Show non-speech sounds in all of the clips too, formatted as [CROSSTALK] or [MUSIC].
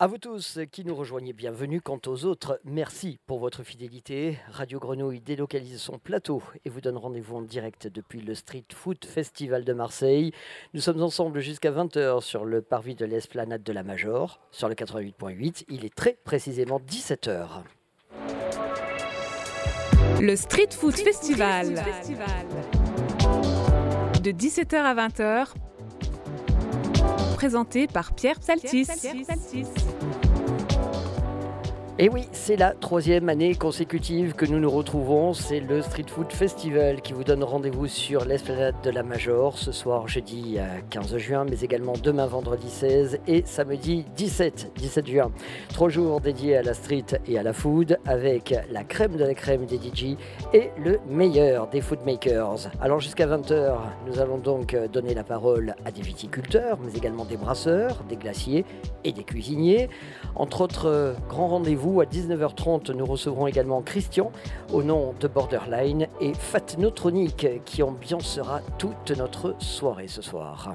À vous tous qui nous rejoignez, bienvenue. Quant aux autres, merci pour votre fidélité. Radio Grenouille délocalise son plateau et vous donne rendez-vous en direct depuis le Street Food Festival de Marseille. Nous sommes ensemble jusqu'à 20h sur le parvis de l'Esplanade de la Major, sur le 88.8. Il est très précisément 17h. Le Street Food Festival. De 17h à 20h présenté par Pierre Psaltis. Et oui, c'est la troisième année consécutive que nous nous retrouvons. C'est le Street Food Festival qui vous donne rendez-vous sur l'esplanade de la Major ce soir jeudi 15 juin, mais également demain vendredi 16 et samedi 17, 17 juin. Trois jours dédiés à la street et à la food avec la crème de la crème des DJ et le meilleur des food makers. Alors jusqu'à 20h, nous allons donc donner la parole à des viticulteurs, mais également des brasseurs, des glaciers et des cuisiniers. Entre autres grands rendez-vous à 19h30, nous recevrons également Christian au nom de Borderline et Fatnotronic qui ambiancera toute notre soirée ce soir.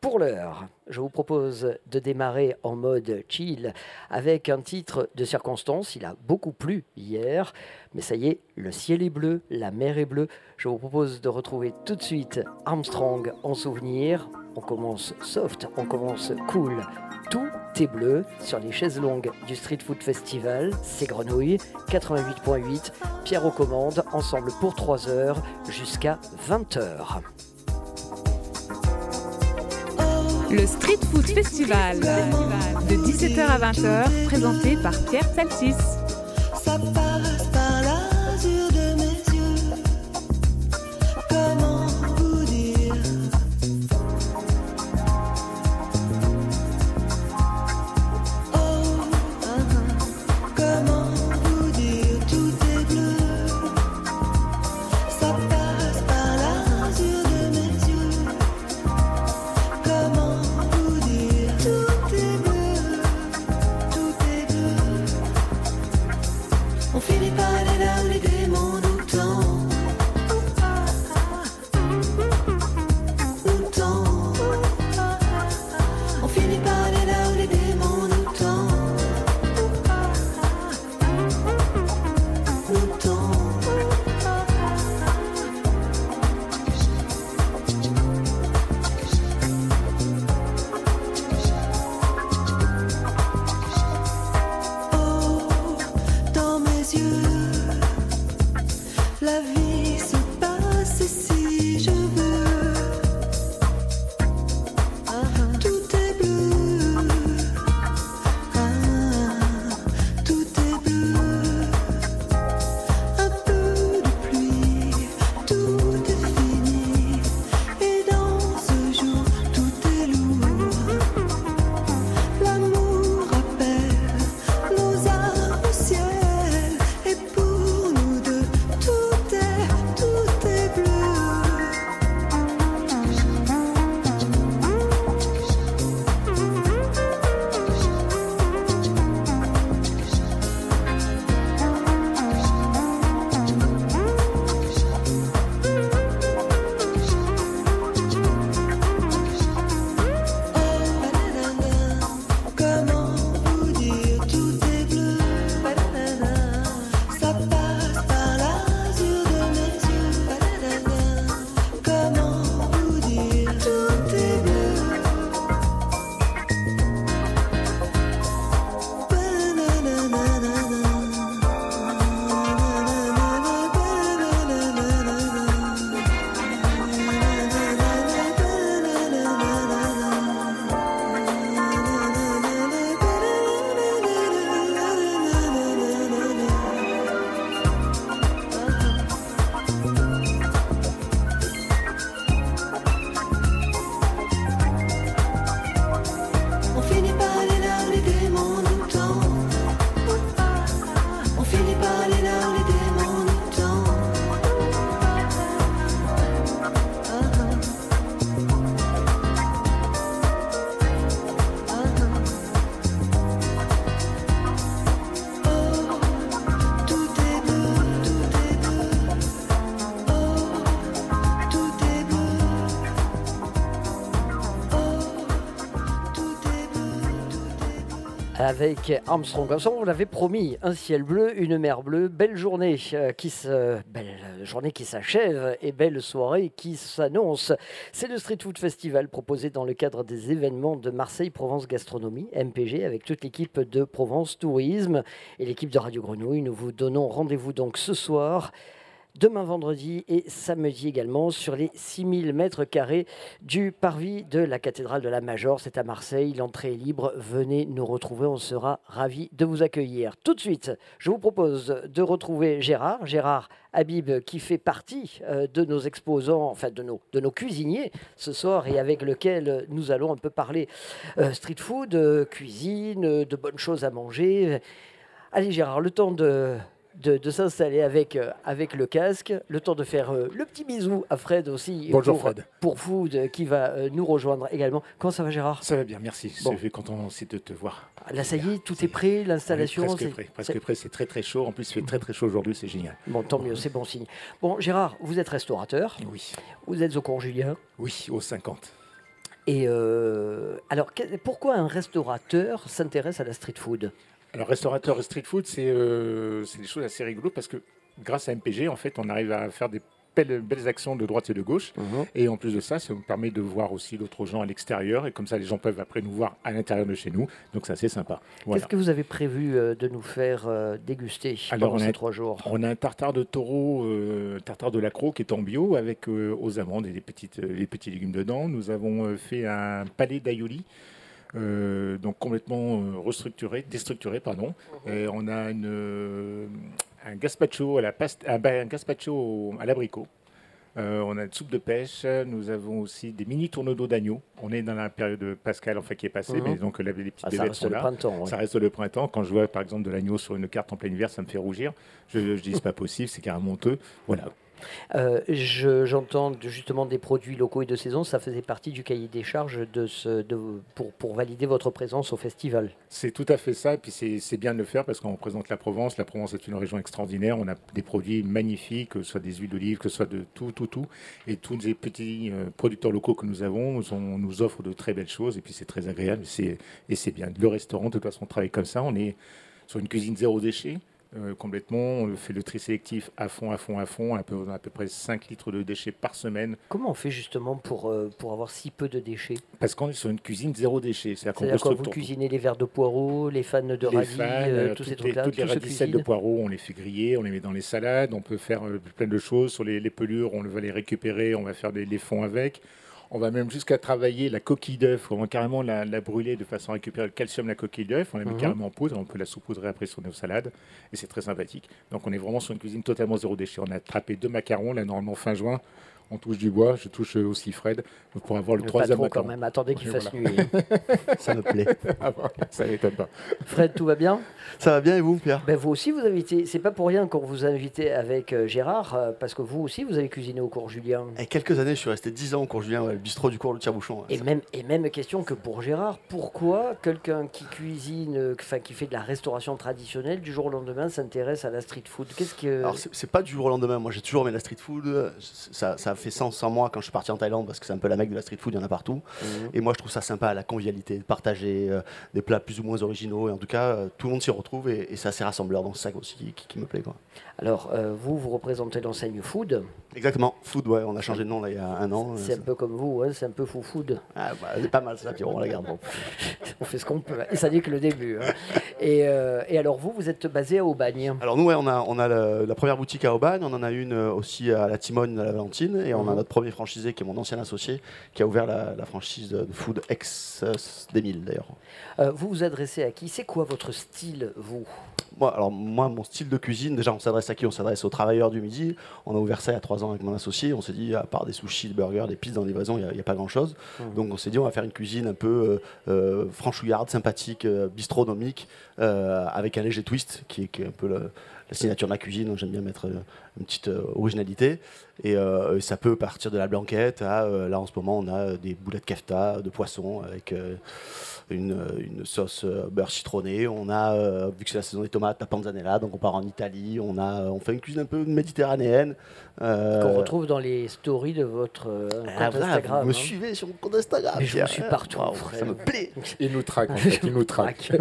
Pour l'heure, je vous propose de démarrer en mode chill avec un titre de circonstance. Il a beaucoup plu hier, mais ça y est, le ciel est bleu, la mer est bleue. Je vous propose de retrouver tout de suite Armstrong en souvenir. On commence soft, on commence cool. Tout est bleu sur les chaises longues du Street Food Festival. C'est Grenouille, 88.8. Pierre aux commandes, ensemble pour 3 heures jusqu'à 20 heures. Le Street Food Festival, de 17h à 20h, présenté par Pierre Saltis. Avec Armstrong. On l'avait promis, un ciel bleu, une mer bleue, belle journée euh, qui se, belle journée qui s'achève et belle soirée qui s'annonce. C'est le Street Food Festival proposé dans le cadre des événements de Marseille Provence Gastronomie MPG avec toute l'équipe de Provence Tourisme et l'équipe de Radio Grenouille. Nous vous donnons rendez-vous donc ce soir demain vendredi et samedi également sur les 6000 mètres carrés du parvis de la cathédrale de la Major. C'est à Marseille, l'entrée est libre. Venez nous retrouver, on sera ravis de vous accueillir. Tout de suite, je vous propose de retrouver Gérard, Gérard Habib qui fait partie euh, de nos exposants, enfin de nos, de nos cuisiniers ce soir et avec lequel nous allons un peu parler euh, street food, euh, cuisine, de bonnes choses à manger. Allez Gérard, le temps de de, s'installer avec, euh, avec le casque, le temps de faire euh, le petit bisou à Fred aussi. Bonjour pour, Fred. Pour Food euh, qui va nous rejoindre également. Comment ça va Gérard? Ça va bien, merci. Je suis content aussi de te voir. Là, ça y est, tout est prêt, l'installation. presque prêt, presque prêt. C'est très très chaud. En plus, il fait très très chaud aujourd'hui, c'est génial. Bon, tant mieux, c'est bon signe. Bon, Gérard, vous êtes restaurateur. Oui. Vous êtes au cours Julien. Oui, au 50. Et alors, pourquoi un restaurateur s'intéresse à la street food? Alors, restaurateur et street food, euh, c'est des choses assez rigolo parce que grâce à MPG, en fait, on arrive à faire des belles, belles actions de droite et de gauche. Mhm. Et en plus de ça, ça nous permet de voir aussi d'autres gens à l'extérieur. Et comme ça, les gens peuvent après nous voir à l'intérieur de chez nous. Donc, c'est assez sympa. Qu'est-ce que vous avez prévu euh, de nous faire euh, déguster Alors, pendant ces trois jours? On a un tartare de taureau, tartare de lacro qui est en bio avec aux amandes et des petites, les petits légumes dedans. Nous avons fait un palais d'aïoli. Euh, donc complètement euh, restructuré, déstructuré, pardon. Mhm. Et on a une, euh, un gazpacho à la pasta, un, gazpacho à l'abricot. on a une soupe de pêche. Nous avons aussi des mini tourneaux d'eau d'agneau. On est dans la période Pascal en fait qui est passée, mhm. mais donc les petites ah, ça reste le Printemps, Ça reste le printemps. Quand je vois par exemple de l'agneau sur une carte en plein hiver, ça me fait rougir. Je, je dis c'est pas possible, c'est carrément honteux. Voilà. Euh, j'entends justement des produits locaux et de saison, ça faisait partie du cahier des charges de ce, de, pour, pour, valider votre présence au festival. C'est tout à fait ça, et puis c'est bien de le faire parce qu'on représente la Provence. La Provence est une région extraordinaire, on a des produits magnifiques, que ce soit des huiles d'olive, que ce soit de tout, tout, tout. Et tous les petits euh, producteurs locaux que nous avons on, nous offrent de très belles choses, et puis c'est très agréable, et c'est bien. Le restaurant, de toute façon, on travaille comme ça, on est sur une cuisine zéro déchet. Euh, complètement. On fait le tri sélectif à fond, à fond, à fond. À peu, à peu près 5 litres de déchets par semaine. Comment on fait justement pour, euh, pour avoir si peu de déchets? Parce qu'on est sur une cuisine zéro déchet. C'est-à-dire qu'on vous cuisinez les verres de poireaux, les fans de radis, euh, tous ces trucs-là Toutes les radicelles de poireaux, on les fait griller, on les met dans les salades. On peut faire plein de choses. Sur les, pelures, on va les récupérer, on va faire des, les fonds avec. On va même jusqu'à travailler la coquille d'œuf. On va carrément la, brûler de façon à récupérer le calcium de la coquille d'œuf. On la met mhm. carrément en poudre. On peut la saupoudrer après sur nos salades. Et c'est très sympathique. Donc on est vraiment sur une cuisine totalement zéro déchet. On a attrapé deux macarons, là, normalement fin juin on touche du bois, je touche aussi Fred pour avoir le troisième pas quand même, attendez qu'il fasse nuit. [LAUGHS] ça me plaît. Ah ça m'étonne pas. Fred, tout va bien? Ça va bien et vous, Pierre? Ben, Vous aussi, vous avez été. C'est pas pour rien qu'on vous a invité avec euh, Gérard, euh, parce que vous aussi, vous avez cuisiné au cours Julien. Et quelques années, je suis resté 10 ans au cours Julien, le bistrot du cours Le Tire-Bouchon. Et, même, et même question que pour Gérard, pourquoi quelqu'un qui cuisine, euh, enfin qui fait de la restauration traditionnelle, du jour au lendemain s'intéresse à la street food? Qu'est-ce que. Alors, c'est pas du jour au lendemain. Moi, j'ai toujours aimé la street food. Ça, ça fait sens sans moi quand je suis parti en Thaïlande parce que c'est un peu la mecque de la street food, il y en a partout. Mhm. Et moi je trouve ça sympa, la convivialité, de partager euh, des plats plus ou moins originaux. Et en tout cas, euh, tout le monde s'y retrouve et, c'est assez rassembleur. Donc c'est ça aussi qui, me plaît. Quoi. Alors euh, vous, vous représentez l'enseigne Food. Exactement, Food, ouais, on a changé de nom là, il y a un an. C'est un peu comme vous, hein, c'est un peu fou food. Ah, bah, c'est pas mal ça, puis on la garde. [LAUGHS] on fait ce qu'on peut. Et ça dit que le début. Hein. Et, et, alors vous, vous êtes basé à Aubagne. Alors nous, ouais, on a, on a la, première boutique à Aubagne, on en a une aussi à la Timone, à la Valentine, et on a mhm. notre premier franchisé qui est mon ancien associé, qui a ouvert la, franchise de Food ex des d'ailleurs. Euh, vous vous adressez à qui? C'est quoi votre style, vous? Moi, alors moi, mon style de cuisine, déjà, on s'adresse à qui? On s'adresse aux travailleurs du midi. On a ouvert ça il y a trois ans avec mon associé. On s'est dit, à part des sushis, des burgers, des pizzas en livraison, il n'y a, pas grand-chose. Mmh. Donc on s'est dit, on va faire une cuisine un peu euh, euh franchouillarde, sympathique, euh, bistronomique, avec un léger twist, qui est, qui est un peu le, la signature de ma cuisine, j'aime bien mettre euh, une petite euh, originalité. Euh, et ça peut partir de la blanquette à, là en ce moment, on a des boulettes kefta de poisson avec une, sauce beurre citronné. On a, vu que c'est la saison des tomates, la panzanella. Donc on part en Italie, on, a, on fait une cuisine un peu méditerranéenne. Euh, Qu'on retrouve dans les stories de votre euh, ah, compte Instagram. Vous me hein. suivez sur mon compte Instagram. Mais je Pierre. suis partout, frère. Ça me plaît. [LAUGHS] Il nous traque, en fait, il nous traque.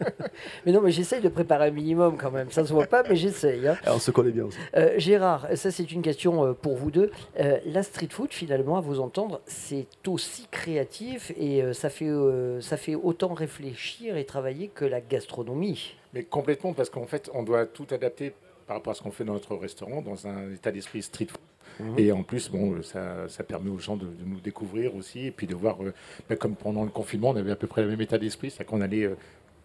[LAUGHS] mais non, mais j'essaye de préparer un minimum quand même. Ça se voit pas, mais j'essaye. hein. On se connaît bien aussi. Euh, Gérard, ça c'est une question euh, pour vous deux. Euh, la street food, finalement, à vous entendre, c'est aussi créatif et euh, ça, fait, euh, ça fait autant réfléchir et travailler que la gastronomie. Mais complètement, parce qu'en fait, on doit tout adapter par rapport à ce qu'on fait dans notre restaurant, dans un état d'esprit street food. Et en plus, bon, euh, ça, ça permet aux gens de, de nous découvrir aussi, et puis de voir, euh, bah, comme pendant le confinement, on avait à peu près le même état d'esprit, c'est qu'on allait euh,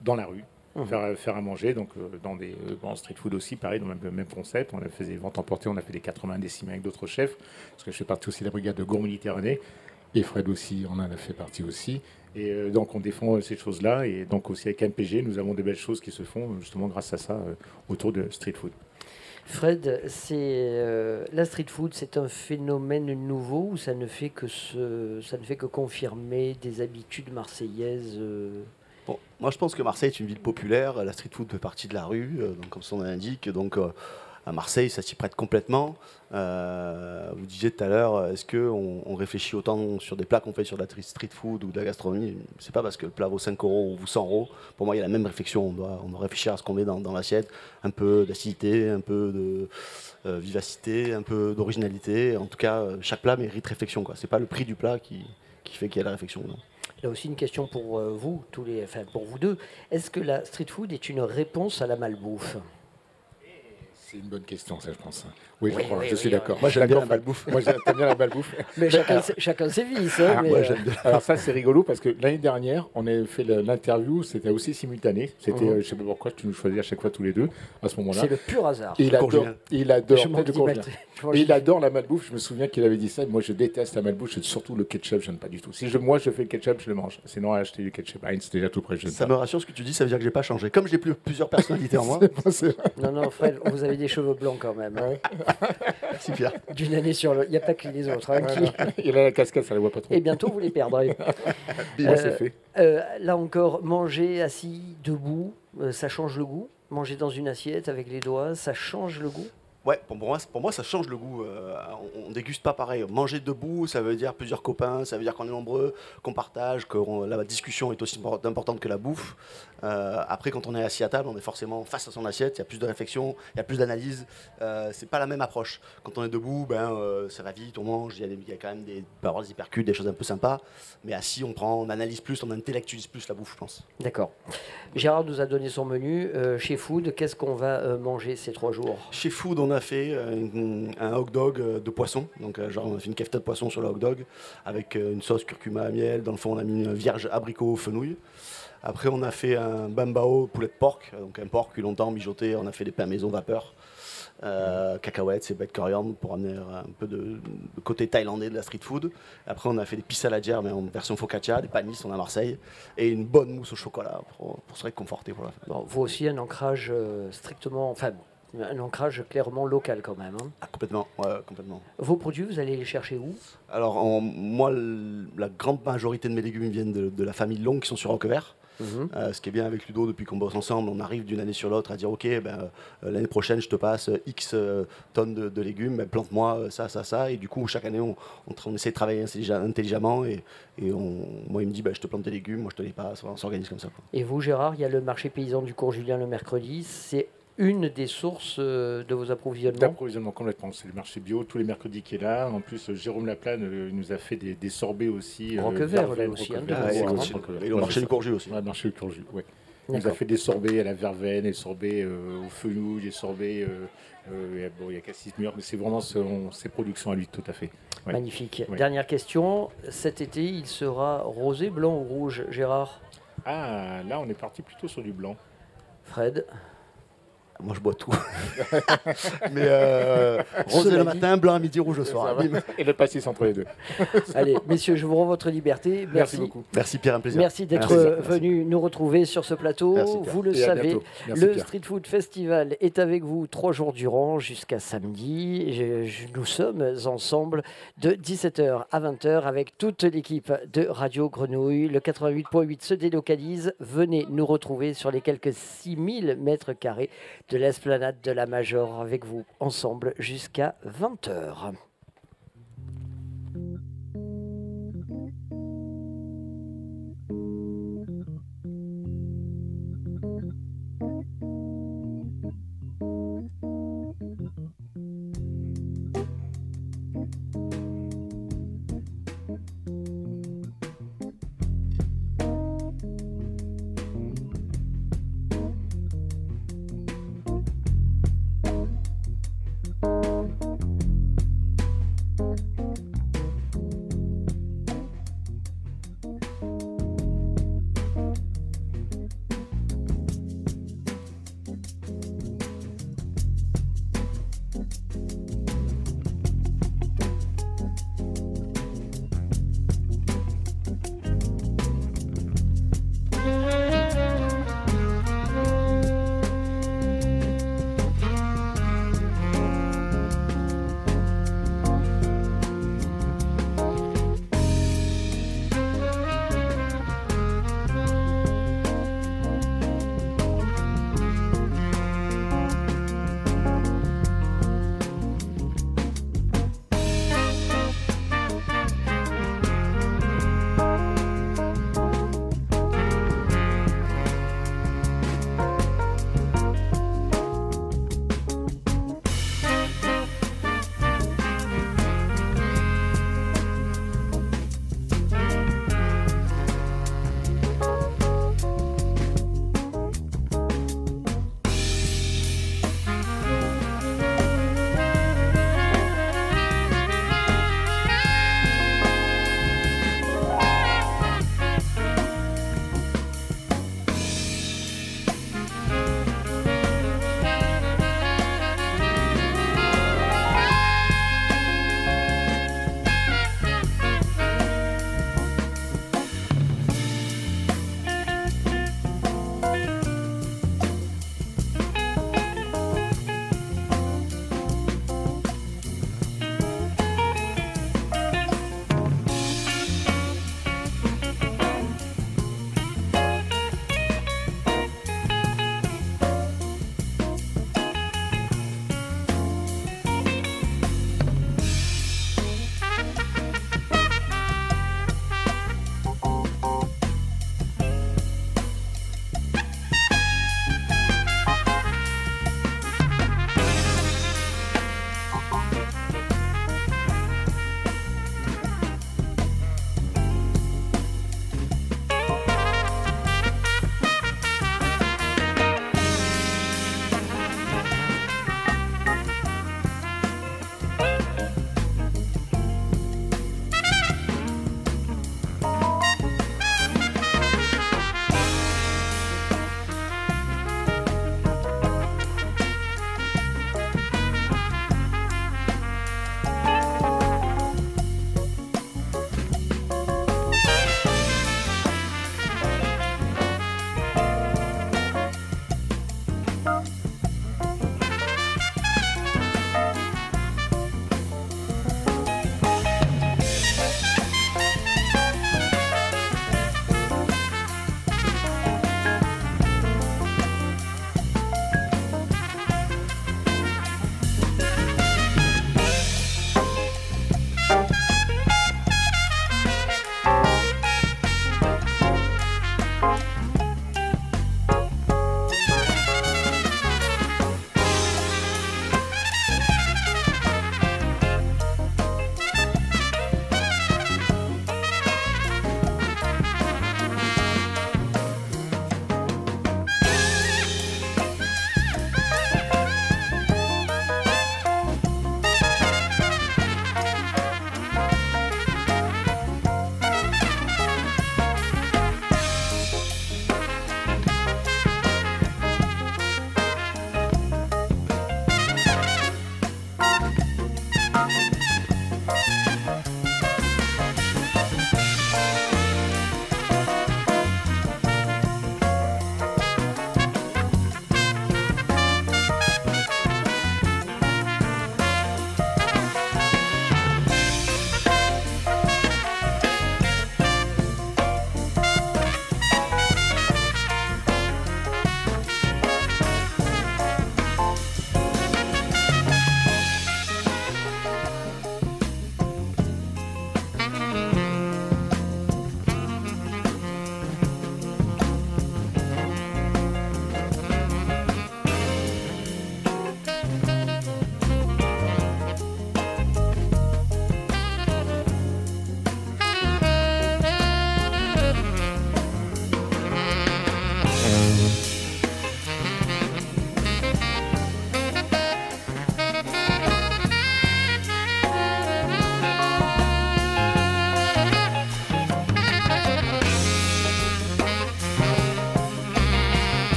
dans la rue, faire, faire à manger, donc euh, dans des euh, bon, street food aussi, pareil, dans le même, même concept. On a fait des ventes emportées, on a fait des 80 décimés avec d'autres chefs, parce que je fais partie aussi de la brigade de Gourmand Méditerranée, et Fred aussi en en a fait partie aussi. Et euh, donc on défend ces choses-là, et donc aussi avec MPG, nous avons des belles choses qui se font justement grâce à ça euh, autour de street food. Fred, c'est euh, la street food, c'est un phénomène nouveau ou ça ne fait que se- ça ne fait que confirmer des habitudes marseillaises euh, Bon, moi, je pense que Marseille est une ville populaire. La street food fait partie de la rue, euh, donc, comme son nom l'indique. Donc, euh, à Marseille, ça s'y prête complètement. Euh, vous disiez tout à l'heure, est-ce qu'on on réfléchit autant sur des plats qu'on fait sur de la street food ou de la gastronomie? C'est pas parce que le plat vaut 5 euros ou vaut 100 euros. Pour moi, il y a la même réflexion. On doit, on doit réfléchir à ce qu'on met dans, l'assiette. Un peu d'acidité, un peu de euh, vivacité, un peu d'originalité. En tout cas, euh, chaque plat mérite réflexion. Ce n'est pas le prix du plat qui, fait qu'il y a la réflexion. non. Là aussi une question pour euh, vous, tous les, enfin pour vous deux. Est-ce que la street food est une réponse à la malbouffe? C'est une bonne question, ça, je pense. Oui, je Oui, crois, oui, je suis oui, d'accord. Moi, j'aime bien la malbouffe. [LAUGHS] Moi, j'aime bien la malbouffe. Mais chacun, ses- chacun ses vices. hein, Ah, mais, Moi, euh. Alors ça, c'est rigolo parce que l'année dernière, on a fait l'interview, c'était aussi simultané. C'était, Mhm. euh, je sais pas pourquoi, tu nous choisis à chaque fois tous les deux à ce moment-là. c'est le pur hasard. Il adore, il adore, il adore la malbouffe. Je me souviens qu'il avait dit ça. Moi, je déteste la malbouffe, surtout le ketchup. Je n'aime pas du tout. Si je, moi, je fais le ketchup, je le mange. Sinon, acheter du ketchup Heinz, c'est déjà tout. Je n'aime Ça me rassure ce que tu dis, ça veut dire que j'ai pas changé. Comme j'ai plus, plusieurs [LAUGHS] personnalités en moi. Non, non, Fred, vous avez des cheveux blancs quand même. Ouais. merci Pierre. D'une année sur l'autre. Il n'y a pas que les autres. hein, qui-. Il a la casquette, ça ne le voit pas trop. Et bientôt, vous les perdrez. [LAUGHS] Moi, Euh, c'est fait. Euh, là encore, manger assis, debout, euh, ça change le goût? Manger dans une assiette avec les doigts, ça change le goût? Ouais, pour moi, pour moi, ça change le goût. Euh, on, on déguste pas pareil. Manger debout, ça veut dire plusieurs copains, ça veut dire qu'on est nombreux, qu'on partage, que on- la discussion est aussi impor- importante que la bouffe. Euh, après, quand on est assis à table, on est forcément face à son assiette. Il y a plus de réflexion, il y a plus d'analyse. Euh, c'est pas la même approche. Quand on est debout, ben euh, ça va vite, on mange. Il y, a y quand même des, des hypercutes, des choses un peu sympas. Mais assis, on prend, on analyse plus, on intellectualise plus la bouffe, je pense. D'accord. Gérard nous a donné son menu. Euh, chez Food, qu'est-ce qu'on va manger ces trois jours? Chez Food, on a fait une- un hot dog de poisson. Donc, genre, on a fait une kefta de poisson sur le hot dog avec une sauce curcuma à miel. Dans le fond, on a mis une vierge abricot fenouil. Après, on a fait un bambao poulet de porc. Donc, un porc cuit longtemps, mijoté. On a fait des pains maison vapeur. Euh, cacahuètes, c'est bête coriandre pour amener un peu de, de côté thaïlandais de la street food. Après, on a fait des la mais en version focaccia, des panis, on a à Marseille, et une bonne mousse au chocolat pour, pour se réconforter pour la fin. Bon, Vous aussi, un ancrage euh, strictement, enfin, un ancrage clairement local quand même. hein. Ah, complètement, ouais, complètement. Vos produits, vous allez les chercher où? Alors, en- moi, la grande majorité de mes légumes viennent de, de la famille Long qui sont sur Roquevert. Mhm. Euh, ce qui est bien avec Ludo, depuis qu'on bosse ensemble, on arrive d'une année sur l'autre à dire Ok, ben, euh, l'année prochaine, je te passe X euh, tonnes de, de légumes, ben, plante-moi ça, ça, ça. Et du coup, chaque année, on, on, essaie de travailler intelligem- intelligemment. Et, et on- moi, il me dit ben, Je te plante des légumes, moi, je te les passe. Voilà, on s'organise comme ça. quoi. Et vous, Gérard, il y a le marché paysan du cours Julien le mercredi. C'est une des sources euh, de vos approvisionnements. D'approvisionnement complètement. C'est le marché bio tous les mercredis qui est là. En plus, euh, Jérôme Laplane euh, nous a fait des, des sorbets aussi. euh, Roquevert, verveine, lui aussi, hein, et, le marché du courgeux aussi. Le marché du courgeux, ouais. Il nous a fait des sorbets à la verveine, des sorbets euh, au fenouil, des sorbets. euh, euh, il y a- bon, il y a Cassis Mur, mais c'est vraiment son- ses productions à lui, tout à fait. Ouais. Magnifique. Ouais. Dernière question. Cet été, il sera rosé, blanc ou rouge, Gérard? Ah, là, on est parti plutôt sur du blanc. Fred? Moi, je bois tout. [LAUGHS] Mais euh, rosé le dit- matin, blanc à midi, rouge le soir. Et le pastis entre les deux. [LAUGHS] Allez, messieurs, je vous rends votre liberté. Merci. Merci beaucoup. Merci Pierre, un plaisir. Merci d'être Merci. venu nous retrouver sur ce plateau. Merci, vous le Et savez. Merci, le Pierre. Street Food Festival est avec vous trois jours durant jusqu'à samedi. Je- je- nous sommes ensemble de 17h à 20h avec toute l'équipe de Radio Grenouille. Le 88.8 se délocalise. Venez nous retrouver sur les quelques 6000 mètres carrés de l'esplanade de la Major avec vous ensemble jusqu'à 20h.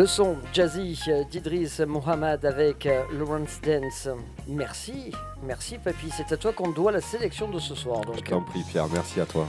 Le son jazzy d'Idris Mohamed avec euh, Lawrence Dance. Merci, merci Papy. C'est à toi qu'on doit la sélection de ce soir. Je t'en prie Pierre, merci à toi.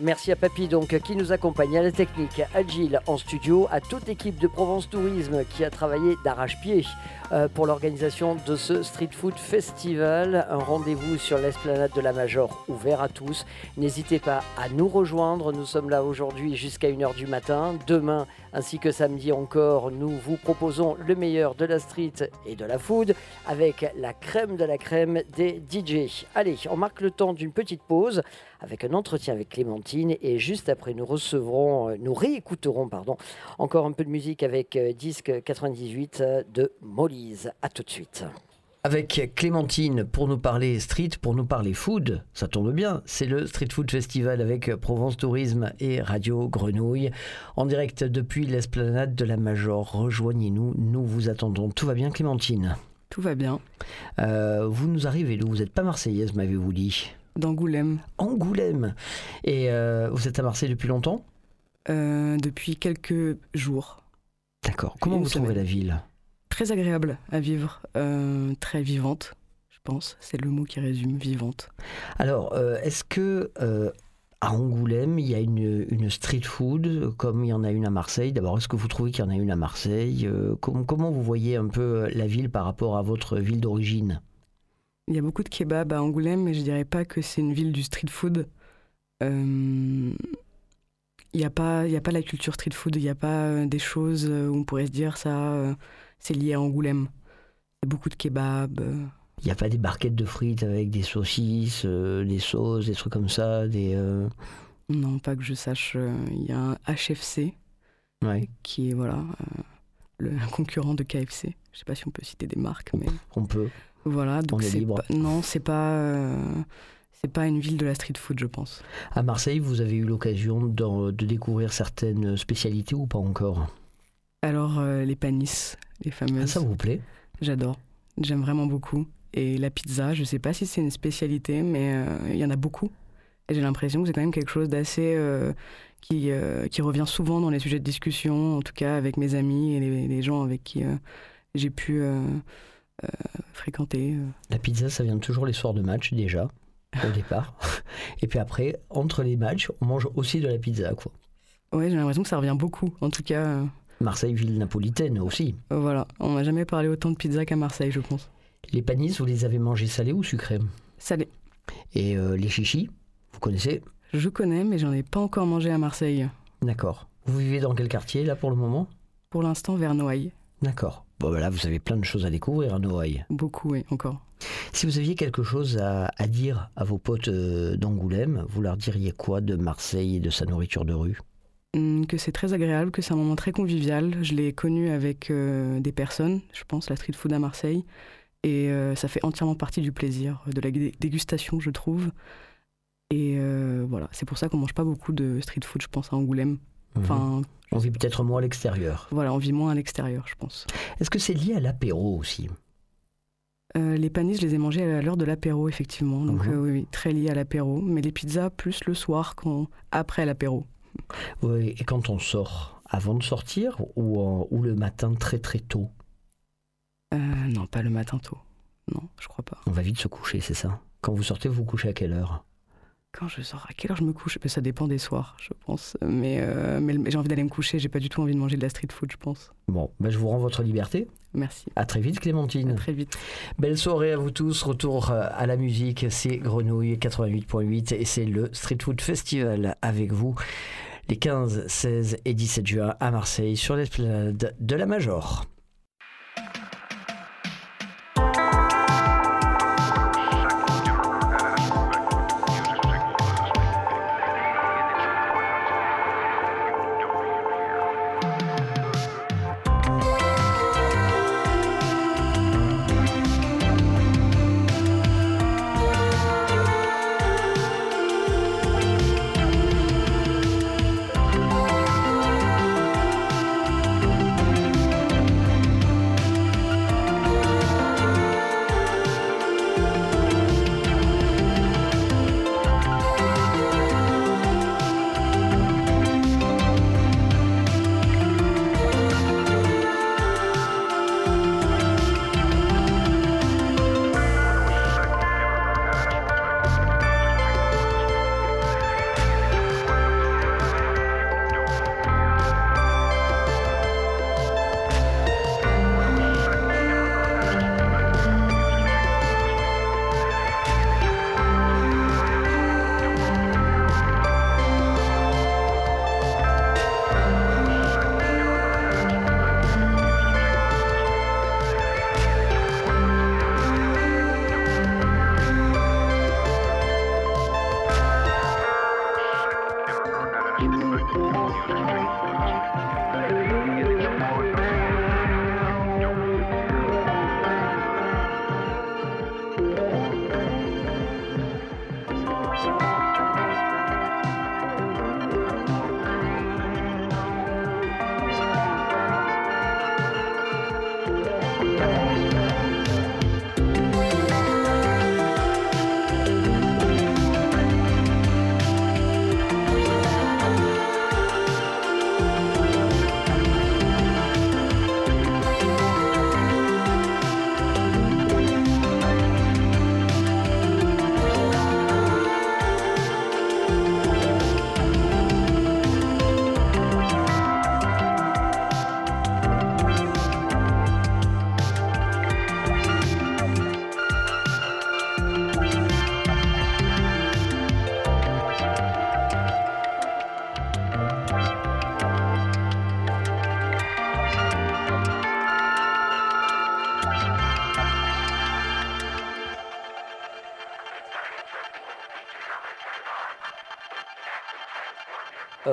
Merci à Papy donc qui nous accompagne à la technique, à Gilles en studio, à toute l'équipe de Provence Tourisme qui a travaillé d'arrache-pied euh, pour l'organisation de ce Street Food Festival. Un rendez-vous sur l'esplanade de la Major ouvert à tous. N'hésitez pas à nous rejoindre. Nous sommes là aujourd'hui jusqu'à 1h du matin. Demain, ainsi que samedi encore, nous vous proposons le meilleur de la street et de la food avec la crème de la crème des DJ. Allez, on marque le temps d'une petite pause avec un entretien avec Clémentine et juste après nous recevrons, euh, nous réécouterons pardon, encore un peu de musique avec euh, disque 98 euh, de Molly's. À tout de suite avec Clémentine pour nous parler street, pour nous parler food. Ça tombe bien, c'est le Street Food Festival avec Provence Tourisme et Radio Grenouille. En direct depuis l'esplanade de la Major. Rejoignez-nous, nous vous attendons. Tout va bien Clémentine? Tout va bien. Euh, vous nous arrivez d'où Vous n'êtes pas marseillaise, m'avez-vous dit? D'Angoulême. Angoulême Et euh, vous êtes à Marseille depuis longtemps? Euh, Depuis quelques jours. D'accord. Comment vous trouvez la ville? Très agréable à vivre, euh, très vivante, je pense. C'est le mot qui résume, vivante. Alors, est-ce que à Angoulême, il y a une, street food comme il y en a une à Marseille? D'abord, est-ce que vous trouvez qu'il y en a une à Marseille? Comment, vous voyez un peu la ville par rapport à votre ville d'origine? Il y a beaucoup de kebabs à Angoulême, mais je dirais pas que c'est une ville du street food. Il n'y a, pas, a pas la culture street food, il n'y a pas des choses où on pourrait se dire ça c'est lié à Angoulême. Beaucoup de kebabs. Euh. Il n'y a pas des barquettes de frites avec des saucisses, euh, des sauces, des trucs comme ça des, euh. Non, pas que je sache. Il y a un HFC qui est voilà, le [LAUGHS] concurrent de KFC. Je ne sais pas si on peut citer des marques, mais. On peut. Voilà, donc c'est pas, non, c'est pas. c'est pas une ville de la street food, je pense. À Marseille, vous avez eu l'occasion de, découvrir certaines spécialités ou pas encore? Alors, les panisses, les fameuses. Ah, ça vous plaît? J'adore. J'aime vraiment beaucoup. Et la pizza, je ne sais pas si c'est une spécialité, mais euh, il y en a beaucoup. Et j'ai l'impression que c'est quand même quelque chose d'assez. Euh, qui, euh, qui revient souvent dans les sujets de discussion, en tout cas avec mes amis et les, gens avec qui j'ai pu fréquenter. La pizza, ça vient toujours les soirs de match déjà, au [LAUGHS] départ. Et puis après, entre les matchs, on mange aussi de la pizza, quoi. Ouais, j'ai l'impression que ça revient beaucoup. En tout cas. Marseille, ville napolitaine aussi. Euh, voilà, on n'a jamais parlé autant de pizza qu'à Marseille, je pense. Les panisses, vous les avez mangées salées ou sucrées Salées. Et euh, les chichis, vous connaissez? Je connais, mais j'en ai pas encore mangé à Marseille. D'accord. Vous vivez dans quel quartier, là, pour le moment? Pour l'instant, vers Noailles. D'accord. Bon, ben là, vous avez plein de choses à découvrir à Noailles. Beaucoup, oui, encore. Si vous aviez quelque chose à, dire à vos potes euh, d'Angoulême, vous leur diriez quoi de Marseille et de sa nourriture de rue? Hum, que c'est très agréable, que c'est un moment très convivial. Je l'ai connu avec euh, des personnes, je pense, la street food à Marseille. Et euh, ça fait entièrement partie du plaisir, de la dégustation, je trouve. Et euh, voilà, c'est pour ça qu'on mange pas beaucoup de street food, je pense, à Angoulême. Mhm. On vit peut-être moins à l'extérieur. Voilà, on vit moins à l'extérieur, je pense. Est-ce que c'est lié à l'apéro aussi? Les panis, je les ai mangés à l'heure de l'apéro, effectivement. Donc, mhm. oui, très lié à l'apéro. Mais les pizzas, plus le soir, quand... après l'apéro. Oui, et quand on sort, avant de sortir ou, ou le matin très très tôt? Euh, Non, pas le matin tôt. Non, je crois pas. On va vite se coucher, c'est ça? Quand vous sortez, vous vous couchez à quelle heure? Quand je sors, à quelle heure je me couche? Ça dépend des soirs, je pense. Mais, euh, mais j'ai envie d'aller me coucher, j'ai pas du tout envie de manger de la street food, je pense. Bon, ben je vous rends votre liberté. Merci. À très vite, Clémentine. À très vite. Belle soirée à vous tous. Retour euh, à la musique, c'est Grenouille 88.8 et c'est le Street Food Festival avec vous les 15, 16 et 17 juin à Marseille sur l'esplanade de la Major.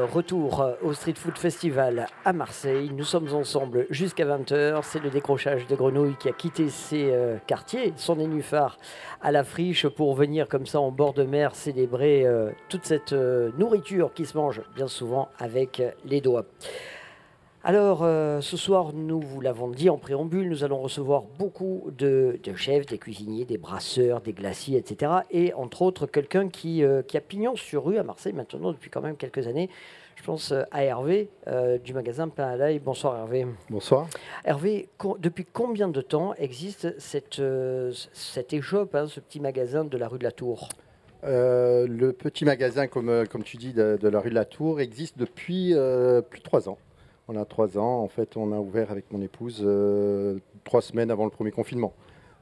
Retour euh, au Street Food Festival à Marseille. Nous sommes ensemble jusqu'à 20h. C'est le décrochage de Grenouille qui a quitté ses euh, quartiers, son nénuphar à la friche pour venir comme ça en bord de mer célébrer toute cette nourriture qui se mange bien souvent avec les doigts. Alors, euh, ce soir, nous vous l'avons dit en préambule, nous allons recevoir beaucoup de, chefs, des cuisiniers, des brasseurs, des glaciers, etc. Et entre autres, quelqu'un qui, euh, qui, a pignon sur rue à Marseille maintenant depuis quand même quelques années. Je pense euh, à Hervé du magasin Pain à l'ail. Bonsoir Hervé. Bonsoir. Hervé, depuis combien de temps existe cette, cette échoppe, hein, ce petit magasin de la rue de la Tour? Le petit magasin, comme, comme tu dis, de, de, la rue de la Tour existe depuis plus de trois ans. On a trois ans. En fait, on a ouvert avec mon épouse euh, trois semaines avant le premier confinement.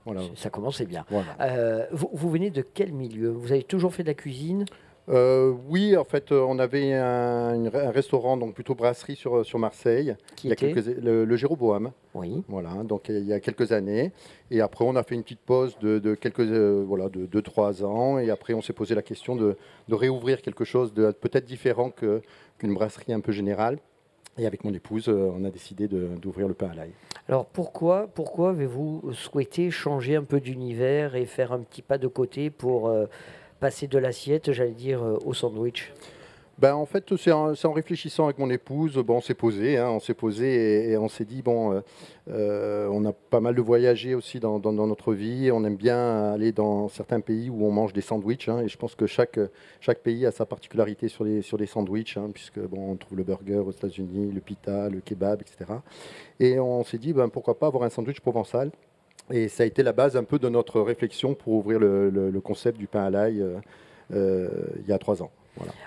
Voilà. Ça commençait bien. Euh, vous, venez de quel milieu? Vous avez toujours fait de la cuisine? Euh, oui, en fait, on avait un, restaurant, donc plutôt brasserie sur, sur Marseille. Qui il y a quelques, le, le Jéroboam. Oui. Voilà, donc il y a quelques années. Et après, on a fait une petite pause de, de quelques, voilà, de 2-3 ans. Et après, on s'est posé la question de, de réouvrir quelque chose de peut-être différent qu'une brasserie un peu générale. Et avec mon épouse, euh, on a décidé d'ouvrir le pain à l'ail. Alors pourquoi, pourquoi avez-vous souhaité changer un peu d'univers et faire un petit pas de côté pour euh, passer de l'assiette, j'allais dire, euh, au sandwich? Ben, en fait, c'est en, réfléchissant avec mon épouse, bon, on s'est posé, hein, on s'est posé et, on s'est dit bon, euh, euh, on a pas mal de voyagé aussi dans, notre vie, on aime bien aller dans certains pays où on mange des sandwichs, hein, et je pense que chaque, chaque pays a sa particularité sur les, sur les sandwichs, hein, puisque bon, on trouve le burger aux États-Unis, le pita, le kebab, etc. Et on s'est dit ben, pourquoi pas avoir un sandwich provençal. Et ça a été la base un peu de notre réflexion pour ouvrir le, concept du pain à l'ail euh, il y a trois ans.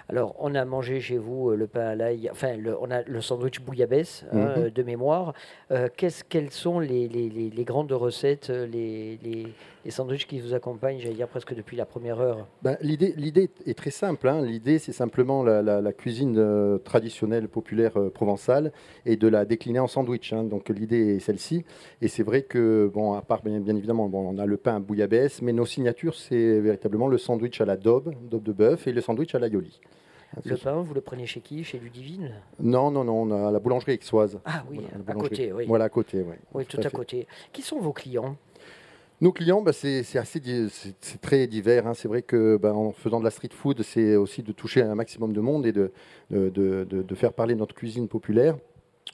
Alors, on a mangé chez vous euh, le pain à l'ail, enfin, on a le sandwich bouillabaisse hein, mhm. euh, de mémoire. Euh, quelles sont les, grandes recettes, les, sandwichs qui vous accompagnent, j'allais dire presque depuis la première heure ben, L'idée est très simple. Hein. L'idée, c'est simplement la, cuisine traditionnelle, populaire provençale et de la décliner en sandwich. Hein. Donc, l'idée est celle-ci. Et c'est vrai que, bon, à part bien, évidemment, bon, on a le pain à bouillabaisse, mais nos signatures, c'est véritablement le sandwich à la daube, daube de bœuf, et le sandwich à la le pain, vous le prenez chez qui? Chez Ludivine? Non, non, non, on a la boulangerie Aixoise. Ah oui, à côté, oui. Voilà, à côté, oui. Oui, tout, à, côté. Qui sont vos clients? Nos clients, bah, c'est assez, c'est très divers. Hein. C'est vrai que bah, en faisant de la street food, c'est aussi de toucher un maximum de monde et de, de, de faire parler notre cuisine populaire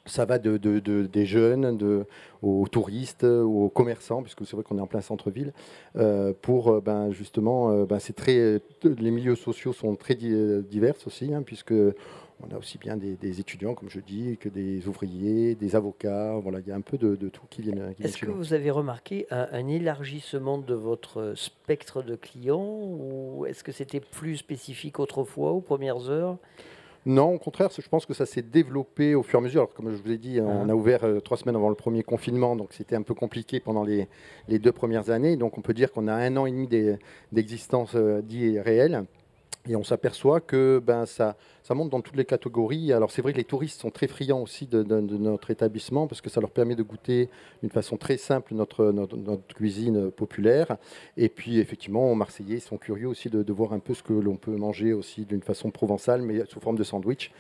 ça va de, des jeunes de, aux touristes, aux commerçants, puisque c'est vrai qu'on est en plein centre-ville, euh, pour euh, ben, justement, euh, ben, très, les milieux sociaux sont très divers aussi, hein, puisque on a aussi bien des, étudiants, comme je dis, que des ouvriers, des avocats. Voilà, il y a un peu de, tout qui vient. Est-ce que vous avez remarqué un, élargissement de votre spectre de clients, ou est-ce que c'était plus spécifique autrefois, aux premières heures? Non, au contraire, je pense que ça s'est développé au fur et à mesure. comme je vous ai dit, on ah. a ouvert euh, trois semaines avant le premier confinement, donc c'était un peu compliqué pendant les, deux premières années. Donc on peut dire qu'on a un an et demi d'existence euh, dit réelle. Et on s'aperçoit que ben, ça, ça monte dans toutes les catégories. Alors c'est vrai que les touristes sont très friands aussi de, notre établissement parce que ça leur permet de goûter d'une façon très simple notre, notre, cuisine populaire. Et puis effectivement, Marseillais sont curieux aussi de, voir un peu ce que l'on peut manger aussi d'une façon provençale, mais sous forme de sandwich.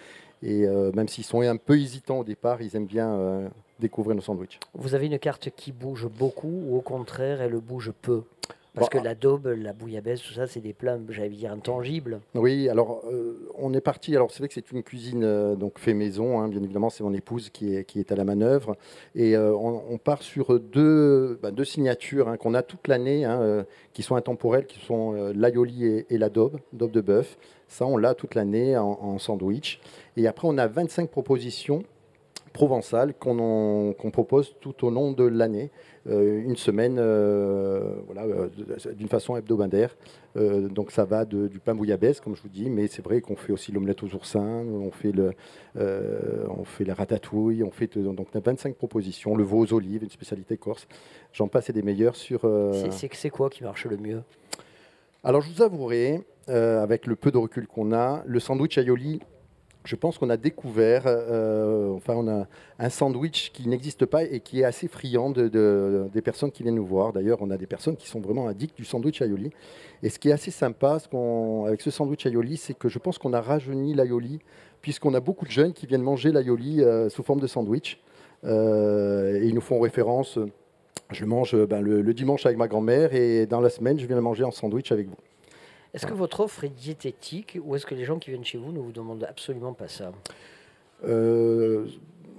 Et euh, même s'ils sont un peu hésitants au départ, ils aiment bien euh, découvrir nos sandwichs. Vous avez une carte qui bouge beaucoup ou au contraire, elle bouge peu? Parce que la daube, la bouillabaisse, tout ça, c'est des plats, j'allais dire, intangibles. Oui, alors euh, on est parti. Alors c'est vrai que c'est une cuisine euh, donc fait maison. Hein, bien évidemment, c'est mon épouse qui est, qui est à la manœuvre. Et euh, on, part sur deux, bah, deux signatures hein, qu'on a toute l'année, hein, qui sont intemporelles, qui sont l'aioli et, et, la daube, daube de bœuf. Ça, on l'a toute l'année en, en, sandwich. Et après, on a 25 propositions provençales qu'on propose tout au long de l'année. Euh, une semaine euh, voilà, euh, d'une façon hebdomadaire. donc ça va du pain bouillabaisse, comme je vous dis, mais c'est vrai qu'on fait aussi l'omelette aux oursins, on fait, le, on fait la ratatouille, on fait donc on a 25 propositions, le veau aux olives, une spécialité corse. J'en passe et des meilleurs sur. C'est quoi qui marche le mieux? Alors je vous avouerai, avec le peu de recul qu'on a, le sandwich aioli je pense qu'on a découvert, euh, enfin, on a un sandwich qui n'existe pas et qui est assez friand de, des personnes qui viennent nous voir. D'ailleurs, on a des personnes qui sont vraiment addictes du sandwich aioli. Et ce qui est assez sympa avec ce sandwich aioli, c'est que je pense qu'on a rajeuni l'aioli, puisqu'on a beaucoup de jeunes qui viennent manger l'aioli euh, sous forme de sandwich. Euh, et ils nous font référence. Je mange ben, le dimanche avec ma grand-mère et dans la semaine, je viens le manger en sandwich avec vous. Est-ce que votre offre est diététique ou est-ce que les gens qui viennent chez vous ne vous demandent absolument pas ça euh,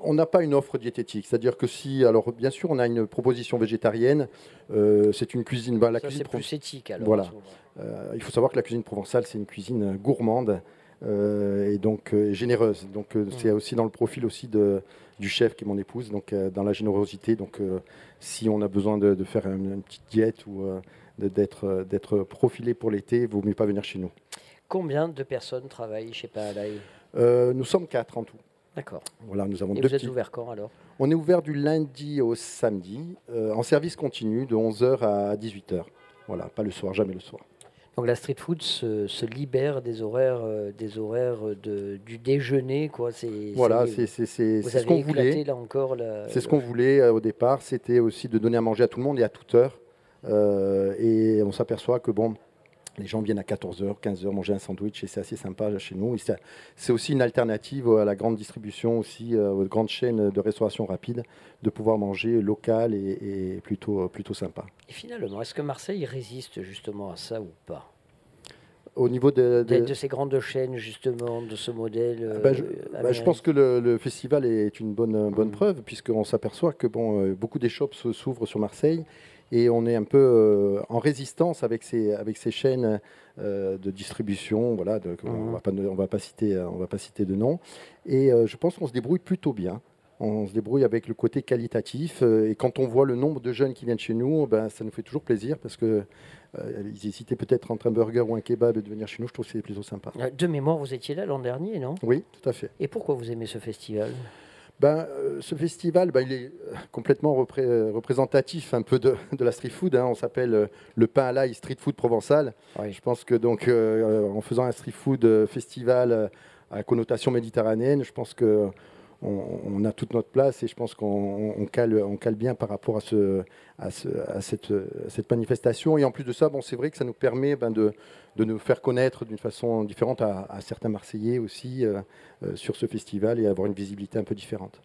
on n'a pas une offre diététique. C'est-à-dire que si, alors bien sûr, on a une proposition végétarienne, euh, c'est une cuisine. Bah, la cuisine c'est plus éthique. Alors, voilà. Euh, il faut savoir que la cuisine provençale, c'est une cuisine gourmande et donc généreuse. Donc mmh. c'est aussi dans le profil aussi de, du chef qui est mon épouse, donc dans la générosité. Donc si on a besoin de, faire une, petite diète ou d'être, d'être profilé pour l'été, vaut mieux pas venir chez nous. Combien de personnes travaillent chez Paalaï euh, Nous sommes quatre en tout. D'accord. Voilà, nous avons Et deux vous êtes ouvert quand alors? On est ouvert du lundi au samedi, euh, en service continu, de 11h à 18h. Voilà, pas le soir, jamais le soir. Donc la street food se, libère des horaires, euh, des horaires de, du déjeuner, quoi. C'est, voilà, c'est, ce qu'on voulait. Là encore, c'est ce qu'on voulait au départ. C'était aussi de donner à manger à tout le monde et à toute heure. Euh, et on s'aperçoit que bon, les gens viennent à 14h, 15h manger un sandwich et c'est assez sympa chez nous. C'est aussi une alternative à la grande distribution, aussi euh, aux grandes chaînes de restauration rapide, de pouvoir manger local et, plutôt, plutôt sympa. Et finalement, est-ce que Marseille résiste justement à ça ou pas? Au niveau de, de... ces grandes chaînes, justement, de ce modèle ah bah, je, euh, bah, je, pense que le, festival est une bonne, bonne mmh. preuve, puisqu'on s'aperçoit que bon, beaucoup des shops s'ouvrent sur Marseille et on est un peu euh, en résistance avec ces, avec ces chaînes euh, de distribution. Voilà, on ne va, pas, on va, pas citer, on va pas citer de nom. Et euh, je pense qu'on se débrouille plutôt bien. On se débrouille avec le côté qualitatif. et quand on voit le nombre de jeunes qui viennent chez nous, ben, ça nous fait toujours plaisir parce que ils hésitaient peut-être entre un burger ou un kebab et de venir chez nous. Je trouve que c'est plutôt sympa. De mémoire, vous étiez là l'an dernier, non? Oui, tout à fait. Et pourquoi vous aimez ce festival? Ben, euh, ce festival, ben, il est euh, complètement représentatif un peu de, la street food. Hein. On s'appelle euh, le pain à l'ail street food provençal. Je pense que donc en faisant un street food festival à connotation méditerranéenne, je pense que on, a toute notre place et je pense qu'on cale, bien par rapport à, ce, à, cette, manifestation. Et en plus de ça, bon, c'est vrai que ça nous permet ben, de, nous faire connaître d'une façon différente à, certains Marseillais aussi euh, euh, sur ce festival et avoir une visibilité un peu différente.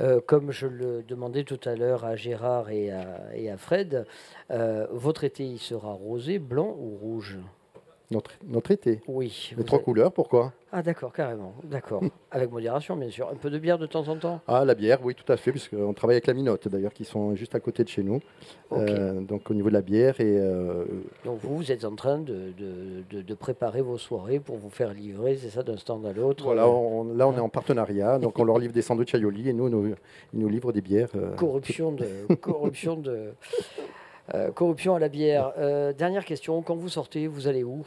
Euh, comme je le demandais tout à l'heure à Gérard et à, et à Fred, votre été il sera rosé, blanc ou rouge? Notre, notre été Oui. Les trois couleurs, pourquoi? Ah d'accord, carrément. D'accord. [LAUGHS] avec modération, bien sûr. Un peu de bière de temps en temps? Ah, la bière, oui, tout à fait, puisqu'on travaille avec la Minote, d'ailleurs, qui sont juste à côté de chez nous. Euh, donc au niveau de la bière. Et, euh, Donc vous, vous êtes en train de, de, de, préparer vos soirées pour vous faire livrer, c'est ça, d'un stand à l'autre? Voilà, là on est en partenariat, donc on leur livre des sandwichs aioli et nous, nous, ils nous livrent des bières. Euh, corruption de... [LAUGHS] corruption de... Euh, corruption à la bière. Euh, dernière question, quand vous sortez, vous allez où?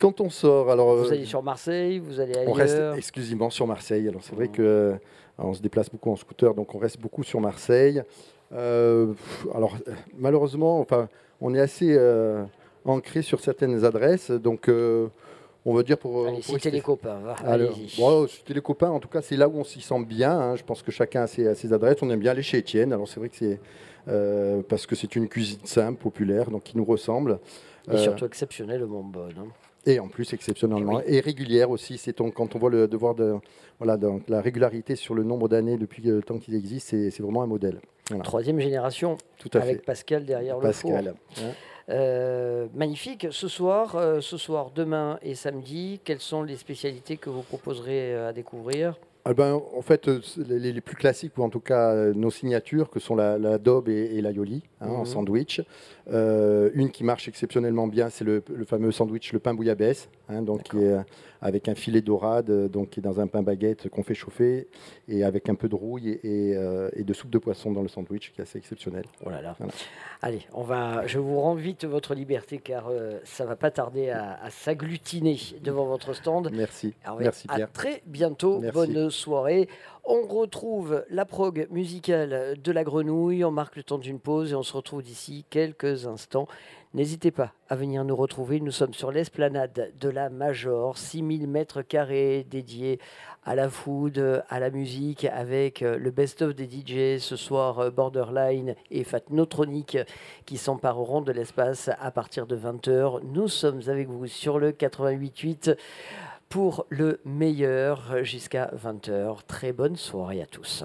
Quand on sort, alors... Vous euh, allez sur Marseille, vous allez ailleurs On reste exclusivement sur Marseille. Alors c'est vrai que on se déplace beaucoup en scooter, donc on reste beaucoup sur Marseille. alors malheureusement, enfin, on est assez ancré sur certaines adresses, donc on va dire pour. Allez, citer les copains. allez bon, citer les copains, en tout cas, c'est là où on s'y sent bien. Hein. Je pense que chacun a ses, a ses, adresses. On aime bien aller chez Étienne. Alors, c'est vrai que c'est euh, parce que c'est une cuisine simple, populaire, donc qui nous ressemble. Et surtout exceptionnellement bonne. Hein. Et en plus exceptionnellement et régulière aussi. C'est quand on voit le devoir de voilà donc la régularité sur le nombre d'années depuis le temps qu'il existe, c'est vraiment un modèle. Troisième génération. Tout à avec Pascal derrière le four. Pascal. Euh, magnifique. Ce soir, euh, ce soir, demain et samedi, quelles sont les spécialités que vous proposerez à découvrir? Ah ben, en fait, euh, les, plus classiques, ou en tout cas euh, nos signatures, que sont la, la et, et l'aioli hein, en mhm. sandwich. Euh, une qui marche exceptionnellement bien, c'est le, fameux sandwich, le pain bouillabaisse, hein, donc qui est avec un filet dorade, donc qui est dans un pain baguette qu'on fait chauffer, et avec un peu de rouille et, de soupe de poisson dans le sandwich, qui est assez exceptionnel. Oh là là. Allez, on va, je vous rends vite votre liberté, car ça va pas tarder à, s'agglutiner devant votre stand. Merci. Merci Pierre. À très bientôt. Bonne soirée. On retrouve la prog musicale de la grenouille, on marque le temps d'une pause et on se retrouve d'ici quelques instants. N'hésitez pas à venir nous retrouver. Nous sommes sur l'esplanade de la Major, 6000 mètres carrés dédiés à la food, à la musique, avec le best-of des DJ ce soir, Borderline et Fatnotronic qui s'empareront de l'espace à partir de 20h. Nous sommes avec vous sur le 88.8 pour le meilleur jusqu'à 20h. Très bonne soirée à tous.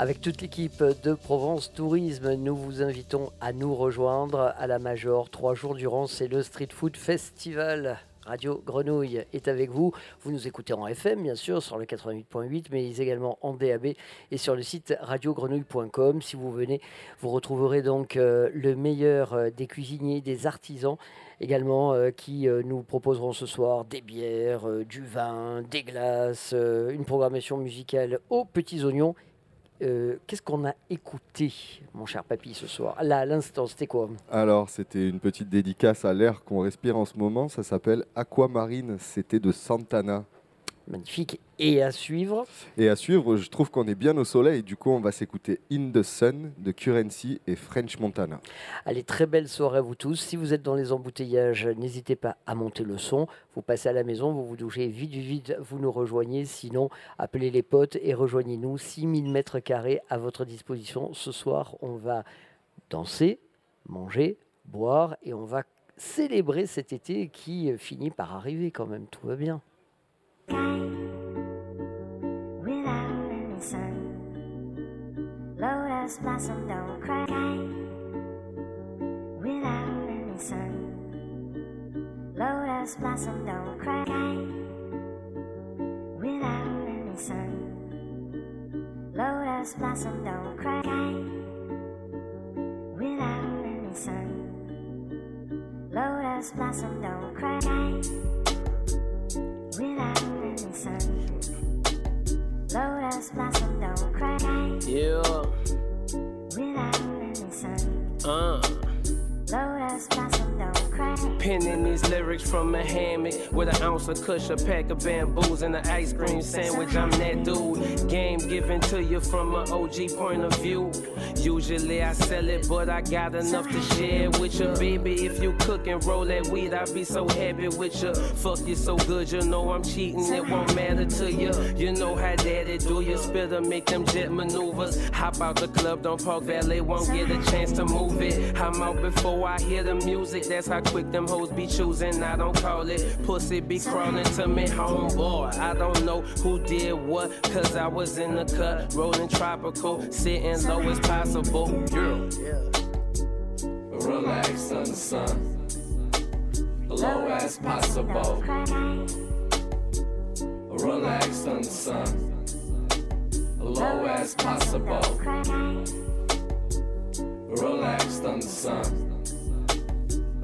Avec toute l'équipe de Provence Tourisme, nous vous invitons à nous rejoindre à la Major. Trois jours durant, c'est le Street Food Festival. Radio Grenouille est avec vous. Vous nous écoutez en FM, bien sûr, sur le 88.8, mais également en DAB et sur le site radiogrenouille.com. Si vous venez, vous retrouverez donc euh, le meilleur euh, des cuisiniers, des artisans également euh, qui nous proposeront ce soir des bières, du vin, des glaces, une programmation musicale aux petits oignons euh, qu'est-ce qu'on a écouté, mon cher papy, ce soir Là, l'instant, c'était quoi Alors, c'était une petite dédicace à l'air qu'on respire en ce moment. Ça s'appelle Aquamarine. C'était de Santana. Magnifique. Et à suivre Et à suivre, je trouve qu'on est bien au soleil. Du coup, on va s'écouter In the Sun de Currency et French Montana. Allez, très belle soirée à vous tous. Si vous êtes dans les embouteillages, n'hésitez pas à monter le son. Vous passez à la maison, vous vous douchez vite du vide, vous nous rejoignez. Sinon, appelez les potes et rejoignez-nous. 6000 mètres carrés à votre disposition. Ce soir, on va danser, manger, boire et on va célébrer cet été qui finit par arriver quand même. Tout va bien. Lotus blossom don't cry without any sun. Lotus blossom don't cry without any sun. Lotus blossom don't cry without any sun. Lotus blossom don't cry without sun. Lotus blossom don't cry. Yeah. Without any sun. Uh. Lotus blossom. Penning these lyrics from a hammock with an ounce of kush, a pack of bamboos, and an ice cream sandwich. I'm that dude. Game given to you from an OG point of view. Usually I sell it, but I got enough to share with you, baby. If you cook and roll that weed, I'd be so happy with you. Fuck you so good, you know I'm cheating. It won't matter to you. You know how daddy do you spit or make them jet maneuvers. Hop out the club, don't park valet, won't get a chance to move it. I'm out before I hear the music. That's how quick them hoes be choosing. I don't call it pussy be crawling to me, homeboy. I don't know who did what, cause I was in the cut, rolling tropical, sitting low as possible. Girl, Relax on the sun, low as possible. Relax on the sun, low as possible. Relax on the sun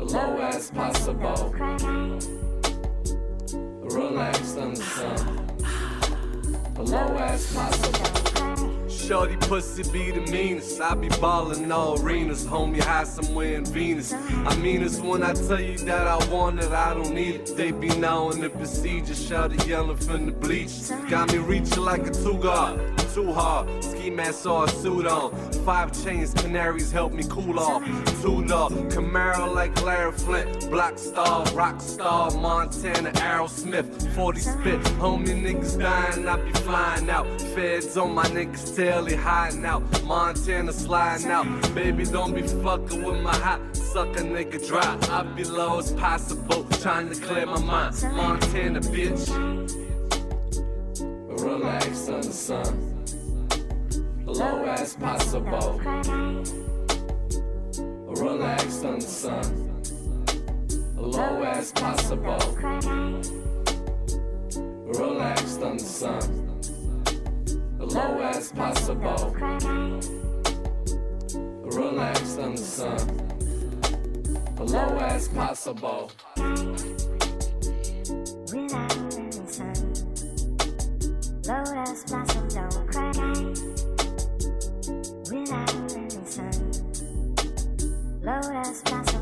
low as possible. Relaxed on the sun, low as possible. Shorty pussy be the meanest. I be ballin' all arenas, homie, high somewhere in Venus. I mean it's when I tell you that I want it, I don't need it. They be knowing the procedure, shorty yelling from the bleach. Got me reaching like a two guard too hard. Ski mask or a suit on. Five chains, canaries help me cool off. Two dog, Camaro like Larry Flint. Block star, rock star, Montana, Arrow Smith, 40 spit, homie niggas dying, I be flying out. Feds on my niggas tail, they hiding out. Montana sliding out. Baby, don't be fucking with my hot sucker nigga dry. I be low as possible, trying to clear my mind. Montana, bitch. Relax on the sun low as possible. Relax on the sun, low as possible. Relax on the sun, low as possible. Relax on the sun, low as possible. Low as possible.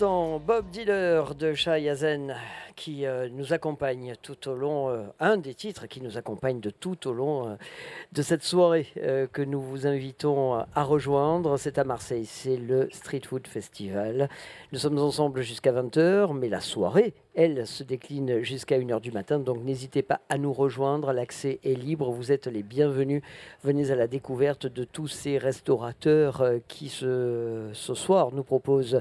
Bob Dealer de Yazen qui euh, nous accompagne tout au long, euh, un des titres qui nous accompagne de tout au long euh, de cette soirée que nous vous invitons à rejoindre. C'est à Marseille, c'est le Street Food Festival. Nous sommes ensemble jusqu'à 20h, mais la soirée, elle, se décline jusqu'à 1h du matin. Donc n'hésitez pas à nous rejoindre. L'accès est libre. Vous êtes les bienvenus. Venez à la découverte de tous ces restaurateurs qui, ce, soir, nous proposent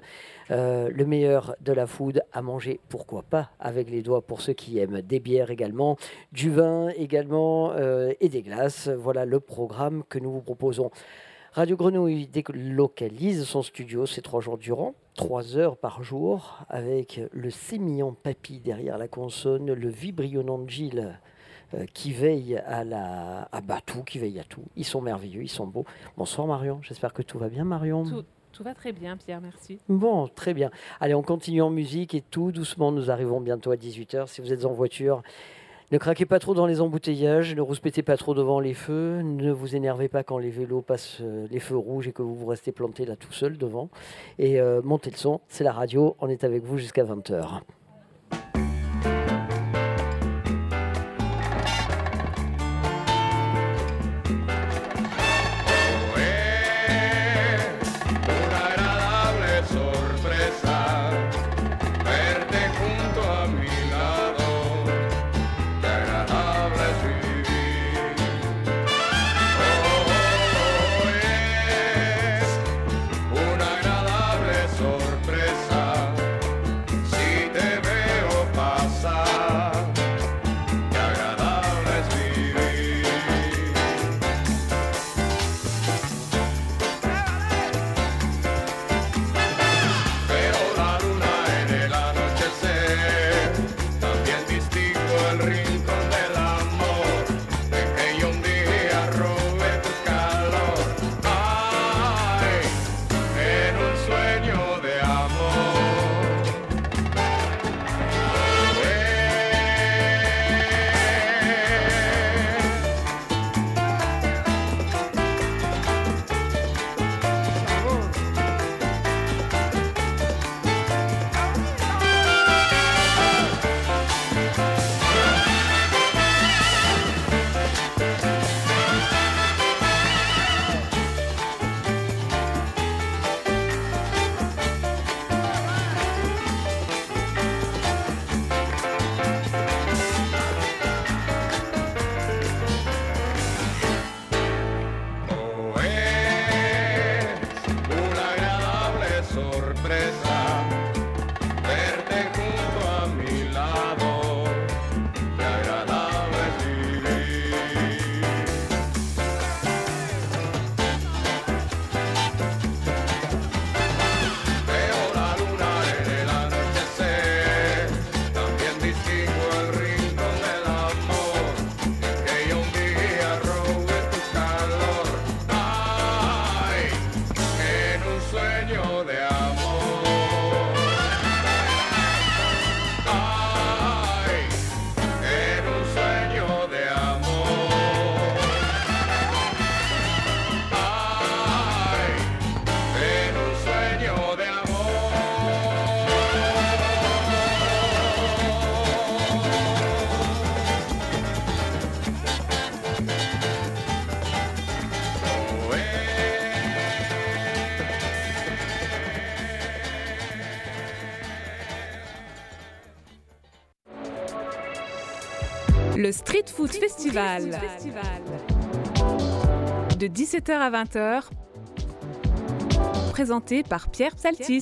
le meilleur de la food à manger. Pourquoi pas avec les doigts pour ceux qui aiment. Des bières également, du vin également euh, et des glaces. Voilà le programme que nous vous proposons. Radio Grenouille délocalise son studio ces trois jours durant, trois heures par jour, avec le sémillant papy derrière la consonne, le vibrionnant Gilles euh, qui veille à la à bah, tout, qui veille à tout. Ils sont merveilleux, ils sont beaux. Bonsoir Marion, j'espère que tout va bien Marion. Tout va très bien, Pierre, merci. Bon, très bien. Allez, on continue en musique et tout doucement, nous arrivons bientôt à 18h. Si vous êtes en voiture, ne craquez pas trop dans les embouteillages, ne rouspétez pas trop devant les feux, ne vous énervez pas quand les vélos passent euh, les feux rouges et que vous vous restez planté là tout seul devant. Et euh, montez le son, c'est la radio, on est avec vous jusqu'à 20h. Le Street Food Festival. De 17h à 20h. Présenté par Pierre Psaltis.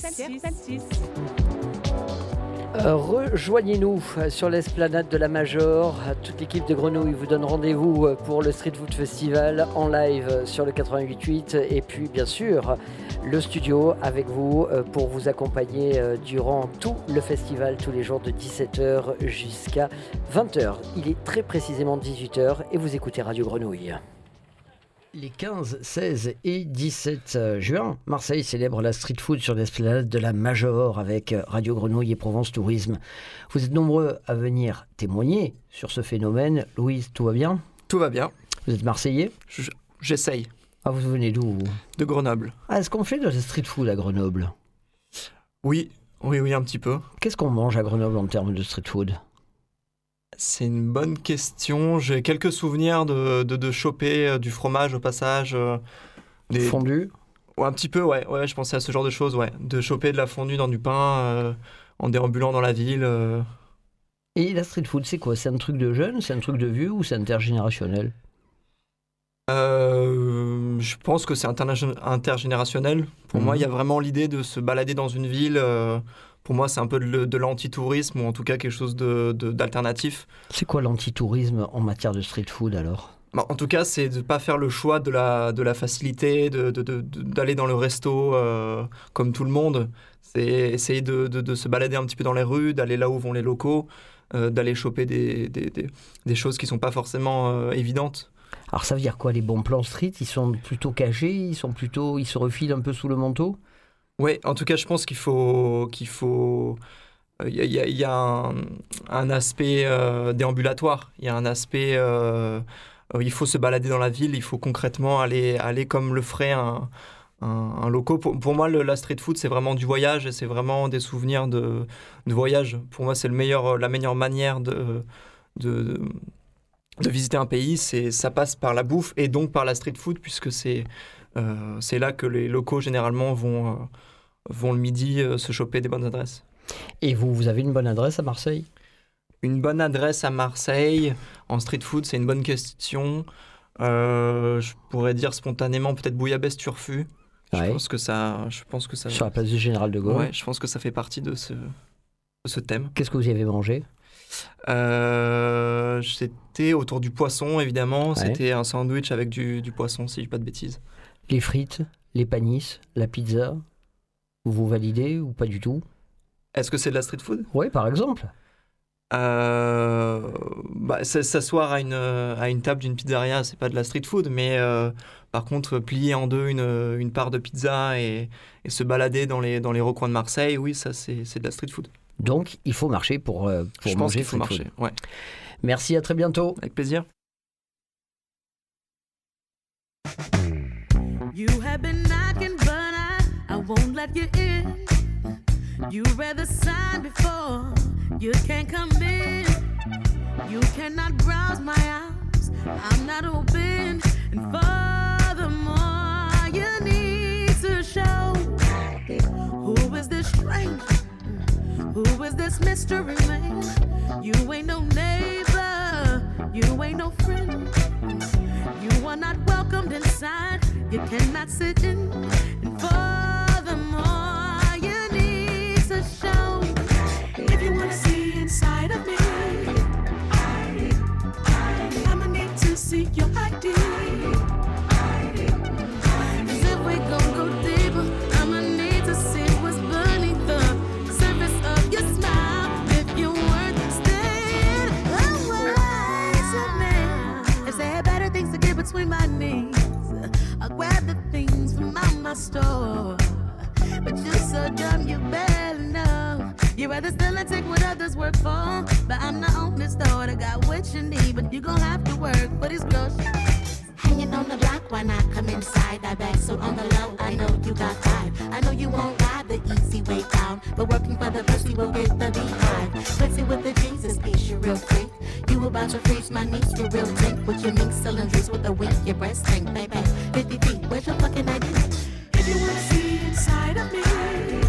Euh, Rejoignez-nous euh, sur l'esplanade de la Major. Toute l'équipe de Grenouille vous donne rendez-vous euh, pour le Street Food Festival en live sur le 88.8 et puis bien sûr le studio avec vous pour vous accompagner durant tout le festival tous les jours de 17h jusqu'à 20h. Il est très précisément 18h et vous écoutez Radio Grenouille. Les 15, 16 et 17 juin, Marseille célèbre la street food sur l'esplanade de la Major avec Radio Grenouille et Provence Tourisme. Vous êtes nombreux à venir témoigner sur ce phénomène. Louise, tout va bien? Tout va bien. Vous êtes Marseillais? Je- J'essaye. Ah, vous venez d'où De Grenoble. Ah, est-ce qu'on fait de la street food à Grenoble? Oui, oui, oui, un petit peu. Qu'est-ce qu'on mange à Grenoble en termes de street food? C'est une bonne question. J'ai quelques souvenirs de, de, de choper euh, du fromage au passage. euh, des... Fondu Ouais, un petit peu, ouais, ouais, je pensais à ce genre de choses, ouais. De choper de la fondue dans du pain euh, en déambulant dans la ville. euh. Et la street food, c'est quoi? C'est un truc de jeune C'est un truc de vieux ou c'est intergénérationnel? Euh, je pense que c'est intergénérationnel. Pour moi, Mhm. il y a vraiment l'idée de se balader dans une ville. Pour moi, c'est un peu de, de l'anti-tourisme ou en tout cas quelque chose de- de- d'alternatif. C'est quoi l'antitourisme en matière de street food alors? Bah, en tout cas, c'est de ne pas faire le choix de la, de la facilité, d'aller dans le resto euh, comme tout le monde. C'est essayer de, se balader un petit peu dans les rues, d'aller là où vont les locaux, euh, d'aller choper des, des, des- des choses qui ne sont pas forcément euh, évidentes. Alors ça veut dire quoi les bons plans street? Ils sont plutôt cachés? Ils sont plutôt, ils se refilent un peu sous le manteau? Oui, en tout cas, je pense qu'il faut... qu'il faut... euh, Il y a, un, aspect euh, déambulatoire, il y a un aspect... euh, il faut se balader dans la ville, il faut concrètement aller, aller comme le ferait un, un, loco. Pour, moi, le- la street food, c'est vraiment du voyage et c'est vraiment des souvenirs de, de voyage. Pour moi, c'est le meilleur, la meilleure manière de, de, visiter un pays. Ça passe par la bouffe et donc par la street food, puisque c'est, c'est là que les locaux, généralement, vont, euh, vont le midi euh, se choper des bonnes adresses. Et vous, vous avez une bonne adresse à Marseille? Une bonne adresse à Marseille en street food, c'est une bonne question. Euh, je pourrais dire spontanément peut-être bouillabaisse turfu. Je pense que ça, je pense que ça. Sur la place du Général de Gaulle Ouais, je pense que ça fait partie de ce, de ce thème. Qu'est-ce que vous y avez mangé? Euh, C'était autour du poisson, évidemment. Ouais. C'était un sandwich avec du, du poisson, si je dis pas de bêtises. Les frites, les panisses, la pizza Vous validez ou pas du tout? Est-ce que c'est de la street food? Oui, par exemple. Euh, bah, S'asseoir à une, à une table d'une pizzeria, c'est pas de la street food, mais euh, par contre, plier en deux une, une part de pizza et, et se balader dans les, dans les recoins de Marseille, oui, ça c'est de la street food. Donc, il faut marcher pour, euh, pour Je pense manger qu'il faut marcher. Ouais. Merci, à très bientôt. Avec plaisir. Have been knocking, but I, I won't let you in. You read the sign before, you can't come in. You cannot browse my house, I'm not open. And furthermore, you need to show who is this stranger? Who is this mystery man? You ain't no neighbor, you ain't no friend. You are not welcomed inside. You cannot sit in. And furthermore, you need to show if you want to see inside of me. I, I, I'ma need to see your. between my knees. I grab the things from out my store. But you're so dumb, you barely know. You're rather still and take what others work for. But I'm the only store that got what you need. But you gon' have to work for these groceries. Hanging on the block, why not come inside? I bet so on the low, I know you got five. I know you won't ride the easy way down, but working for the pussy will get the beehive. Pussy with the Jesus piece, you real freak. You about to freeze my knees, you real tank. With your mink cylinders with a wink, your breast tank, baby. 50 feet, where's your fucking ID? If you wanna see inside of me,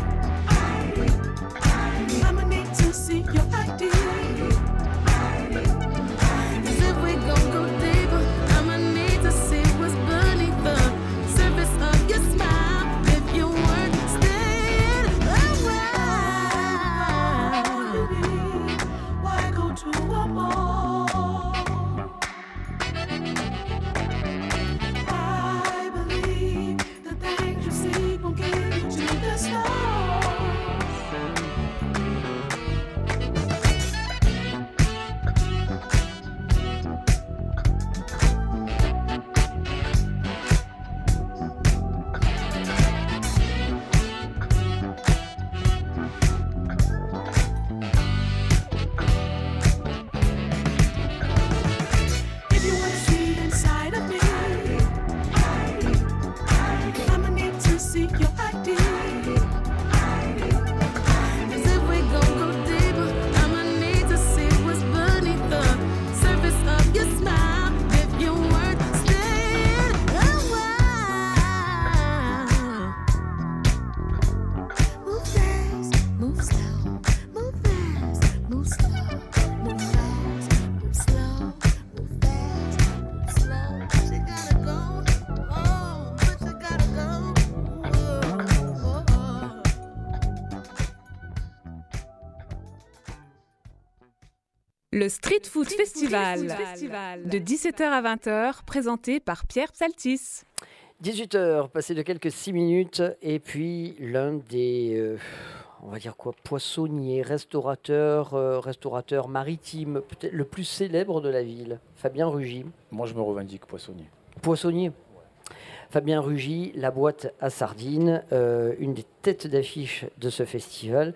Le Street Food Festival, de 17h à 20h, présenté par Pierre Psaltis. 18h, passé de quelques 6 minutes, et puis l'un des, euh, on va dire quoi, poissonniers, restaurateurs, euh, restaurateurs maritimes, peut-être le plus célèbre de la ville, Fabien Rugy. Moi, je me revendique poissonnier. Poissonnier. Fabien Rugy, la boîte à sardines, euh, une des têtes d'affiche de ce festival.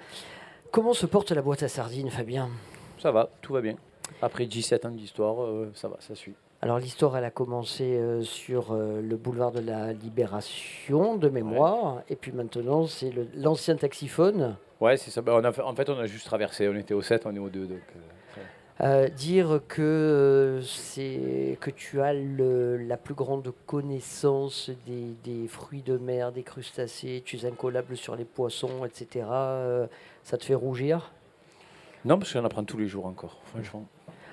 Comment se porte la boîte à sardines, Fabien? Ça va, tout va bien. Après 17 ans d'histoire, euh, ça va, ça suit. Alors l'histoire, elle a commencé euh, sur euh, le boulevard de la Libération, de mémoire, et puis maintenant c'est l'ancien taxiphone. Ouais, c'est ça. Bah, on a fait- en fait, on a juste traversé. On était au 7, on est au 2. Donc, euh, dire que c'est que tu as le- la plus grande connaissance des, des fruits de mer, des crustacés, tu es incollable sur les poissons, etc. ça te fait rougir? Non, parce qu'on apprend tous les jours encore, franchement.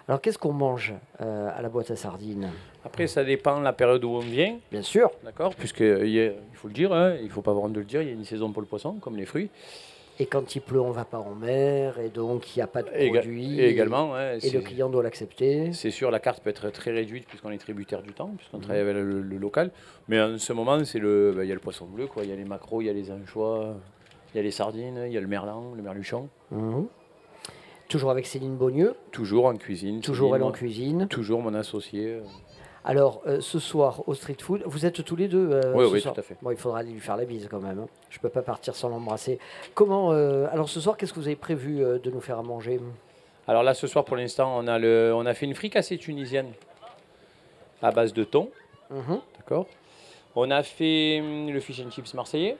Alors qu'est-ce qu'on mange euh, à la boîte à sardines? Après, ça dépend de la période où on vient. Bien sûr. D'accord Puisque, il y a- il faut le dire, hein, il ne faut pas avoir honte de le dire, il y a une saison pour le poisson, comme les fruits. Et quand il pleut, on va pas en mer, et donc il n'y a pas de Éga- produits. et également, ouais, et le client doit l'accepter. C'est sûr, la carte peut être très réduite puisqu'on est tributaire du temps, puisqu'on travaille avec le, le local. Mais en ce moment, c'est le, bah, il y a le poisson bleu. Il y a les maquereaux, il y a les anchois, il y a les sardines, il y a le merlan, le merluchon. Mhm. Toujours avec Céline Beaunieu. Toujours en cuisine. Toujours Céline, elle en cuisine. Toujours mon associé. Alors, euh, ce soir, au street food, vous êtes tous les deux euh, Oui, ce oui, soir tout à fait. Bon, il faudra aller lui faire la bise quand même. hein. Je peux pas partir sans l'embrasser. Comment euh, Alors, ce soir, qu'est-ce que vous avez prévu de nous faire à manger? Alors là, ce soir, pour l'instant, on a le, on a fait une fricassée tunisienne à base de thon. Mhm. D'accord. On a fait hum, le fish and chips marseillais.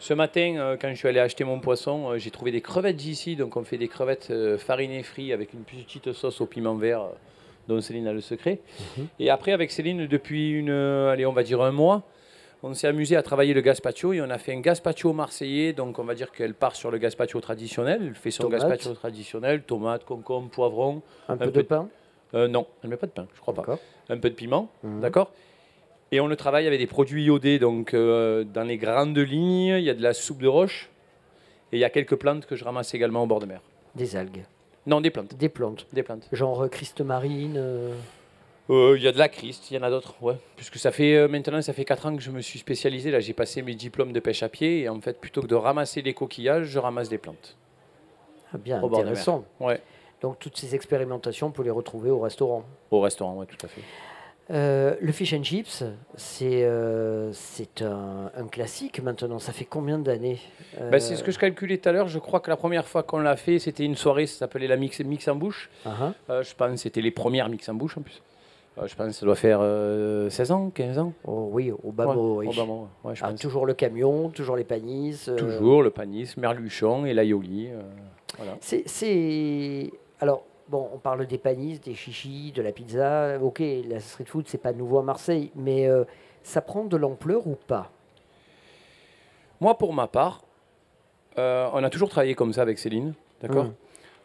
Ce matin, euh, quand je suis allé acheter mon poisson, euh, j'ai trouvé des crevettes d'ici. Donc, on fait des crevettes euh, farinées frites avec une petite sauce au piment vert, dont Céline a le secret. Et après, avec Céline, depuis une, allez, on va dire un mois, on s'est amusé à travailler le gazpacho et on a fait un gazpacho marseillais. Donc, on va dire qu'elle part sur le gazpacho traditionnel. Elle fait son Tomate. gazpacho traditionnel tomate, concombre, poivron. Un peu de pain Euh, Non, elle ne met pas de pain, je crois pas. Un peu de piment, Mhm. d'accord Et on le travaille avec des produits iodés. Donc, euh, dans les grandes lignes, il y a de la soupe de roche et il y a quelques plantes que je ramasse également au bord de mer. Des algues. Non, des plantes. Des plantes. Des plantes. Genre euh, Christ marine. euh, Euh, Il y a de la Christ, il y en a d'autres, ouais. Puisque ça fait euh, maintenant, ça fait 4 ans que je me suis spécialisé. Là, j'ai passé mes diplômes de pêche à pied et en fait, plutôt que de ramasser les coquillages, je ramasse des plantes. ah, bien intéressant. Ouais. Donc, toutes ces expérimentations, on peut les retrouver au restaurant. Au restaurant, ouais, tout à fait. Euh, le fish and chips, c'est euh, un, un classique maintenant. Ça fait combien d'années Bah, c'est ce que je calculais tout à l'heure. Je crois que la première fois qu'on l'a fait, c'était une soirée, ça s'appelait la mix, mix en bouche. Uh-huh. Euh, je pense que c'était les premières mix en bouche en plus. Euh, je pense que ça doit faire euh, 16 ans, 15 ans. Oh, oui, au bas Ouais, oui. ouais, Ah, toujours le camion, toujours les panisses. euh, Toujours le panis, merluchon et l'aioli. euh, voilà. C'est, c'est- Alors, bon, on parle des panisses, des chichis, de la pizza. Ok, la street food, c'est pas nouveau à Marseille, mais euh, ça prend de l'ampleur ou pas? Moi, pour ma part, euh, on a toujours travaillé comme ça avec Céline, d'accord? Mm.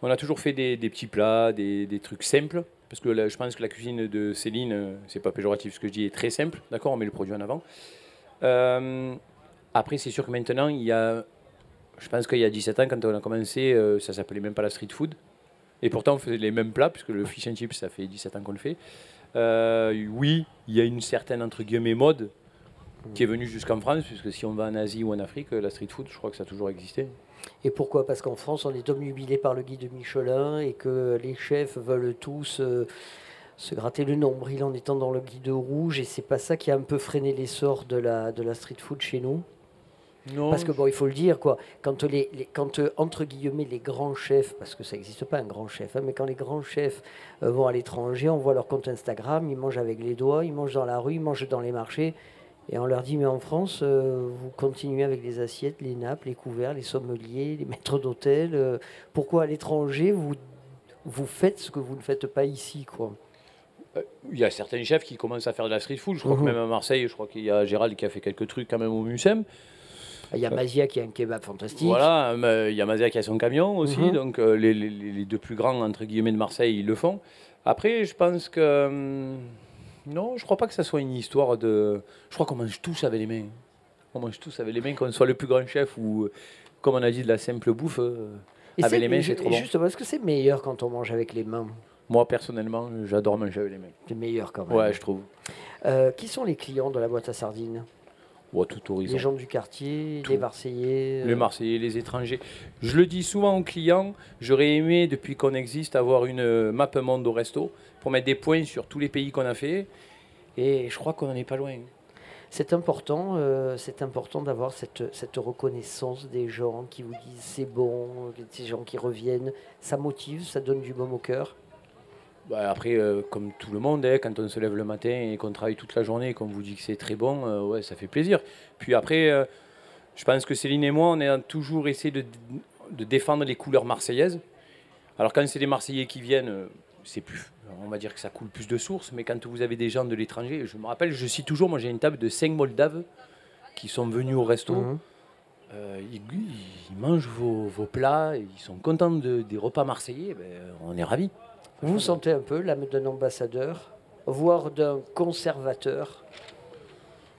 On a toujours fait des, des petits plats, des, des trucs simples, parce que je pense que la cuisine de Céline, euh, c'est pas péjoratif ce que je dis, est très simple, d'accord? On met le produit en avant. Euh, après, c'est sûr que maintenant, il y a, je pense qu'il y a 17 ans, quand on a commencé, ça s'appelait même pas la street food. Et pourtant, on faisait les mêmes plats, puisque le fish and chips, ça fait 17 ans qu'on le fait. Euh, oui, il y a une certaine, entre guillemets, mode qui est venue jusqu'en France, puisque si on va en Asie ou en Afrique, la street food, je crois que ça a toujours existé. Et pourquoi? Parce qu'en France, on est obnubilé par le guide Michelin et que les chefs veulent tous euh, se gratter le nombril en étant dans le guide rouge. Et c'est pas ça qui a un peu freiné l'essor de la, de la street food chez nous Non. Parce que bon, il faut le dire, quoi. Quand, les, les- quand euh, entre guillemets les grands chefs, parce que ça n'existe pas un grand chef, hein, mais quand les grands chefs euh, vont à l'étranger, on voit leur compte Instagram, ils mangent avec les doigts, ils mangent dans la rue, ils mangent dans les marchés, et on leur dit mais en France, euh, vous continuez avec les assiettes, les nappes, les couverts, les sommeliers, les maîtres d'hôtel. euh, pourquoi à l'étranger vous vous faites ce que vous ne faites pas ici, quoi? Il y a certains chefs qui commencent à faire de la street food. Je crois que même à Marseille, je crois qu'il y a Gérald qui a fait quelques trucs quand même au Mucem. Il y a Mazia qui a un kebab fantastique. Voilà, il y a Mazia qui a son camion aussi. Mhm. Donc euh, les, les- les deux plus grands, entre guillemets, de Marseille, ils le font. Après, je pense que... hum, non, je crois pas que ça soit une histoire de... Je crois qu'on mange tous avec les mains. On mange tous avec les mains, qu'on soit le plus grand chef ou, comme on a dit, de la simple bouffe. euh, Et avec c'est- les mains, c'est trop bon. Justement, est-ce que c'est meilleur quand on mange avec les mains? Moi, personnellement, j'adore manger avec les mains. C'est meilleur quand même. Ouais, je trouve. Euh, qui sont les clients de la boîte à sardines? Ouais, tout horizon. Les gens du quartier, Tout. les Marseillais euh, Les Marseillais, les étrangers. Je le dis souvent aux clients, j'aurais aimé, depuis qu'on existe, avoir une euh, map monde au resto pour mettre des points sur tous les pays qu'on a fait. Et je crois qu'on n'en est pas loin. C'est important, euh, c'est important d'avoir cette, cette reconnaissance des gens qui vous disent c'est bon, ces gens qui reviennent. Ça motive, ça donne du baume au cœur. Bah, après, euh, comme tout le monde, hein, quand on se lève le matin et qu'on travaille toute la journée et qu'on vous dit que c'est très bon, euh, ouais, ça fait plaisir. Puis après, euh, je pense que Céline et moi, on a toujours essayé de, de défendre les couleurs marseillaises. Alors quand c'est des Marseillais qui viennent, c'est plus, on va dire que ça coule plus de sources, mais quand vous avez des gens de l'étranger, je me rappelle, je cite toujours, moi j'ai une table de 5 Moldaves qui sont venus au resto. Mhm. Euh, ils, ils mangent vos, vos plats, ils sont contents de- des repas marseillais, ben, on est ravis. Vous vous sentez un peu l'âme d'un ambassadeur, voire d'un conservateur.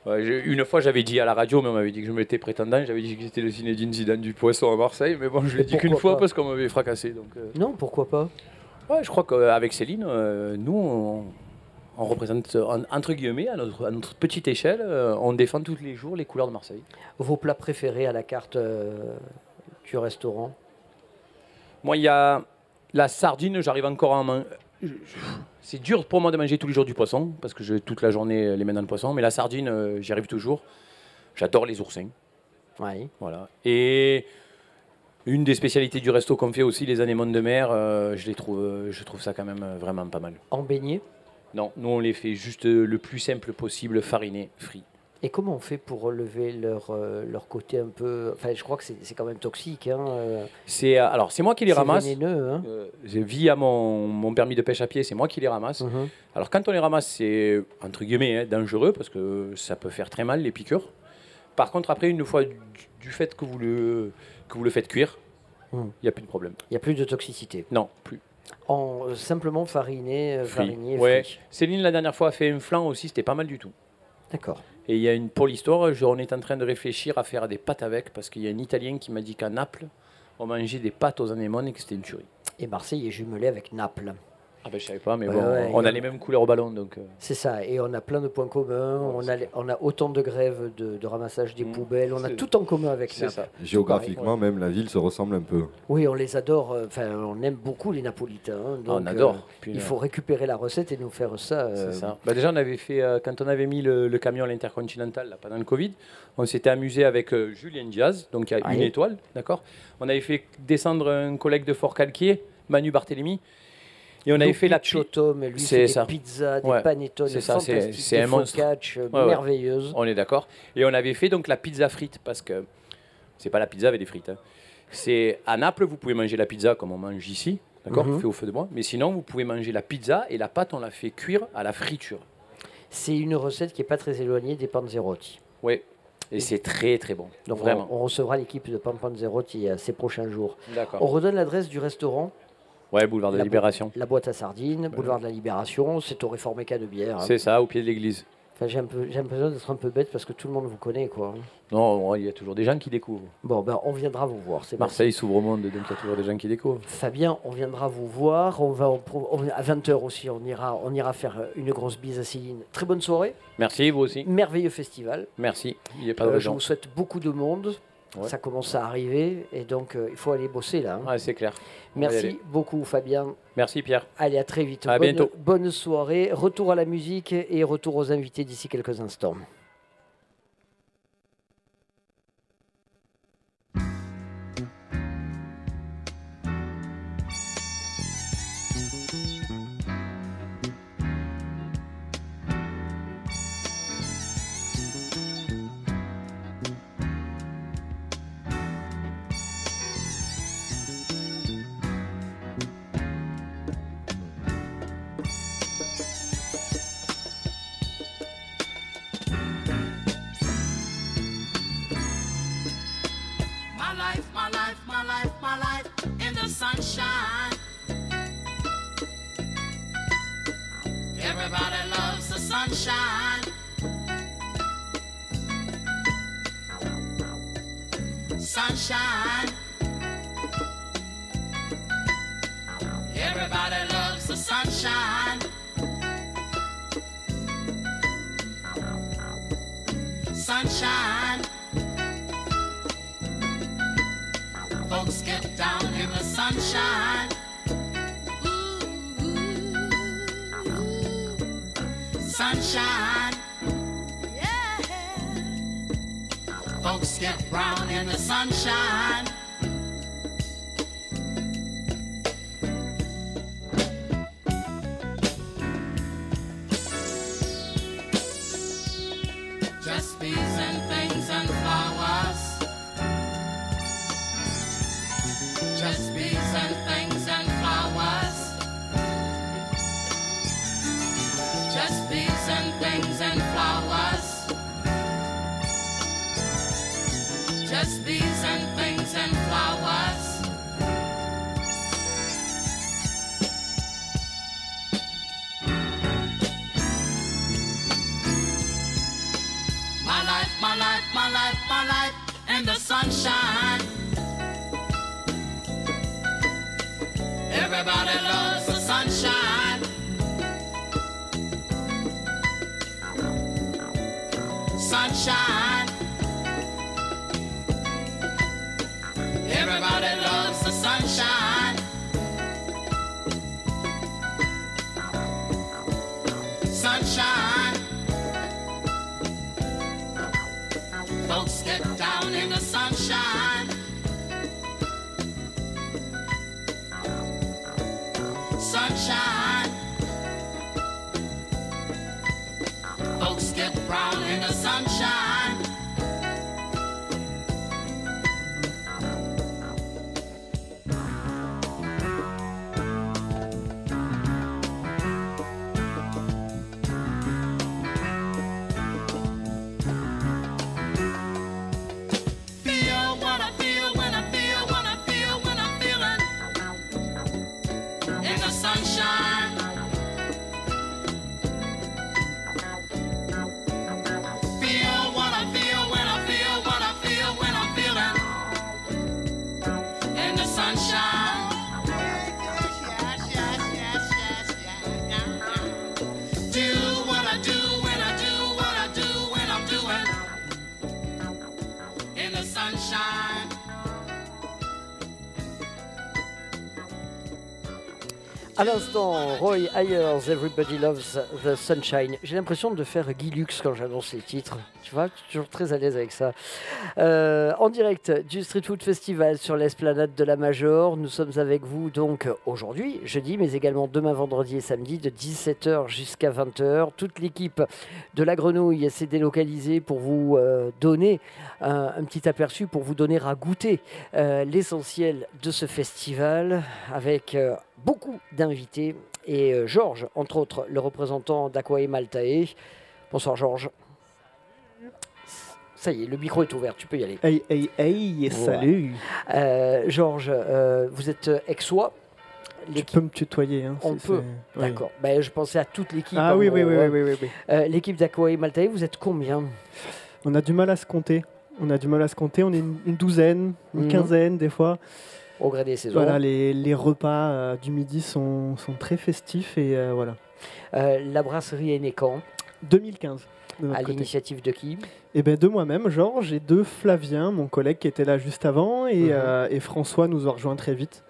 Une fois, j'avais dit à la radio, mais on m'avait dit que je m'étais prétendant. J'avais dit que c'était le Zinedine Zidane du poisson à Marseille, mais bon, je l'ai dit qu'une fois parce qu'on m'avait fracassé. Donc, euh, Non, pourquoi pas? Ouais, je crois qu'avec Céline, euh, nous, on, on représente, en- entre guillemets, à notre, à notre petite échelle, euh, on défend tous les jours les couleurs de Marseille. Vos plats préférés à la carte du restaurant? Moi, il y a la sardine, j'arrive encore à en manger. C'est dur pour moi de manger tous les jours du poisson, parce que j'ai toute la journée euh, les mains dans le poisson, mais la sardine, euh, j'y arrive toujours. J'adore les oursins. Oui. Voilà. Et une des spécialités du resto qu'on fait aussi, les anémones de mer, euh, je, les trouve, euh, je trouve ça quand même vraiment pas mal. En beignet? Non, nous on les fait juste le plus simple possible, fariné, frit. Et comment on fait pour relever leur, euh, leur côté un peu. Enfin, je crois que c'est quand même toxique. Hein, euh, C'est euh, alors c'est moi qui les ramasse. vénéneux, hein. Euh, à mon, mon permis de pêche à pied, c'est moi qui les ramasse. Mhm. Alors quand on les ramasse, c'est entre guillemets hein, dangereux parce que ça peut faire très mal les piqûres. Par contre, après, une fois du, du fait que vous le, que vous le faites cuire, il Mhm. n'y a plus de problème. Il n'y a plus de toxicité. Non, plus. En, euh, simplement fariné, euh, farinier, Ouais. Céline, la dernière fois, a fait un flan aussi, c'était pas mal du tout. D'accord. Et il y a une, pour l'histoire, on est en train de réfléchir à faire des pâtes avec, parce qu'il y a un Italien qui m'a dit qu'à Naples, on mangeait des pâtes aux anémones et que c'était une tuerie. Et Marseille est jumelé avec Naples. Ah ben je savais pas, mais Ouais, bon, ouais, on a a- les mêmes couleurs au ballon, donc... euh, C'est ça, et on a plein de points communs, on, a, on autant de grèves de, de ramassage des poubelles, on a tout en commun avec Naples. ça. Géographiquement, même, la ville se ressemble un peu. Oui, on les adore, euh, enfin on aime beaucoup les Napolitains. hein, Ah, on donc, adore. euh, Puis, il faut récupérer la recette et nous faire ça. euh, C'est ça. Bah, déjà, on avait fait, euh, quand on avait mis le, le camion à l'intercontinental là, pendant le Covid, on s'était amusé avec euh, Julien Diaz, donc il y a une Ouais. étoile, d'accord? On avait fait descendre un collègue de Fort Calquier, Manu Barthélémy, et on avait fait la Chotto, mais lui C'est des pizzas, des Ouais. panettones C'est ça, c'est- un monstre. Ouais, merveilleuses. On est d'accord. Et on avait fait donc la pizza frite parce que c'est pas la pizza avec des frites. hein. C'est à Naples, vous pouvez manger la pizza comme on mange ici, d'accord, Mhm. fait au feu de bois. Mais sinon, vous pouvez manger la pizza et la pâte, on la fait cuire à la friture. C'est une recette qui n'est pas très éloignée des panzerotti. Oui. Et c'est très très bon. Donc vraiment. on, on recevra l'équipe de Panzerotti euh, ces prochains jours. D'accord. On redonne l'adresse du restaurant. Ouais, boulevard de la Libération. La boîte à sardines, boulevard de la Libération, c'est au Réforméca de bière. hein. C'est ça, au pied de l'église. Enfin, j'ai l'impression d'être un peu bête parce que tout le monde vous connaît. quoi. Non, il y a toujours des gens qui découvrent. Bon, ben, on viendra vous voir. Marseille s'ouvre au monde, donc il y a toujours des gens qui découvrent. Fabien, on viendra vous voir. On va on- à 20h aussi, on ira, on ira faire euh, une grosse bise à Céline. Très bonne soirée. Merci, vous aussi. Merveilleux festival. Merci. Il n'y a pas de Euh, je vous souhaite beaucoup de monde. Ouais. Ça commence à arriver et donc euh, il faut aller bosser là. hein. Ouais, c'est clair. Merci beaucoup Fabien. Merci Pierre. Allez, à très vite. À bonne, bientôt. bonne soirée. Retour à la musique et retour aux invités d'ici quelques instants. Sunshine. Everybody loves the sunshine. Sunshine. Everybody loves the sunshine. Sunshine. Folks get down in the sunshine. Sunshine. Folks get brown in the sunshine. L'instant, Roy Ayers, Everybody Loves the Sunshine. J'ai l'impression de faire Guy Lux quand j'annonce les titres. Tu vois, je suis toujours très à l'aise avec ça. Euh, en direct du Street Food Festival sur l'esplanade de la Major. Nous sommes avec vous donc aujourd'hui, jeudi, mais également demain, vendredi et samedi, de 17h jusqu'à 20h. Toute l'équipe de la Grenouille s'est délocalisée pour vous euh, donner un, petit aperçu, pour vous donner à goûter euh, l'essentiel de ce festival avec beaucoup d'invités. Et euh, Georges, entre autres, le représentant d'Aqua Maltae. Bonsoir Georges. Ça y est, le micro est ouvert, tu peux y aller. Hey, hey, hey, salut. Euh, Georges, euh, vous êtes exois. Tu peux me tutoyer. Hein, On peut, c'est- oui. d'accord. Ben, je pensais à toute l'équipe. Ah hein, oui, oui, oui, oui, oui, oui. L'équipe d'Aqua Maltae, vous êtes combien? On a du mal à se compter. On a du mal à se compter. On est une, une douzaine, une Mhm. quinzaine des fois. Au gré des saisons. Voilà, les, les repas euh, du midi sont, sont très festifs et euh, voilà. Euh, la brasserie est née quand? 2015. de notre À l'initiative de qui? Et ben de moi-même, Georges, et de Flavien, mon collègue qui était là juste avant, et, Mhm. et François nous a rejoint très vite.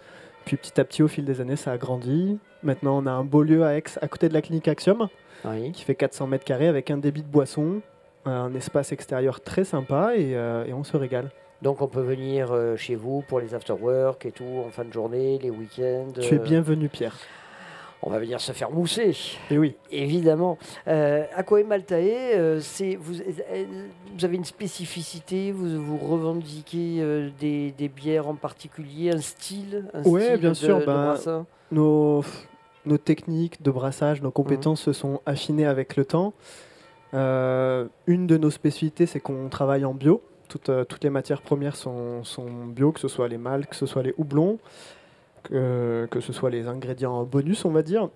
Puis petit à petit, au fil des années, ça a grandi. Maintenant, on a un beau lieu à Aix, à côté de la clinique Axiom, Oui. qui fait 400 mètres carrés avec un débit de boisson, un espace extérieur très sympa, et, et on se régale. Donc on peut venir euh, chez vous pour les after-work et tout, en fin de journée, les week-ends. Tu es euh, bienvenu, Pierre. On va venir se faire mousser. Et oui. Évidemment. Euh, Aquae Maltae, euh, c'est, vous, vous avez une spécificité, vous, vous revendiquez des, des bières en particulier, un style un Ouais, style bien de- sûr. de brassin nos, nos techniques de brassage, nos compétences se sont affinées avec le temps. Euh, une de nos spécificités, c'est qu'on travaille en bio. Toutes, euh, toutes les matières premières sont, sont bio, que ce soit les mâles, que ce soit les houblons, que, que ce soit les ingrédients bonus, on va dire.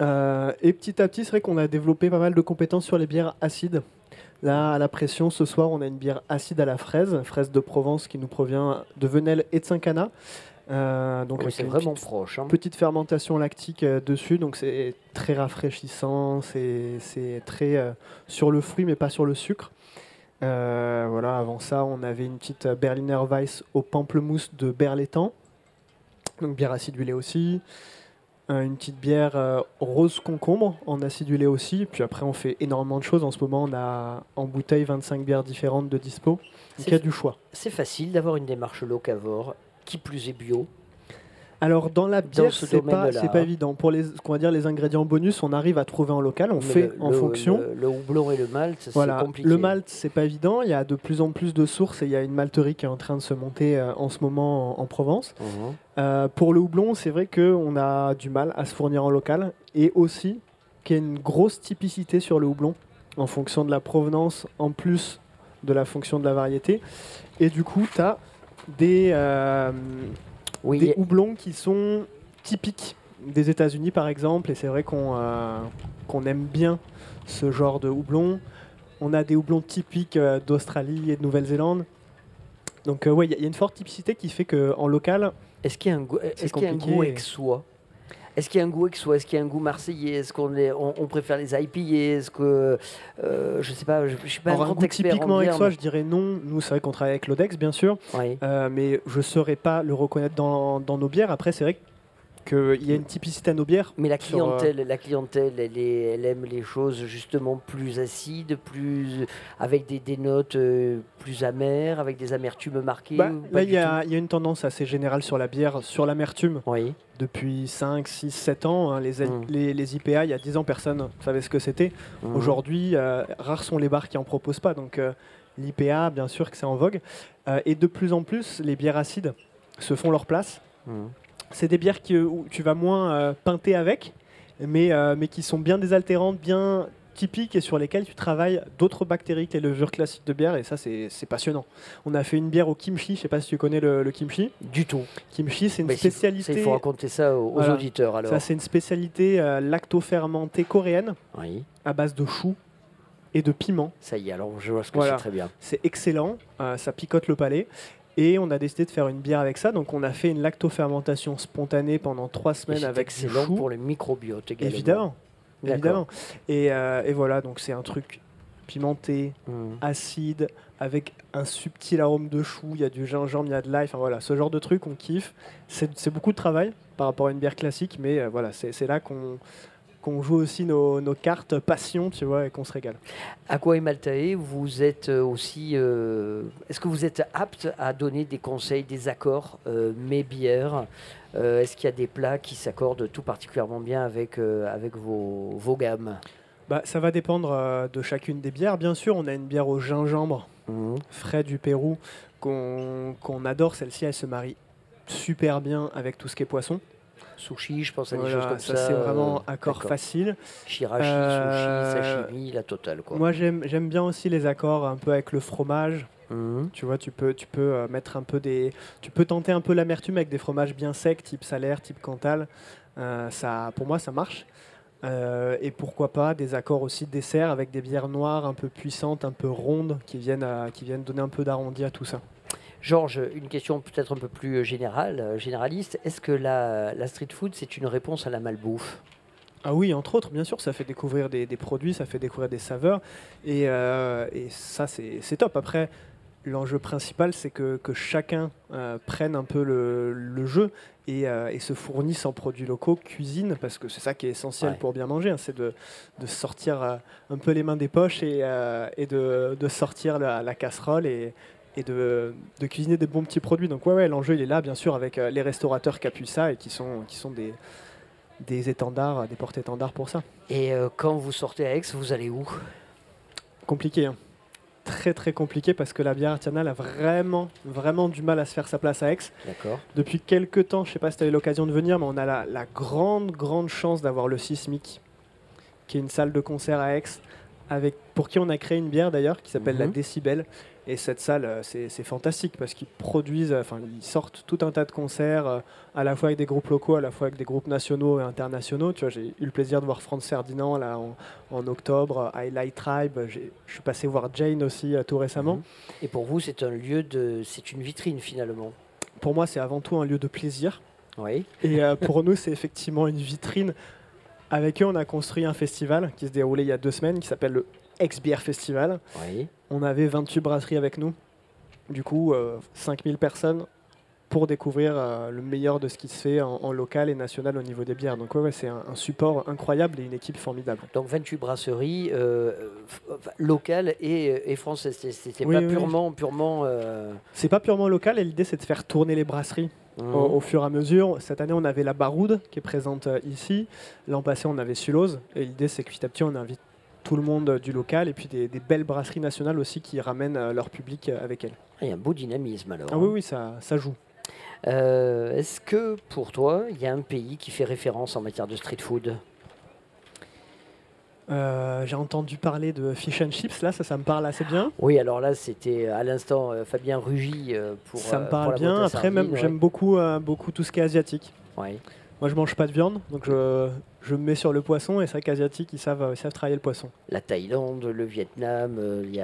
Euh, et petit à petit, c'est vrai qu'on a développé pas mal de compétences sur les bières acides. Là, à la pression, ce soir, on a une bière acide à la fraise, fraise de Provence qui nous provient de Venelle et de Saint-Cana. Euh, donc Oui, c'est vraiment petite- proche, hein. Petite fermentation lactique euh, dessus, donc c'est très rafraîchissant, c'est très sur le fruit mais pas sur le sucre. Euh, voilà, avant ça, on avait une petite euh, Berliner Weiss au pamplemousse de Berlétan, donc bière acidulée aussi. Euh, une petite bière euh, rose concombre en acidulé aussi. Puis après, on fait énormément de choses. En ce moment, on a en bouteille 25 bières différentes de dispo. Donc il y a du choix. C'est facile d'avoir une démarche locavore, qui plus est bio. Alors dans la bière, ce c'est pas, c'est pas hein. évident. Pour les, ce qu'on va dire les ingrédients bonus, on arrive à trouver en local, on Mais fait le- en le- fonction. Le, le houblon et le malt, c'est Voilà, compliqué. le malt, c'est pas évident. Il y a de plus en plus de sources et il y a une malterie qui est en train de se monter euh, en ce moment en, en Provence. Mhm. Euh, pour le houblon, c'est vrai qu'on a du mal à se fournir en local et aussi qu'il y a une grosse typicité sur le houblon en fonction de la provenance, en plus de la fonction de la variété. Et du coup, tu as des, euh, Oui, des houblons qui sont typiques des États-Unis, par exemple. Et c'est vrai qu'on euh, qu'on aime bien ce genre de houblon. On a des houblons typiques euh, d'Australie et de Nouvelle-Zélande. Donc, euh, ouais, il y, a- il y a une forte typicité qui fait qu'en local, Est-ce qu'il y a un goût, C'est est-ce qu'il y a un compliqué. goût aixois Est-ce qu'il y a un goût aixois Est-ce qu'il y a un goût marseillais? Est-ce qu'on on, on préfère les IPA Est-ce que, euh, je sais pas, je, je suis pas Alors, un grand goût expert typiquement en bière, mais- je dirais non. Nous, c'est vrai qu'on travaille avec l'Odex, bien sûr. Oui. Euh, mais je ne saurais pas le reconnaître dans, dans nos bières. Après, c'est vrai qu'il y a une typicité à nos bières. Mais la sur, euh, clientèle, la clientèle, elle, est- elle aime les choses justement plus acides, plus avec des, des notes euh, plus amères, avec des amertumes marquées. Bah, là, il y, a il y a une tendance assez générale sur la bière, sur l'amertume. Oui. Depuis 5, 6, 7 ans, hein, les, Mm. les, les IPA, il y a 10 ans, personne ne savait ce que c'était. Mhm. Aujourd'hui, euh, rares sont les bars qui en proposent pas. Donc, euh, l'IPA, bien sûr que c'est en vogue. Et de plus en plus, les bières acides se font leur place. Mhm. C'est des bières qui, où tu vas moins euh, pinter avec, mais, euh, mais qui sont bien désaltérantes, bien typiques et sur lesquelles tu travailles d'autres bactéries que les levures classiques de bière. Et ça, c'est passionnant. On a fait une bière au kimchi. Je sais pas si tu connais le, le kimchi. Du tout. Kimchi, c'est une Mais spécialité. Il faut raconter ça aux, Voilà. auditeurs alors. Ça, c'est une spécialité euh, lacto-fermentée coréenne Oui. à base de choux et de piment. Ça y est, alors je vois ce que Voilà. c'est très bien. C'est excellent, euh, ça picote le palais. Et on a décidé de faire une bière avec ça. Donc on a fait une lactofermentation spontanée pendant trois semaines avec du excellent chou. pour le microbiote également. Évidemment. Évidemment. Et, euh, et voilà, donc c'est un truc pimenté, Mhm. acide, avec un subtil arôme de chou, il y a du gingembre, il y a de l'ail, enfin voilà, ce genre de truc, on kiffe. C'est beaucoup de travail par rapport à une bière classique, mais euh, voilà, c'est là qu'on qu'on joue aussi nos, nos cartes passion, tu vois, et qu'on se régale. Aqua et Maltae, vous êtes euh, aussi. euh, Est-ce que vous êtes apte à donner des conseils, des accords, euh, mes bières Euh, Est-ce qu'il y a des plats qui s'accordent tout particulièrement bien avec, avec vos, vos gammes? Bah, ça va dépendre de chacune des bières. Bien sûr, on a une bière au gingembre frais du Pérou qu'on qu'on adore. Celle-ci, elle se marie super bien avec tout ce qui est poisson. Sushi, je pense à des choses comme ça. c'est vraiment euh, accord d'accord. facile. Shirashi, Euh, sushi, sashimi, la totale. Quoi. Moi, j'aime bien aussi les accords un peu avec le fromage. Mhm. Tu vois, tu peux, tu peux euh, mettre un peu des, tu peux tenter un peu l'amertume avec des fromages bien secs, type salaire, type cantal. Euh, ça, pour moi, ça marche. Euh, et pourquoi pas des accords aussi de dessert avec des bières noires un peu puissantes, un peu rondes, qui viennent, à- qui viennent donner un peu d'arrondi à tout ça. Georges, une question peut-être un peu plus euh, générale, euh, généraliste. Est-ce que la, la street food, c'est une réponse à la malbouffe? Ah oui, entre autres, bien sûr, ça fait découvrir des, des produits, ça fait découvrir des saveurs, et, euh, et ça, c'est top. Après, l'enjeu principal, c'est que, que chacun euh, prenne un peu le, le jeu et, euh, et se fournisse en produits locaux, cuisine, parce que c'est ça qui est essentiel Ouais. pour bien manger, hein, c'est de, de sortir euh, un peu les mains des poches et, et de, de sortir la, la casserole et, et de, de cuisiner des bons petits produits. Donc ouais, ouais l'enjeu, il est là, bien sûr, avec euh, les restaurateurs qui appuient ça et qui sont, qui sont des, des étendards, des porte-étendards pour ça. Et euh, quand vous sortez à Aix, vous allez où? Compliqué. hein. Très très compliqué parce que la bière artisanale a vraiment vraiment du mal à se faire sa place à Aix. D'accord. Depuis quelques temps, je sais pas si tu as eu l'occasion de venir, mais on a la, la grande grande chance d'avoir le Sismic, qui est une salle de concert à Aix, avec, pour qui on a créé une bière d'ailleurs qui s'appelle la Mhm. Décibel. Et cette salle, euh, c'est fantastique parce qu'ils produisent, enfin ils sortent tout un tas de concerts, euh, à la fois avec des groupes locaux, à la fois avec des groupes nationaux et internationaux. Tu vois, j'ai eu le plaisir de voir Franz Ferdinand là en, en octobre, Highlight Tribe. Je suis passé voir Jane aussi euh, tout récemment. Et pour vous, c'est un lieu de, c'est une vitrine finalement. Pour moi, c'est avant tout un lieu de plaisir. Oui. Et euh, pour nous, c'est effectivement une vitrine. Avec eux, on a construit un festival qui se déroulait il y a deux semaines, qui s'appelle le Ex-Bière Festival. Oui. On avait 28 brasseries avec nous. Du coup, euh, 5000 personnes pour découvrir euh, le meilleur de ce qui se fait en, en local et national au niveau des bières. Donc ouais, ouais, c'est un, un support incroyable et une équipe formidable. Donc 28 brasseries euh, locales et, et françaises. C'est- Oui, pas oui. purement, purement. euh, C'est pas purement local et l'idée c'est de faire tourner les brasseries Mhm. au, au fur et à mesure. Cette année on avait la Baroude qui est présente euh, ici. L'an passé on avait Sulose et l'idée c'est que petit à petit on invite tout le monde euh, du local et puis des, des belles brasseries nationales aussi qui ramènent euh, leur public avec elles. Il y a un beau dynamisme alors. Ah oui oui ça, ça joue. Est-ce que pour toi, il y a un pays qui fait référence en matière de street food? Euh, J'ai entendu parler de fish and chips là ça ça me parle assez bien. Oui, alors là, c'était à l'instant euh, Fabien Rugy euh, pour. ça euh, me pour parle la bien. Après même j'aime beaucoup euh, beaucoup tout ce qui est asiatique. Ouais. Moi je mange pas de viande donc je, je me mets sur le poisson et c'est vrai qu'asiatiques ils savent, euh, ils savent travailler le poisson. La Thaïlande, le Vietnam, euh, il y, y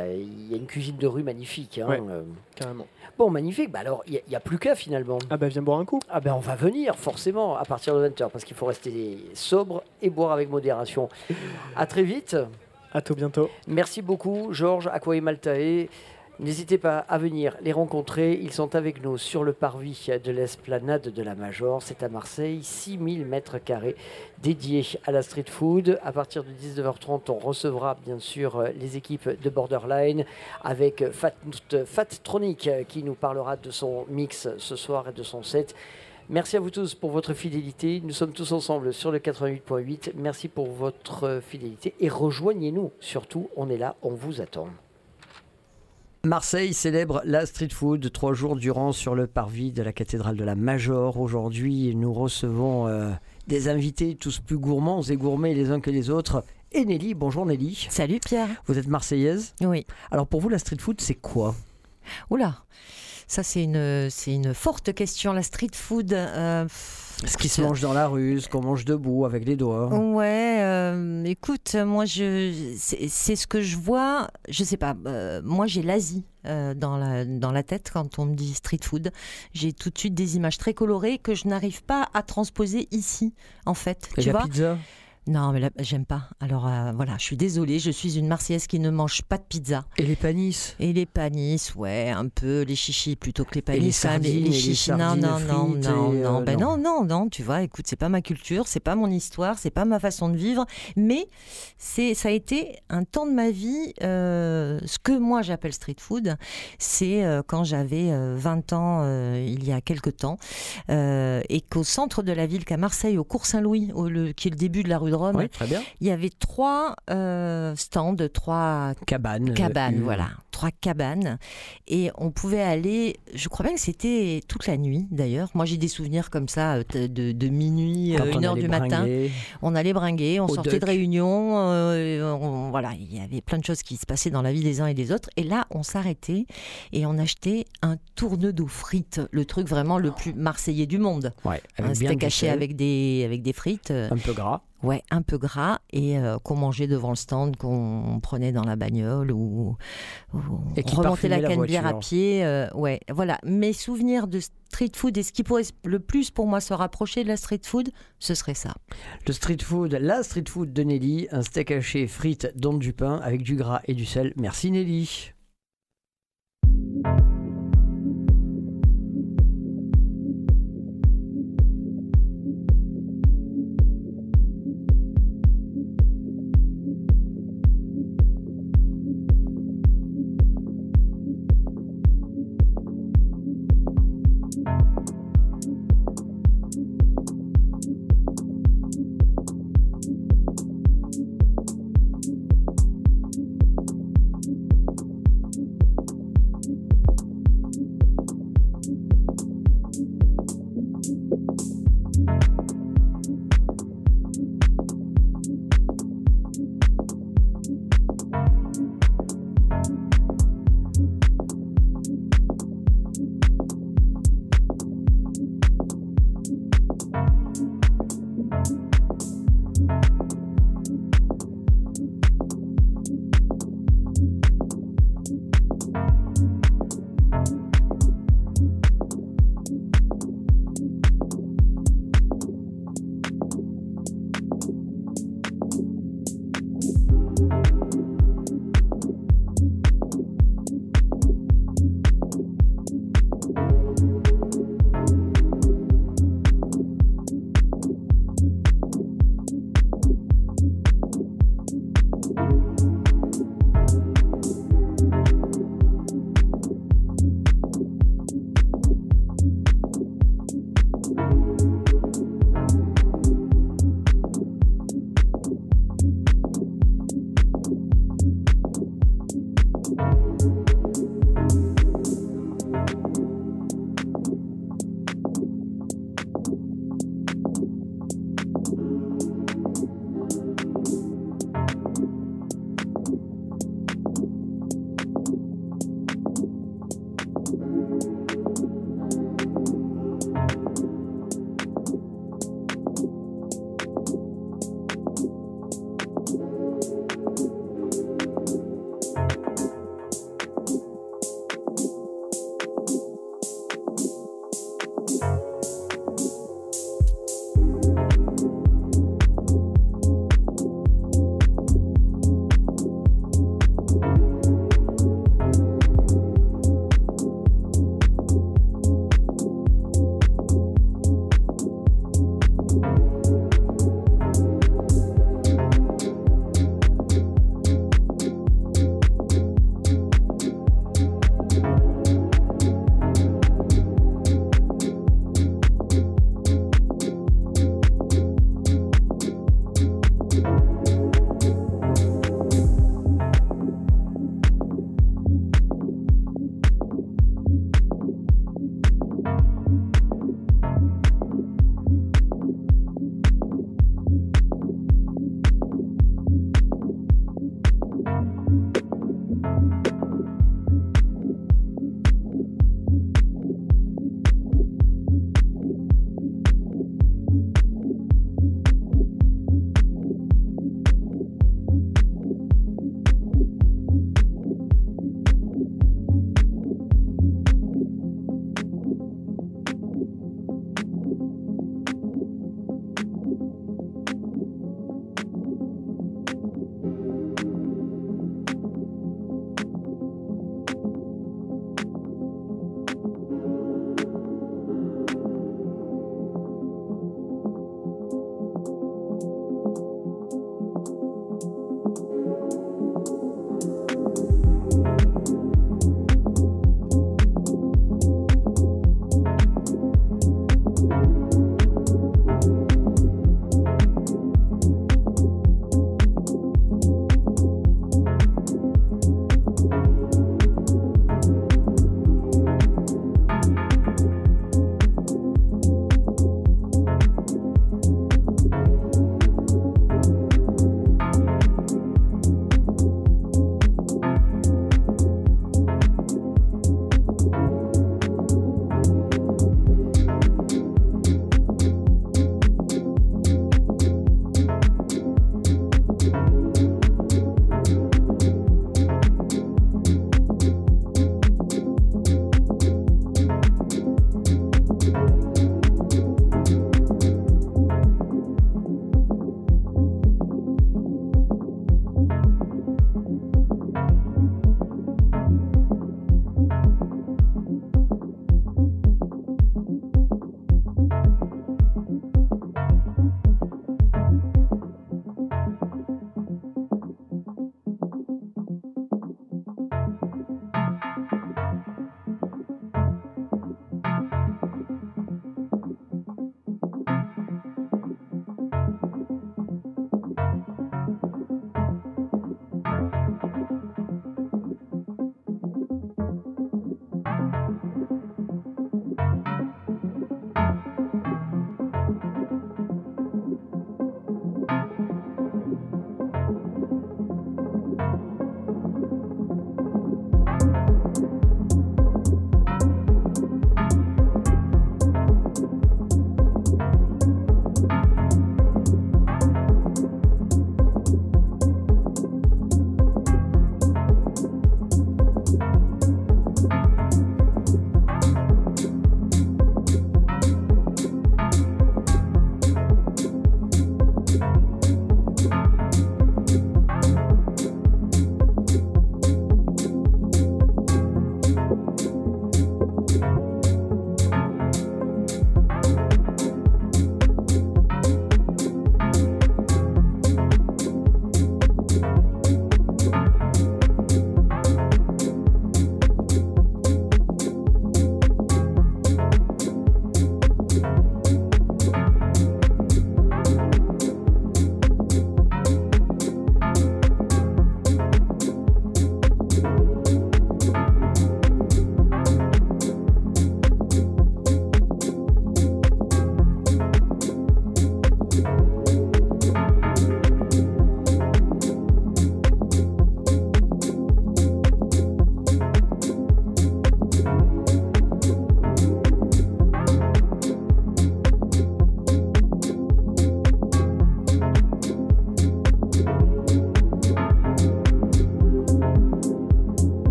a une cuisine de rue magnifique. hein, Ouais. euh. Carrément. Bon, magnifique. Bah alors, il n'y a, plus qu'à finalement. Ah bah viens boire un coup. Ah ben on va venir forcément à partir de 20h parce qu'il faut rester sobre et boire avec modération. À très vite. À tout bientôt. Merci beaucoup Georges, Aqua et Maltae. N'hésitez pas à venir les rencontrer. Ils sont avec nous sur le parvis de l'esplanade de la Major. C'est à Marseille, 6000 mètres carrés dédiés à la street food. À partir de 19h30, on recevra bien sûr les équipes de Borderline avec Fat, Fattronic qui nous parlera de son mix ce soir et de son set. Merci à vous tous pour votre fidélité. Nous sommes tous ensemble sur le 88.8. Merci pour votre fidélité et rejoignez-nous. Surtout, on est là, on vous attend. Marseille célèbre la street food trois jours durant sur le parvis de la cathédrale de la Major. Aujourd'hui, nous recevons euh, des invités tous plus gourmands et gourmets les uns que les autres. Et Nelly, bonjour Nelly. Salut Pierre. Vous êtes marseillaise? Oui. Alors pour vous, la street food, c'est quoi? Oula, ça c'est une, c'est une forte question. La street food. euh, Ce qui se mange dans la rue, ce qu'on mange debout avec les doigts. Ouais, euh, écoute, moi je, c'est ce que je vois. Je sais pas. euh, moi j'ai l'Asie euh, dans la dans la tête quand on me dit street food. J'ai tout de suite des images très colorées que je n'arrive pas à transposer ici, en fait. Et tu la vois pizza? Non, mais là, j'aime pas. Alors euh, voilà, je suis désolée, je suis une Marseillaise qui ne mange pas de pizza. Et les panisses Et les panisses, ouais, un peu les chichis plutôt que les Et les panisses. hein, sardines, et les chichis, non, non, non, non, euh, ben non. non, non, non, tu vois, écoute, c'est pas ma culture, c'est pas mon histoire, c'est pas ma façon de vivre, mais c'est, ça a été un temps de ma vie, euh, ce que moi j'appelle street food, c'est quand j'avais euh, 20 ans, il y a quelque temps, et qu'au centre de la ville, qu'à Marseille, au cours Saint-Louis, qui est le début de la rue de Rome, Oui, très bien. il y avait trois euh, stands, trois Cabanes. cabanes, euh, voilà, trois cabanes, et on pouvait aller. Je crois bien que c'était toute la nuit, d'ailleurs. Moi, j'ai des souvenirs comme ça euh, de, minuit, Quand une heure du matin. On allait bringuer, on sortait de réunion, on- voilà, il y avait plein de choses qui se passaient dans la vie des uns et des autres. Et là, on s'arrêtait et on achetait un tourne d'eau frites, le truc vraiment le plus marseillais du monde. Ouais, bien haché sel. avec des, avec des frites. Un peu gras. Ouais, un peu gras et euh, qu'on mangeait devant le stand, qu'on prenait dans la bagnole ou, ou Et on remontait la la canebière à pied. euh, ouais, voilà. Mes souvenirs de street food et ce qui pourrait le plus pour moi se rapprocher de la street food, ce serait ça. Le street food, la street food de Nelly, un steak haché, frites, dans du pain avec du gras et du sel. Merci Nelly.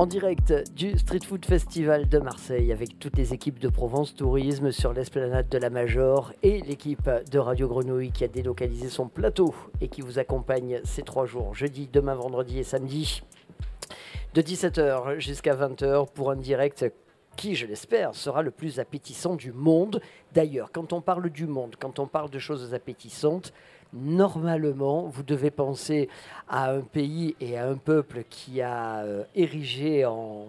En direct du Street Food Festival de Marseille avec toutes les équipes de Provence Tourisme sur l'esplanade de la Major et l'équipe de Radio Grenouille qui a délocalisé son plateau et qui vous accompagne ces trois jours, jeudi, demain, vendredi et samedi, de 17h jusqu'à 20h pour un direct qui, je l'espère, sera le plus appétissant du monde. D'ailleurs, quand on parle du monde, quand on parle de choses appétissantes, normalement, vous devez penser à un pays et à un peuple qui a euh, érigé en,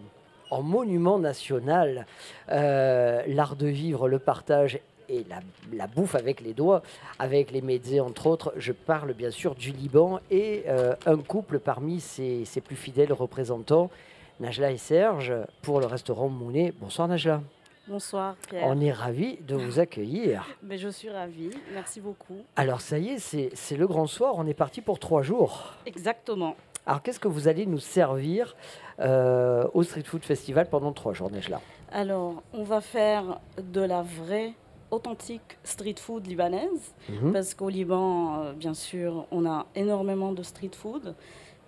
en monument national euh, l'art de vivre, le partage et la, la bouffe avec les doigts, avec les médecins entre autres. Je parle bien sûr du Liban et euh, un couple parmi ses, ses plus fidèles représentants, Najla et Serge, pour le restaurant Mounet. Bonsoir Najla. Bonsoir Pierre. On est ravis de vous accueillir. [LAUGHS] Mais je suis ravie, merci beaucoup. Alors ça y est, c'est le grand soir, on est parti pour trois jours. Exactement. Alors qu'est-ce que vous allez nous servir euh, au Street Food Festival pendant trois jours, Nejla? Alors, on va faire de la vraie, authentique street food libanaise, Mhm. parce qu'au Liban, euh, bien sûr, on a énormément de street food.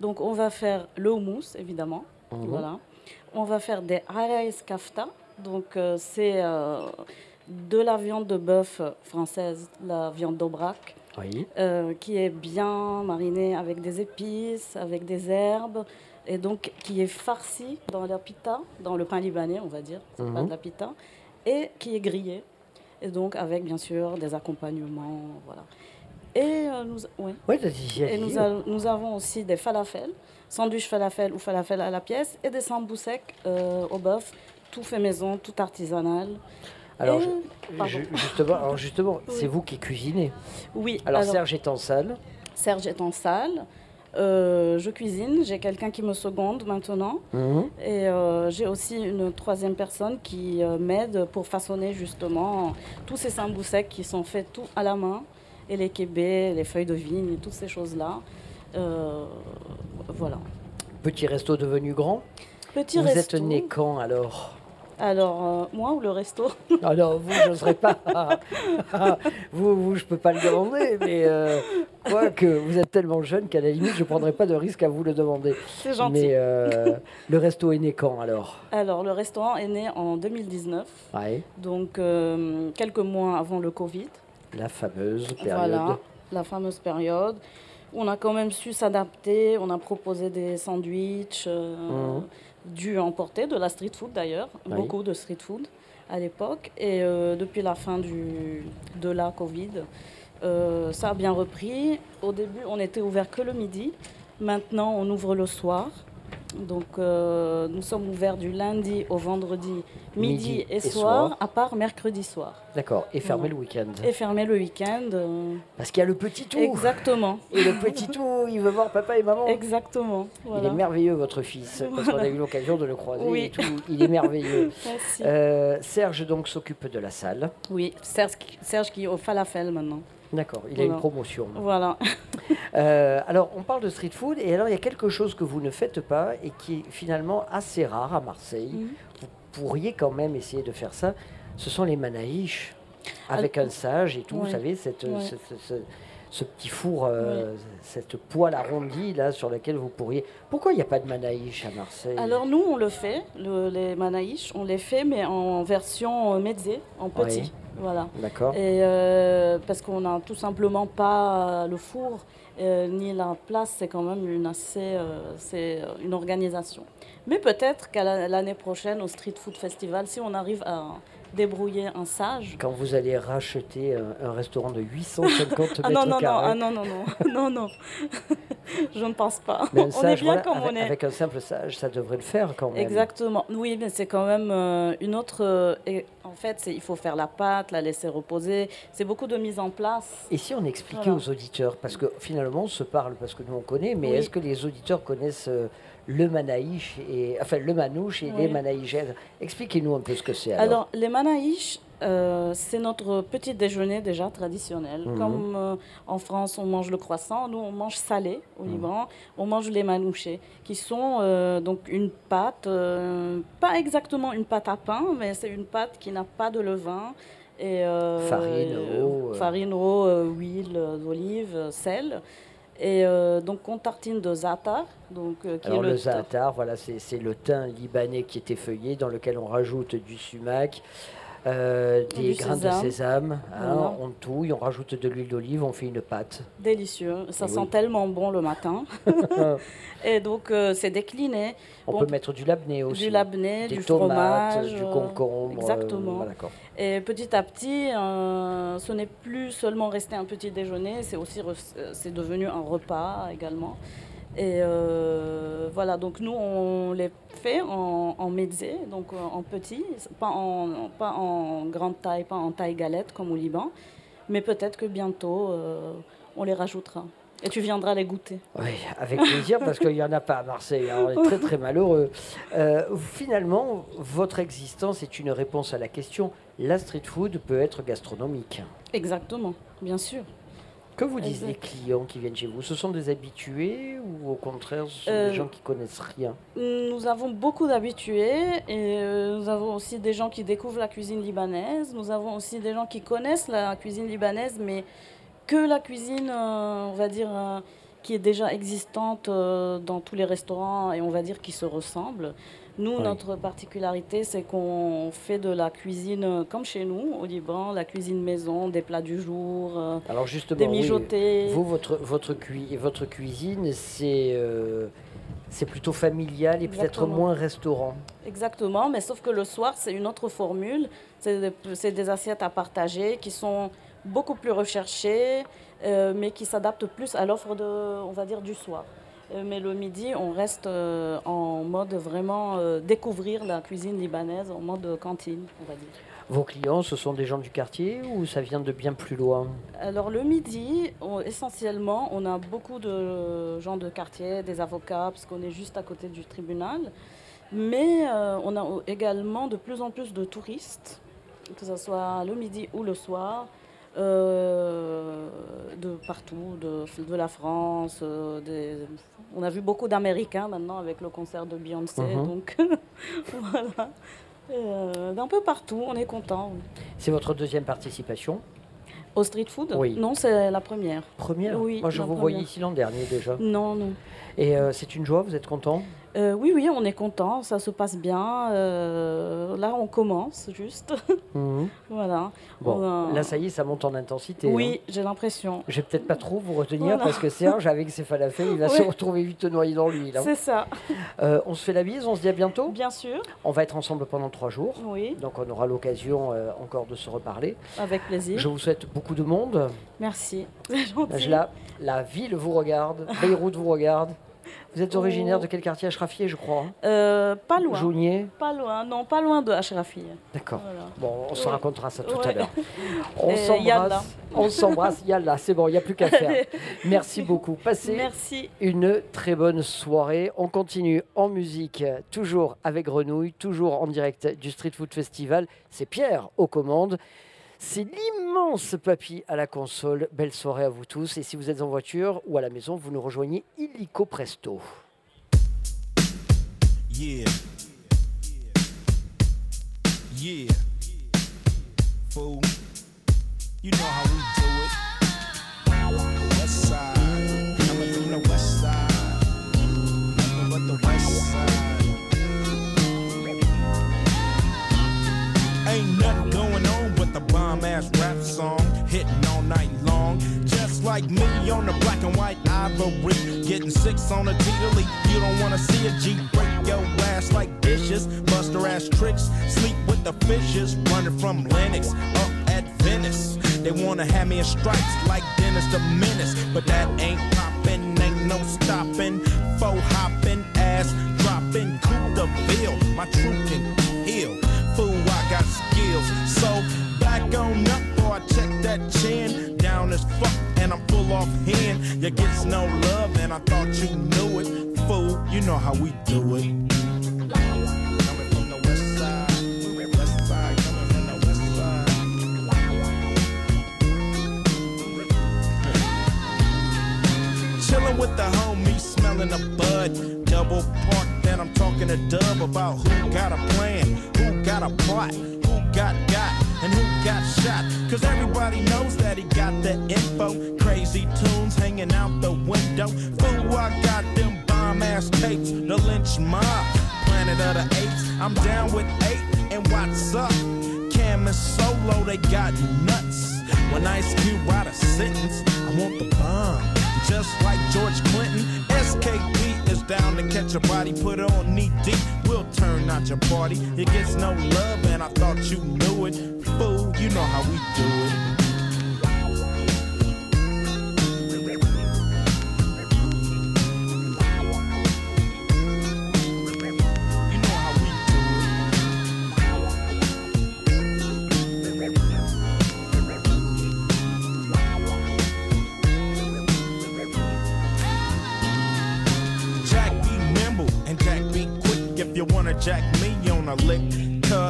Donc, on va faire le houmous, évidemment. Mhm. Voilà. On va faire des harais kafta. Donc, euh, c'est euh, de la viande de bœuf française, la viande d'Aubrac. Oui. euh, qui est bien marinée avec des épices, avec des herbes, et donc qui est farcie dans la pita, dans le pain libanais, on va dire, c'est pas Mhm. de la pita, et qui est grillée, et donc avec bien sûr des accompagnements, voilà. Et euh, nous. Ouais, vas-y, et nous, a- nous avons aussi des falafels, sandwich falafel ou falafel à la pièce, et des sambousecs euh, au bœuf, tout fait maison, tout artisanal. Alors, Et- je- justement, alors justement [LAUGHS] Oui. c'est vous qui cuisinez. Oui. Alors, alors- Serge est en salle. Serge est en salle. Euh, je cuisine, j'ai quelqu'un qui me seconde maintenant. Mhm. Et euh, j'ai aussi une troisième personne qui euh, m'aide pour façonner justement tous ces sambousecs qui sont faits tout à la main. Et les kébés, les feuilles de vigne, toutes ces choses-là. Voilà. Petit resto devenu grand. Petit vous resto. êtes né quand alors? Alors, euh, moi ou le resto? [LAUGHS] Alors, vous, je n'oserais pas. [LAUGHS] vous, vous, je peux pas le demander, mais euh, quoique vous êtes tellement jeune qu'à la limite, je ne prendrais pas de risque à vous le demander. C'est gentil. Mais euh, le resto est né quand alors? Alors, le restaurant est né en 2019, Ouais, donc euh, quelques mois avant le Covid. la fameuse période. Voilà, la fameuse période. On a quand même su s'adapter. On a proposé des sandwichs Mhm. Du emporter, de la street food d'ailleurs, Oui. beaucoup de street food à l'époque. Et euh, depuis la fin du, de la Covid, euh, ça a bien repris. Au début, on était ouvert que le midi. Maintenant, on ouvre le soir. Donc, euh, nous sommes ouverts du lundi au vendredi, midi, Midi et, et soir, soir. à part mercredi soir. D'accord, et fermé Voilà. le week-end. Et fermé le week-end. euh, Parce qu'il y a le petit tout. Exactement. Et le petit [LAUGHS] tout, il veut voir papa et maman. Exactement. Il est merveilleux, votre fils, parce qu'on a eu l'occasion de le croiser Oui. et tout. Il est merveilleux. [LAUGHS] Merci. Euh, Serge donc s'occupe de la salle. Oui, Serge, Serge qui est au falafel maintenant. D'accord, il a Voilà. une promotion. Voilà. [LAUGHS] Euh, alors, on parle de street food, et alors il y a quelque chose que vous ne faites pas et qui est finalement assez rare à Marseille. Mhm. Vous pourriez quand même essayer de faire ça. Ce sont les manaïches, avec un sage et tout, vous savez, cette, Ouais. ce, ce- ce- ce petit four, euh, cette poêle arrondie là sur laquelle vous pourriez. Pourquoi il n'y a pas de manaïche à Marseille? Alors nous, on le fait, le- les manaïches, on les fait, mais en version euh, mezzé, en petit. Voilà. D'accord. Et euh, parce qu'on n'a tout simplement pas le four euh, ni la place, c'est quand même une assez, euh, c'est euh, une organisation. Mais peut-être qu'à la- l'année prochaine au Street Food Festival, si on arrive à débrouiller un sage. Quand vous allez racheter un, un restaurant de 850 [LAUGHS] Ah mètres non non non carrés, ah non non non [LAUGHS] non non, [LAUGHS] je ne pense pas. mais un on est bien voilà, comme avec, on est. avec un simple sage, ça devrait le faire quand même. Exactement. Oui, mais c'est quand même euh, une autre. euh, et en fait, il faut faire la pâte, la laisser reposer. C'est beaucoup de mise en place. Et si on expliquait Voilà. aux auditeurs, parce que finalement on se parle, parce que nous on connaît, mais Oui. est-ce que les auditeurs connaissent euh, le manaïche et enfin le manouche et les Oui. manaïgènes Expliquez-nous un peu ce que c'est. Alors, Alors, les manaïches, euh, c'est notre petit déjeuner déjà traditionnel. Mhm. Comme euh, en France, on mange le croissant, nous, on mange salé au Mhm. Liban. On mange les manouchés, qui sont euh, donc une pâte, pas exactement une pâte à pain, mais c'est une pâte qui n'a pas de levain. Et, Farine, eau. Farine, eau, huile d'olive, sel. Et euh, donc on tartine de za'atar, donc euh, qui Alors est le, le, za'atar, voilà, c'est c'est le thym libanais qui est effeuillé, dans lequel on rajoute du sumac, euh, des Du grains sésame. de sésame, hein, Voilà. on touille, on rajoute de l'huile d'olive, on fait une pâte. délicieux. Ça Et sent oui. tellement bon le matin. [LAUGHS] [LAUGHS] et donc euh, c'est décliné. On Bon, peut mettre du labné aussi. du labné, du tomates, fromage, du euh, concombre. exactement. voilà. Et petit à petit, euh, ce n'est plus seulement resté un petit déjeuner, c'est aussi c'est devenu un repas également. Et euh, voilà, donc nous on les fait en, en donc euh, en petit, pas en, pas en grande taille, pas en taille galette comme au Liban, mais peut-être que bientôt euh, on les rajoutera. Et tu viendras les goûter. Oui, avec plaisir, parce qu'il n'y en a pas à Marseille. hein, on est très très malheureux. Euh, finalement, votre existence est une réponse à la question la street food peut être gastronomique. Exactement, bien sûr. Que vous disent les clients qui viennent chez vous? Ce sont des habitués ou au contraire, ce sont Euh, des gens qui connaissent rien? Nous avons beaucoup d'habitués et euh, nous avons aussi des gens qui découvrent la cuisine libanaise. Nous avons aussi des gens qui connaissent la cuisine libanaise, mais que la cuisine, euh, on va dire, euh, qui est déjà existante euh, dans tous les restaurants et on va dire qui se ressemblent. Nous, Oui. notre particularité, c'est qu'on fait de la cuisine euh, comme chez nous, au Liban, la cuisine maison, des plats du jour, euh, Alors justement, des oui, mijotés. vous, votre, votre, cui- votre cuisine, c'est euh, c'est plutôt familial et peut-être moins restaurant. Exactement, mais sauf que le soir, c'est une autre formule. C'est des, c'est des assiettes à partager qui sont beaucoup plus recherchées, euh, mais qui s'adaptent plus à l'offre, de, on va dire, du soir. Euh, mais le midi, on reste euh, en mode vraiment euh, découvrir la cuisine libanaise, en mode cantine, on va dire. Vos clients, ce sont des gens du quartier ou ça vient de bien plus loin? Alors le midi, on- essentiellement, on a beaucoup de gens de quartier, des avocats, parce qu'on est juste à côté du tribunal. Mais euh, on a également de plus en plus de touristes, que ce soit le midi ou le soir, euh, de partout, de, de la France. euh, des- On a vu beaucoup d'Américains maintenant avec le concert de Beyoncé. Mhm. Donc [LAUGHS] voilà. Euh, D'un peu partout, on est content. C'est votre deuxième participation? Au street food? Oui. Non, c'est la première. Première? Oui, Moi, je vous première. voyais ici l'an dernier déjà. Non, non. Et euh, c'est une joie, vous êtes content? Euh, oui, oui, on est content, ça se passe bien. Euh, là, on commence juste. Mhm. [LAUGHS] voilà. Bon, a- là, ça y est, ça monte en intensité. Oui, hein. j'ai l'impression. Je vais peut-être pas trop vous retenir Voilà. parce que Serge, avec ses falafels, il va [LAUGHS] se retrouver vite noyé dans l'huile. hein. C'est ça. Euh, on se fait la bise, on se dit à bientôt Bien sûr. On va être ensemble pendant trois jours. Oui, Donc on aura l'occasion encore de se reparler. avec plaisir. Je vous souhaite beaucoup de monde. Merci. [LAUGHS] C'est gentil. La, la ville vous regarde, Beyrouth vous regarde. Vous êtes Oh. originaire de quel quartier? Ashrafieh, je crois hein Euh, pas loin. Jounier Pas loin, non, pas loin de Ashrafi. D'accord. Voilà. Bon, on se racontera ça tout à l'heure. [LAUGHS] On s'embrasse. On s'embrasse. Yallah, c'est bon, il n'y a plus qu'à faire. Merci beaucoup. Passez Merci. une très bonne soirée. On continue en musique, toujours avec Grenouille, toujours en direct du Street Food Festival. C'est Pierre aux commandes. C'est l'immense papy à la console. Belle soirée à vous tous. Et si vous êtes en voiture ou à la maison, vous nous rejoignez illico presto. Ass rap song. Hitting all night long. Just like me on the black and white ivory. Getting six on a T-Delete. You don't wanna see a G break your ass like dishes. Buster ass tricks. Sleep with the fishes. Running from Lennox up at Venice. They wanna have me in stripes like Dennis the Menace. But that ain't poppin', ain't no stopping. Faux hoppin', ass droppin', Cool the bill. My truth can heal. Fool, I got skills. Check that chin. Down as fuck and I'm full off hand. You gets no love and I thought you knew it. Fool, you know how we do it. Chillin' with the homies, smelling a bud. Double park, then I'm talking to Dub about who got a plan, who got a plot, who got got, and got shot. Cause everybody knows that he got the info. Crazy tunes hanging out the window. Fool, I got them bomb ass tapes. The lynch mob, planet of the apes. I'm down with eight, and what's up? Cam and Solo, they got nuts. When Ice Cube write a sentence, I want the bomb. Just like George Clinton, SKP is down to catch a body, put it on knee deep. We'll turn out your party. It gets no love, and I thought you knew it. Fool, you know how we do it.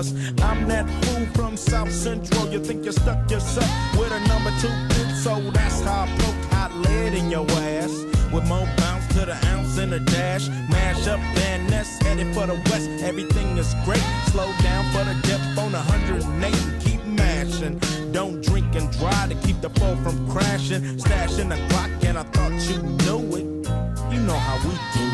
Cause I'm that fool from South Central. You think you stuck yourself with a number two pin, so that's how I poke hot lead in your ass. With more bounce to the ounce and a dash. Mash up Van Ness, headed for the west. Everything is great. Slow down for the depth on 108 and keep mashing. Don't drink and drive to keep the foe from crashing. Stashing the clock, and I thought you knew it. You know how we do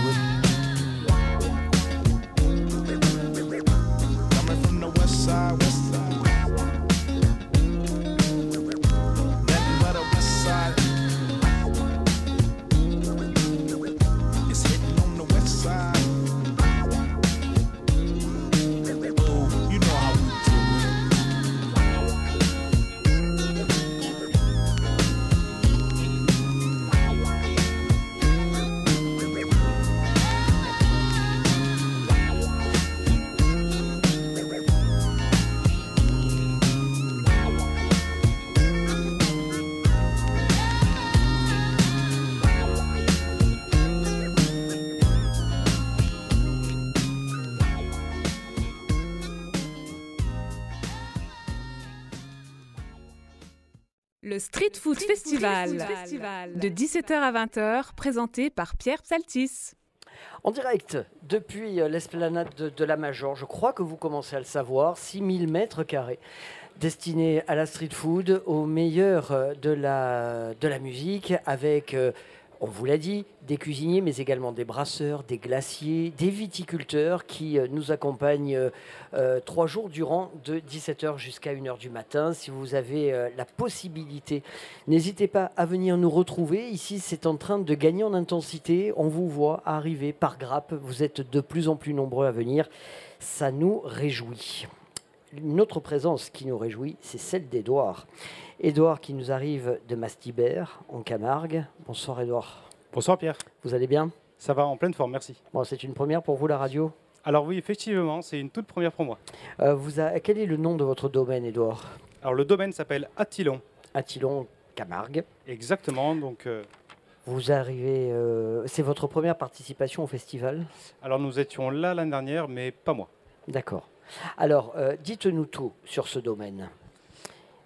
Street Food Festival, de 17h à 20h, présenté par Pierre Psaltis. En direct depuis euh, l'esplanade de, de la Major, je crois que vous commencez à le savoir, 6000 mètres carrés destinés à la street food, au meilleur euh, de la, de la musique, avec, euh, on vous l'a dit, des cuisiniers, mais également des brasseurs, des glaciers, des viticulteurs qui euh, nous accompagnent euh, euh, trois jours durant de 17h jusqu'à 1h du matin. Si vous avez la possibilité, n'hésitez pas à venir nous retrouver. Ici, c'est en train de gagner en intensité. On vous voit arriver par grappe. Vous êtes de plus en plus nombreux à venir. Ça nous réjouit. Une autre présence qui nous réjouit, c'est celle d'Edouard. Édouard qui nous arrive de Mastibert, en Camargue. Bonsoir Édouard. Bonsoir Pierre. Vous allez bien? Ça va en pleine forme, merci. Bon, c'est une première pour vous la radio? Alors oui, effectivement, c'est une toute première pour moi. Euh, vous a- Quel est le nom de votre domaine, Édouard? Alors le domaine s'appelle Attilon. Attilon Camargue. Exactement, donc... euh, Vous arrivez. euh, c'est votre première participation au festival? alors nous étions là l'année dernière, mais pas moi. D'accord. Alors, dites-nous tout sur ce domaine.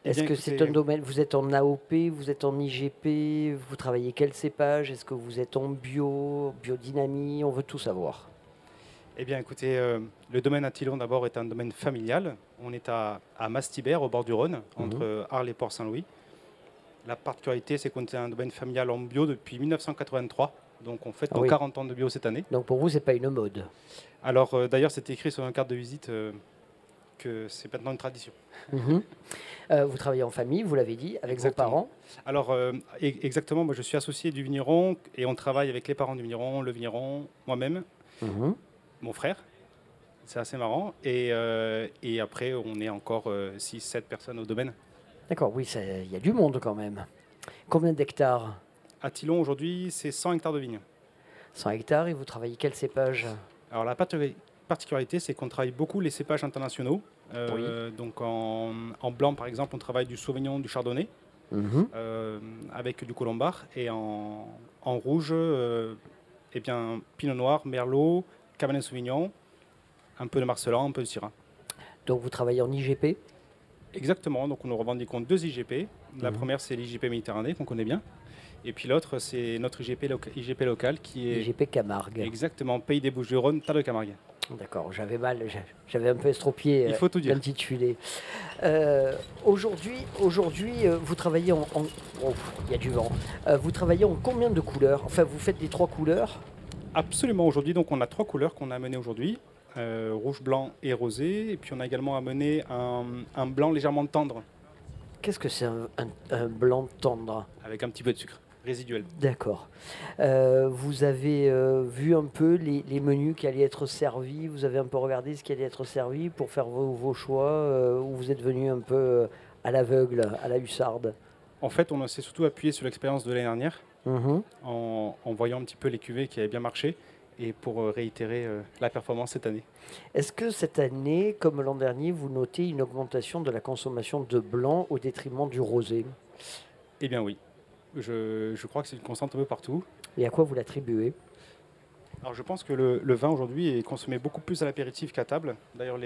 Eh Est-ce que c'est un domaine Vous êtes en AOP, vous êtes en IGP, vous travaillez quel cépage Est-ce que vous êtes en bio, biodynamie On veut tout savoir. Eh bien écoutez, euh, le domaine Attilon d'abord est un domaine familial. On est à, à Mastibert, au bord du Rhône, entre Mhm. euh, Arles et Port-Saint-Louis. La particularité, c'est qu'on est un domaine familial en bio depuis 1983. Donc on fête Ah nos oui. 40 ans de bio cette année. Donc pour vous, c'est pas une mode. Alors euh, d'ailleurs, c'est écrit sur une carte de visite euh, que c'est maintenant une tradition. Mhm. Euh, vous travaillez en famille, vous l'avez dit, avec Exactement. vos parents. Alors, euh, e- exactement, moi je suis associé du vigneron et on travaille avec les parents du vigneron, le vigneron, moi-même, Mhm. mon frère. C'est assez marrant. Et, euh, et après, on est encore 6-7 personnes au domaine. D'accord, oui, il y a du monde quand même. Combien d'hectares? À Tillon, aujourd'hui, c'est 100 hectares de vignes. 100 hectares et vous travaillez quel cépage? Alors, la particularité, c'est qu'on travaille beaucoup les cépages internationaux. Euh, Donc, en, en blanc, par exemple, on travaille du Sauvignon, du Chardonnay, Mhm. euh, avec du Colombard. Et en, en rouge, euh, eh bien, Pinot Noir, Merlot, Cabernet Sauvignon, un peu de Marcelin, un peu de Syrah. Donc vous travaillez en IGP Exactement, donc nous revendiquons deux IGP. La Mhm. première, c'est l'IGP Méditerranée, qu'on connaît bien. Et puis l'autre, c'est notre IGP, loca- IGP local qui est. IGP Camargue. Exactement, Pays des Bouches-du-Rhône, Tas de Camargue. D'accord, j'avais mal, j'a- j'avais un peu estropié Il faut tout dire. l'intitulé. Euh, aujourd'hui, aujourd'hui, euh, vous travaillez en, oh, il y a du vent. Euh, vous travaillez en combien de couleurs? Enfin, vous faites les trois couleurs? Absolument, aujourd'hui, donc on a trois couleurs qu'on a amenées aujourd'hui. euh, rouge, blanc et rosé. Et puis on a également amené un, un blanc légèrement tendre, Qu'est-ce que c'est un, un- un blanc tendre? Avec un petit peu de sucre résiduel. D'accord. Euh, vous avez euh, vu un peu les, les menus qui allaient être servis. Vous avez un peu regardé ce qui allait être servi pour faire vos, vos choix. euh, ou vous êtes venu un peu à l'aveugle, à la hussarde? En fait, on s'est surtout appuyé sur l'expérience de l'année dernière, Mhm. en, en voyant un petit peu les cuvées qui avaient bien marché, et pour réitérer la performance cette année. Est-ce que cette année, comme l'an dernier, vous notez une augmentation de la consommation de blanc au détriment du rosé? Eh bien oui, je, je crois que c'est une constante un peu partout. Et à quoi vous l'attribuez Alors je pense que le, le vin aujourd'hui est consommé beaucoup plus à l'apéritif qu'à table. D'ailleurs,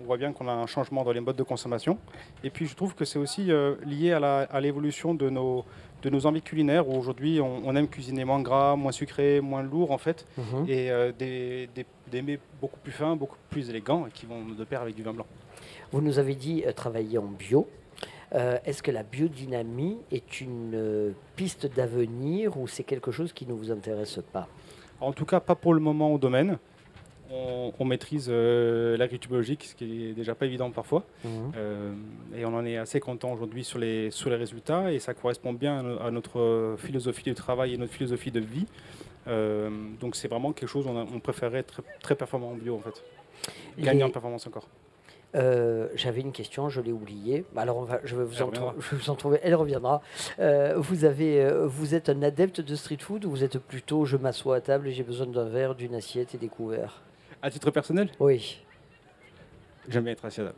on voit bien qu'on a un changement dans les modes de consommation. Et puis je trouve que c'est aussi euh, lié à l'évolution de nos, de nos envies culinaires où aujourd'hui on, on aime cuisiner moins gras, moins sucré, moins lourd en fait. Mhm. Et euh, des, des, des mets beaucoup plus fins, beaucoup plus élégants et qui vont de pair avec du vin blanc. Vous nous avez dit euh, travailler en bio. Euh, Est-ce que la biodynamie est une euh, piste d'avenir ou c'est quelque chose qui ne vous intéresse pas? En tout cas, pas pour le moment au domaine. On, on maîtrise euh, l'agriculture biologique, ce qui est déjà pas évident parfois. Mhm. Euh, et on en est assez content aujourd'hui sur les, sur les résultats et ça correspond bien à, no- à notre philosophie de travail et notre philosophie de vie. Donc c'est vraiment quelque chose, on, a- on préférerait être très, très performant en bio en fait. Gagner en performance encore. Euh, J'avais une question, je l'ai oubliée. Alors, on va, je, vais vous en reviendra. trou- je vais vous en trouver. Elle reviendra. Euh, vous, avez, euh, vous êtes un adepte de street food ou vous êtes plutôt je m'assois à table et j'ai besoin d'un verre, d'une assiette et des couverts? À titre personnel? Oui. J'aime être assis à table.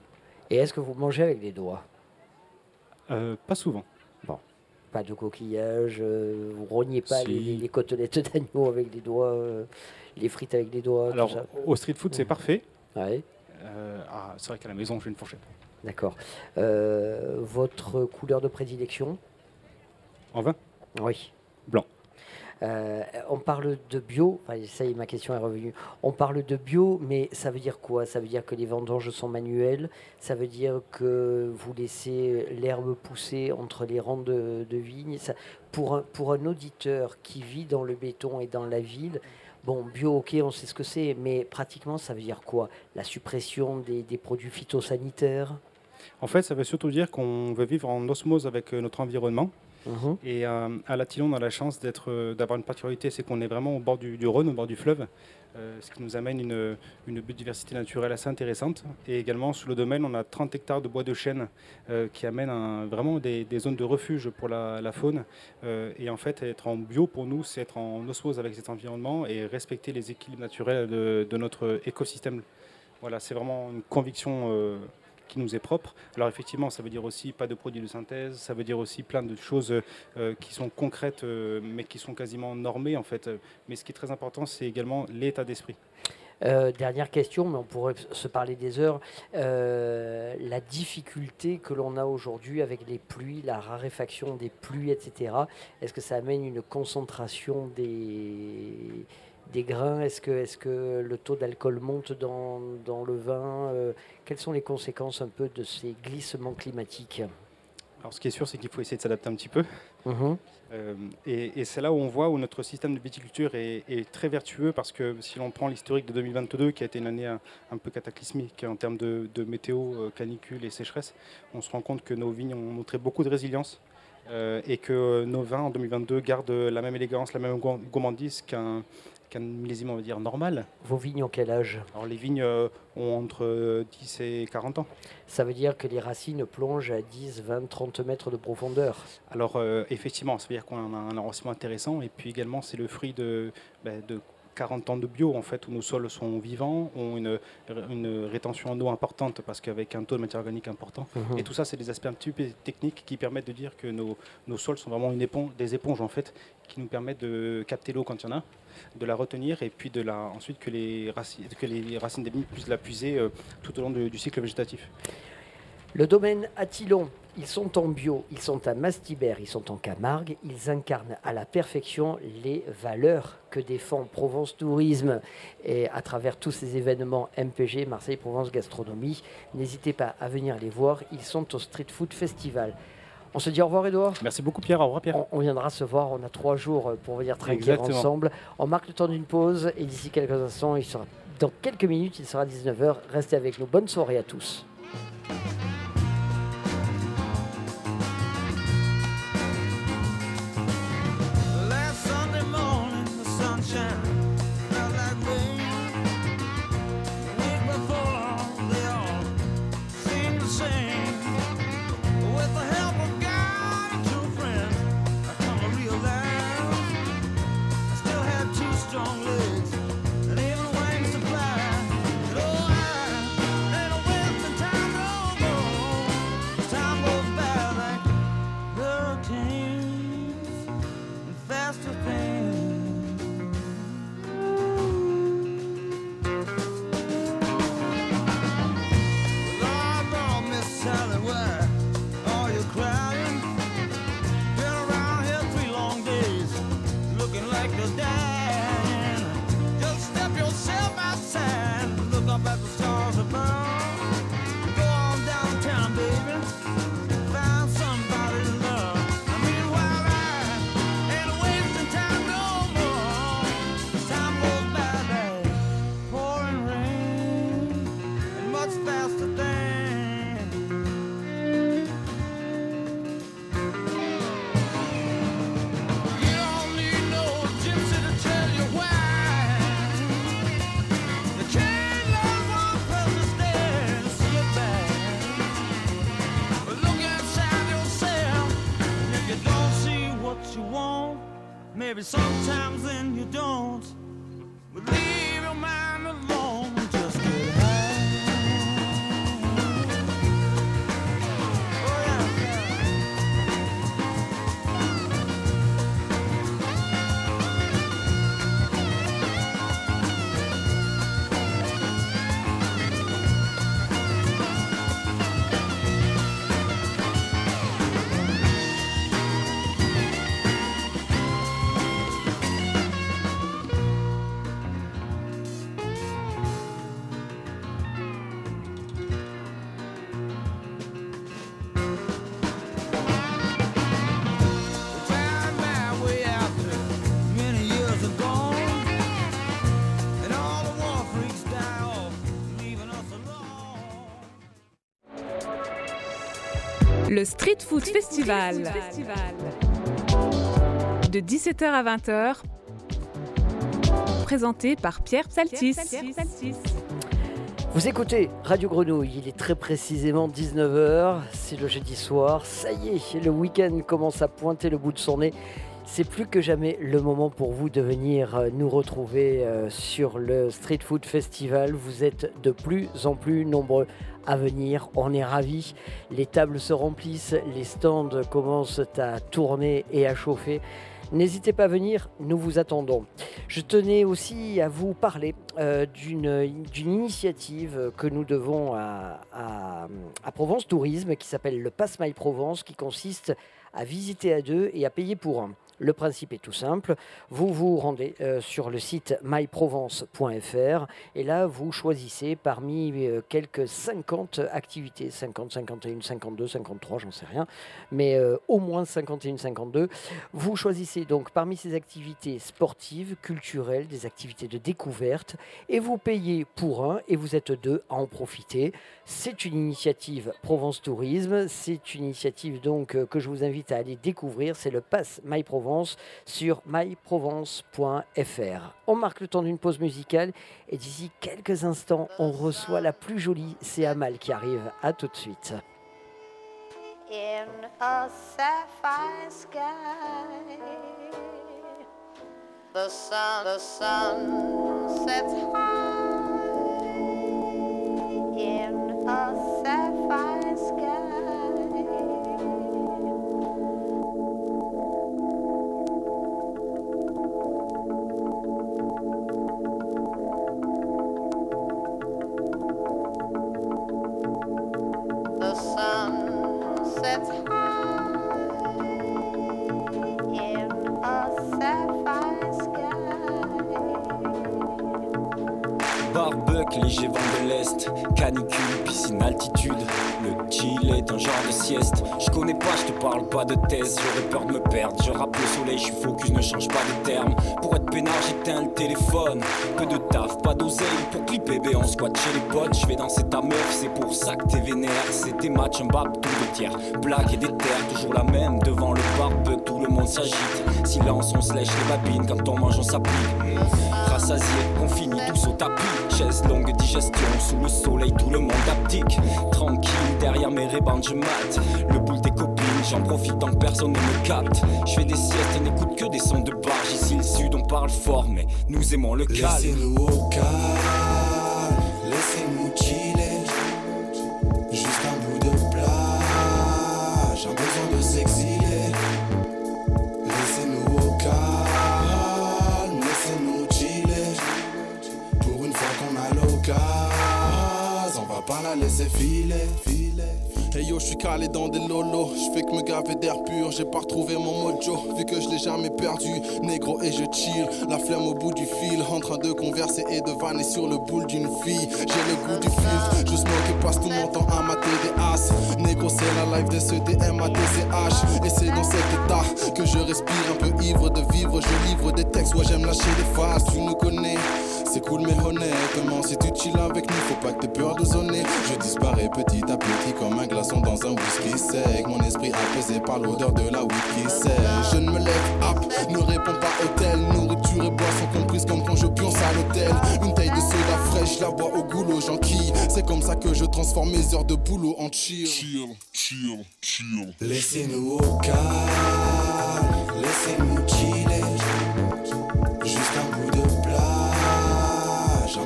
Et est-ce que vous mangez avec les doigts? Euh, pas souvent. Bon. Pas de coquillage, vous rognez pas Si. les, les- côtelettes d'agneau avec les doigts, les frites avec les doigts, Alors tout ça au street food c'est parfait. Ouais. Ah, c'est vrai qu'à la maison j'ai une fourchette. D'accord. Euh, votre couleur de prédilection? En vin? Oui. Blanc. Euh, on parle de bio, enfin, ça y est, ma question est revenue. On parle de bio, mais ça veut dire quoi? Ça veut dire que les vendanges sont manuelles, ça veut dire que vous laissez l'herbe pousser entre les rangs de, de vignes? Ça- pour, un, pour un auditeur qui vit dans le béton et dans la ville, bon, bio, ok, on sait ce que c'est, mais pratiquement, ça veut dire quoi? La suppression des, des produits phytosanitaires? En fait, ça veut surtout dire qu'on veut vivre en osmose avec euh, notre environnement. Mhm. Et euh, à Latillon, on a la chance d'être, euh, d'avoir une particularité, c'est qu'on est vraiment au bord du, du Rhône, au bord du fleuve, euh, ce qui nous amène une, une biodiversité naturelle assez intéressante. Et également, sous le domaine, on a 30 hectares de bois de chêne euh, qui amènent vraiment des, zones de refuge pour la, faune. Euh, et en fait, être en bio, pour nous, c'est être en osmose avec cet environnement et respecter les équilibres naturels de, notre écosystème. Voilà, c'est vraiment une conviction qui nous est propre. Alors effectivement, ça veut dire aussi pas de produits de synthèse, ça veut dire aussi plein de choses euh, qui sont concrètes, euh, mais qui sont quasiment normées en fait. Mais ce qui est très important, c'est également l'état d'esprit. Euh, dernière question, mais on pourrait se parler des heures. La difficulté que l'on a aujourd'hui avec les pluies, la raréfaction des pluies, etc. Est-ce que ça amène une concentration des, des grains Est-ce que, est que le taux d'alcool monte dans, dans le vin Euh, Quelles sont les conséquences un peu de ces glissements climatiques Alors ce qui est sûr, c'est qu'il faut essayer de s'adapter un petit peu. Mhm. Euh, et et c'est là où on voit où notre système de viticulture est, est très vertueux parce que si l'on prend l'historique de 2022, qui a été une année un, un peu cataclysmique en termes de, de météo, euh, canicule et sécheresse, on se rend compte que nos vignes ont montré beaucoup de résilience euh, et que nos vins en 2022 gardent la même élégance, la même gour- gourmandise qu'un qu'un millésime, on va dire, normal. Vos vignes ont quel âge? Alors les vignes euh, ont entre euh, 10 et 40 ans. Ça veut dire que les racines plongent à 10, 20, 30 mètres de profondeur. Alors euh, effectivement, ça veut dire qu'on a un enracinement intéressant et puis également c'est le fruit de, ben, de 40 ans de bio en fait où nos sols sont vivants, ont une, une rétention en eau importante parce qu'avec un taux de matière organique important. Mhm. Et tout ça c'est des aspects un petit peu techniques qui permettent de dire que nos, nos sols sont vraiment une éponge, des éponges en fait qui nous permettent de capter l'eau quand il y en a, de la retenir et puis de la, ensuite que les racines, que les racines des vignes puissent la puiser euh, tout au long du cycle végétatif. Le domaine Attilon, ils sont en bio, ils sont à Mastibert, ils sont en Camargue, ils incarnent à la perfection les valeurs que défend Provence Tourisme et à travers tous ces événements MPG, Marseille Provence Gastronomie. N'hésitez pas à venir les voir, ils sont au Street Food Festival. On se dit au revoir Edouard Merci beaucoup Pierre, au revoir Pierre. On, on viendra se voir, on a trois jours pour venir trinquer Exactement. ensemble. On marque le temps d'une pause et d'ici quelques instants, il sera, dans quelques minutes, il sera 19h. Restez avec nous. Bonne soirée à tous. Last Sunday morning, the sunshine Le Street Food Festival. De 17h à 20h. Présenté par Pierre Psaltis. Vous écoutez Radio Grenouille, il est très précisément 19h, c'est le jeudi soir, ça y est, le week-end commence à pointer le bout de son nez. C'est plus que jamais le moment pour vous de venir euh, nous retrouver euh, sur le Street Food Festival. Vous êtes de plus en plus nombreux à venir, on est ravis. Les tables se remplissent, les stands commencent à tourner et à chauffer. N'hésitez pas à venir, nous vous attendons. Je tenais aussi à vous parler euh, d'une initiative que nous devons à, à- à Provence Tourisme qui s'appelle le Pass My Provence qui consiste à visiter à deux et à payer pour un. Le principe est tout simple. Vous vous rendez euh, sur le site myprovence.fr et là, vous choisissez parmi euh, quelques 50 activités, 50, 51, 52, 53, j'en sais rien, mais euh, au moins 51, 52. Vous choisissez donc parmi ces activités sportives, culturelles, des activités de découverte et vous payez pour un et vous êtes deux à en profiter. C'est une initiative Provence Tourisme, c'est une initiative donc que je vous invite à aller découvrir, c'est le Pass My Provence sur myprovence.fr. On marque le temps d'une pause musicale et d'ici quelques instants, on reçoit la plus jolie, c'est Amal qui arrive. À tout de suite. That's léger vent de l'Est. Canicule, piscine, altitude. Le chill est un genre de sieste. Je connais pas, je te parle pas de thèse. J'aurais peur de me perdre. Je rappe le soleil, je suis focus, ne change pas de terme. Pour être peinard, j'éteins le téléphone. Peu de taf, pas d'oseille. Pour clipper, bébé, on squat chez les potes. Je vais danser ta meuf, c'est pour ça que t'es vénère. C'est tes matchs, un bap, tout de tiers. Blague et des terres, toujours la même. Devant le barbecue, tout le monde s'agite. Silence, on se lèche les babines. Quand on mange, on s'applique. Rassasié, on finit au tapis. Chaise longue digestion, sous le soleil, tout le monde aptique. Tranquille, derrière mes rébans, je mate. Le boule des copines, j'en profite tant que personne ne me capte. Je fais des siestes et n'écoute que des sons de barge. Ici, le sud, on parle fort, mais nous aimons le calme. Calme, la laisser filer, filer. Hey yo, je suis calé dans des lolos, je fais que me gaver d'air pur, j'ai pas retrouvé mon mojo, vu que je l'ai jamais perdu, négro et je chill, la flemme au bout du fil, en train de converser et de vanner sur le boule d'une fille, j'ai le goût du filtre, je smoke et passe tout mon temps à mater des as, négro c'est la life de ce DMATCH, et c'est dans cet état que je respire un peu ivre de vivre, je livre des textes, ouais j'aime lâcher des phases, tu nous connais. C'est cool mais honnêtement si tu chill avec nous faut pas que t'aies peur de zoner. Je disparais petit à petit comme un glaçon dans un whisky sec. Mon esprit apaisé par l'odeur de la whisky sec. Je ne me lève up, ne réponds pas hôtel Nourriture et boisson comprises comme quand je pionce à l'hôtel. Une taille de soda fraîche, la bois au goulot j'enquille C'est comme ça que je transforme mes heures de boulot en chill. Chill, chill, chill. Laissez-nous au calme, laissez-nous chiller.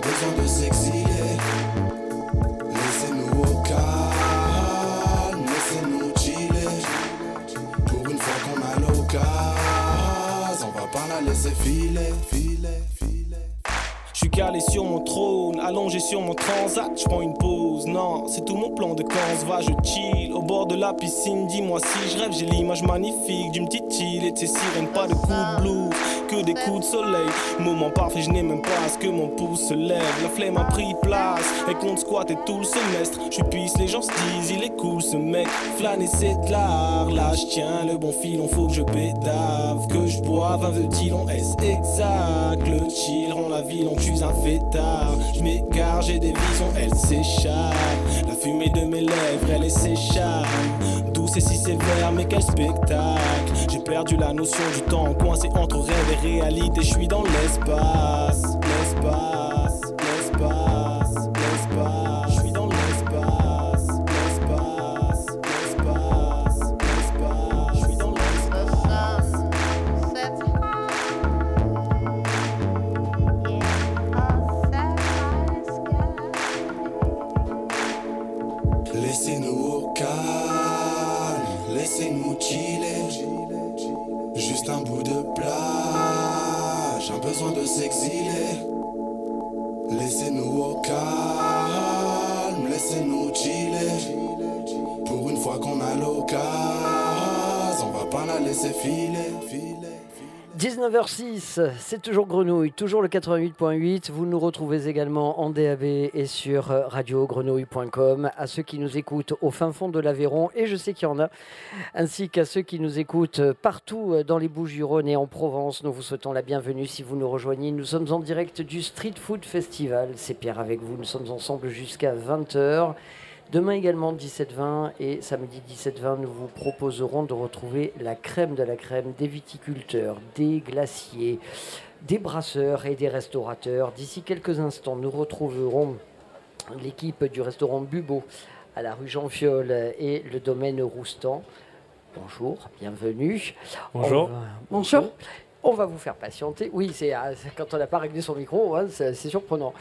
Besoin de s'exiler. Laissez-nous au calme, laissez-nous chiller. Pour une fois qu'on a l'occasion, on va pas la laisser filer, filer. Je suis calé sur mon trône, allongé sur mon transat, je prends une pause. Non, c'est tout mon plan de quand on va, je chill au bord de la piscine. Dis-moi si je rêve, j'ai l'image magnifique d'une petite île et de ses sirènes, pas de coups de blues, que des coups de soleil. Moment parfait, je n'ai même pas à ce que mon pouce se lève. La flemme a pris place et compte squatter tout le semestre. Je pisse, les gens se disent, il est cool ce mec. Flâner c'est de l'art, là je tiens le bon filon, faut que je pédave, que je boive un veut-il on est exact. Le chill rend la ville, on suis un fêtard. Je m'égare, j'ai des visions, elles s'échappent. La fumée de mes lèvres, elle s'échappe. Douce et si sévère, mais quel spectacle. J'ai perdu la notion du temps, coincé entre rêve et réalité. Je suis dans l'espace, 19h06, c'est toujours Grenouille, toujours le 88.8. Vous nous retrouvez également en DAB et sur euh, radiogrenouille.com. À ceux qui nous écoutent au fin fond de l'Aveyron, et je sais qu'il y en a, ainsi qu'à ceux qui nous écoutent euh, partout euh, dans les Bouches-du-Rhône et en Provence, nous vous souhaitons la bienvenue si vous nous rejoignez. Nous sommes en direct du Street Food Festival. C'est Pierre avec vous. Nous sommes ensemble jusqu'à 20h. Demain également 17-20 et samedi 17-20, nous vous proposerons de retrouver la crème de la crème des viticulteurs, des glaciers, des brasseurs et des restaurateurs. D'ici quelques instants, nous retrouverons l'équipe du restaurant Bubo à la rue Jean Fiol et le domaine Roustan. Bonjour, bienvenue. Bonjour. Bonjour. On va vous faire patienter. Oui, c'est ah, quand on n'a pas réglé son micro, hein, c'est c'est surprenant.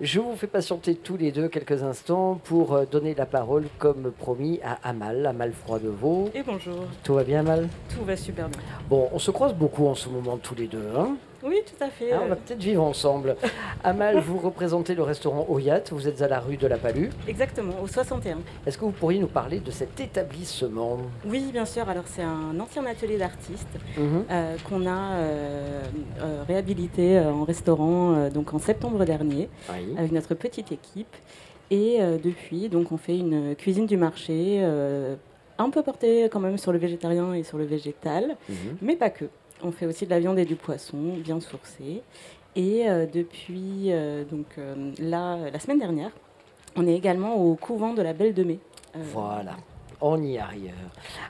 Je vous fais patienter tous les deux quelques instants pour euh, donner la parole, comme promis, à Amal, Amal Froidevaux. Et bonjour. Tout va bien, Amal? Tout va super bien. Bon, on se croise beaucoup en ce moment tous les deux. Hein Oui, tout à fait. Ah, on va peut-être vivre ensemble. [LAUGHS] Amal, vous représentez le restaurant Oyat, vous êtes à la rue de la Palue. Exactement, au 61. Est-ce que vous pourriez nous parler de cet établissement? Oui, bien sûr. Alors, c'est un ancien atelier d'artistes Mhm. euh, qu'on a euh, euh, réhabilité en restaurant donc en septembre dernier Oui. avec notre petite équipe. Et depuis, donc, on fait une cuisine du marché un peu portée quand même sur le végétarien et sur le végétal, Mhm. mais pas que. On fait aussi de la viande et du poisson, bien sourcé. Et euh, depuis euh, donc, euh, là, la semaine dernière, on est également au couvent de la Belle de Mai. Voilà, on y arrive.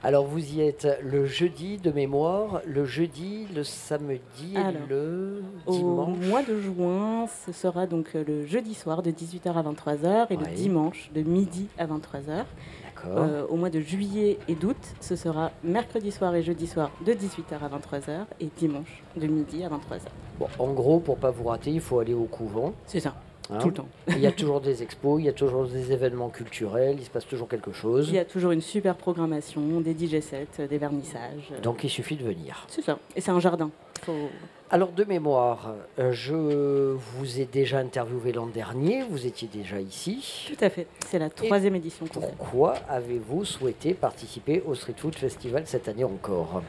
Alors vous y êtes le jeudi de mémoire, le jeudi, le samedi Alors, le Au dimanche. mois de juin, ce sera donc le jeudi soir de 18h à 23h et Ouais. le dimanche de midi à 23h. Euh, au mois de juillet et d'août, ce sera mercredi soir et jeudi soir de 18h à 23h et dimanche de midi à 23h. Bon, en gros, pour pas vous rater, il faut aller au couvent. C'est ça, Hein tout le temps. Il y a [LAUGHS] toujours des expos, il y a toujours des événements culturels, il se passe toujours quelque chose. Il y a toujours une super programmation, des DJ sets, euh, des vernissages. Donc il suffit de venir. C'est ça. Et c'est un jardin. Faut- Alors de mémoire, euh, je vous ai déjà interviewé l'an dernier, vous étiez déjà ici. Tout à fait. C'est la troisième édition. Pourquoi avez-vous souhaité participer au Street Food Festival cette année encore?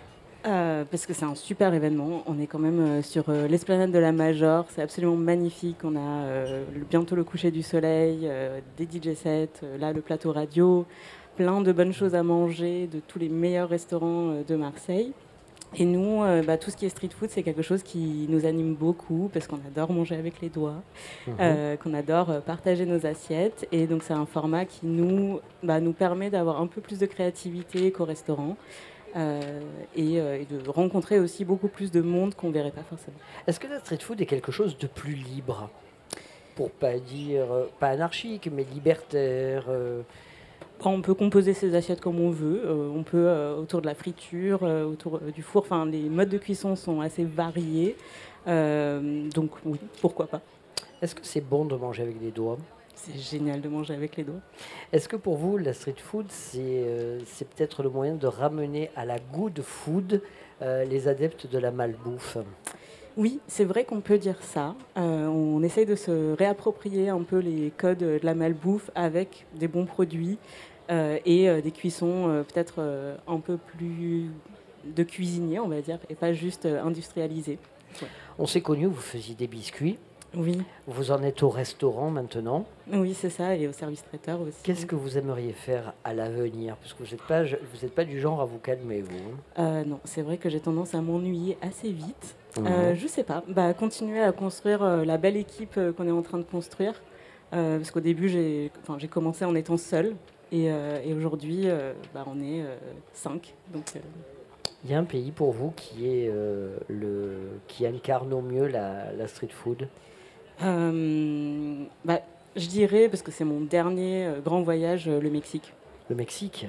Euh, parce que c'est un super événement. On est quand même euh, sur euh, l'esplanade de la Major. C'est absolument magnifique. On a le- bientôt le coucher du soleil, des DJ sets, là le plateau radio, plein de bonnes choses à manger de tous les meilleurs restaurants de Marseille. Et nous, euh, bah, tout ce qui est street food, c'est quelque chose qui nous anime beaucoup parce qu'on adore manger avec les doigts, Mhm. euh, qu'on adore euh, partager nos assiettes. Et donc, c'est un format qui nous, bah, nous permet d'avoir un peu plus de créativité qu'au restaurant. euh, et, euh, et de rencontrer aussi beaucoup plus de monde qu'on verrait pas forcément. Est-ce que la street food est quelque chose de plus libre? Pour pas dire, euh, pas anarchique, mais libertaire On peut composer ses assiettes comme on veut. euh, on peut euh, autour de la friture, euh, autour du four. Enfin, les modes de cuisson sont assez variés. Donc oui, pourquoi pas. Est-ce que c'est bon de manger avec les doigts? C'est génial de manger avec les doigts. Est-ce que pour vous, la street food, c'est peut-être le moyen de ramener à la good food les adeptes de la malbouffe? Oui, c'est vrai qu'on peut dire ça. Euh, on essaye de se réapproprier un peu les codes de la malbouffe avec des bons produits euh, et euh, des cuissons peut-être un peu plus de cuisinier, on va dire, et pas juste euh, industrialisé. Ouais. On s'est connus, vous faisiez des biscuits. Oui. Vous en êtes au restaurant maintenant. Oui, c'est ça, et au service traiteur aussi. Qu'est-ce que vous aimeriez faire à l'avenir? Parce que vous n'êtes pas, vous êtes pas du genre à vous calmer, vous. hein. Euh, non, c'est vrai que j'ai tendance à m'ennuyer assez vite. Mhm. Euh, je sais pas, bah, continuer à construire euh, la belle équipe euh, qu'on est en train de construire. Parce qu'au début, j'ai commencé en étant seule. Et, et aujourd'hui, bah, on est cinq. Donc, Il y a un pays pour vous qui, est, euh, le, qui incarne au mieux la, la street food? Bah, je dirais, parce que c'est mon dernier euh, grand voyage, euh, le Mexique. Le Mexique?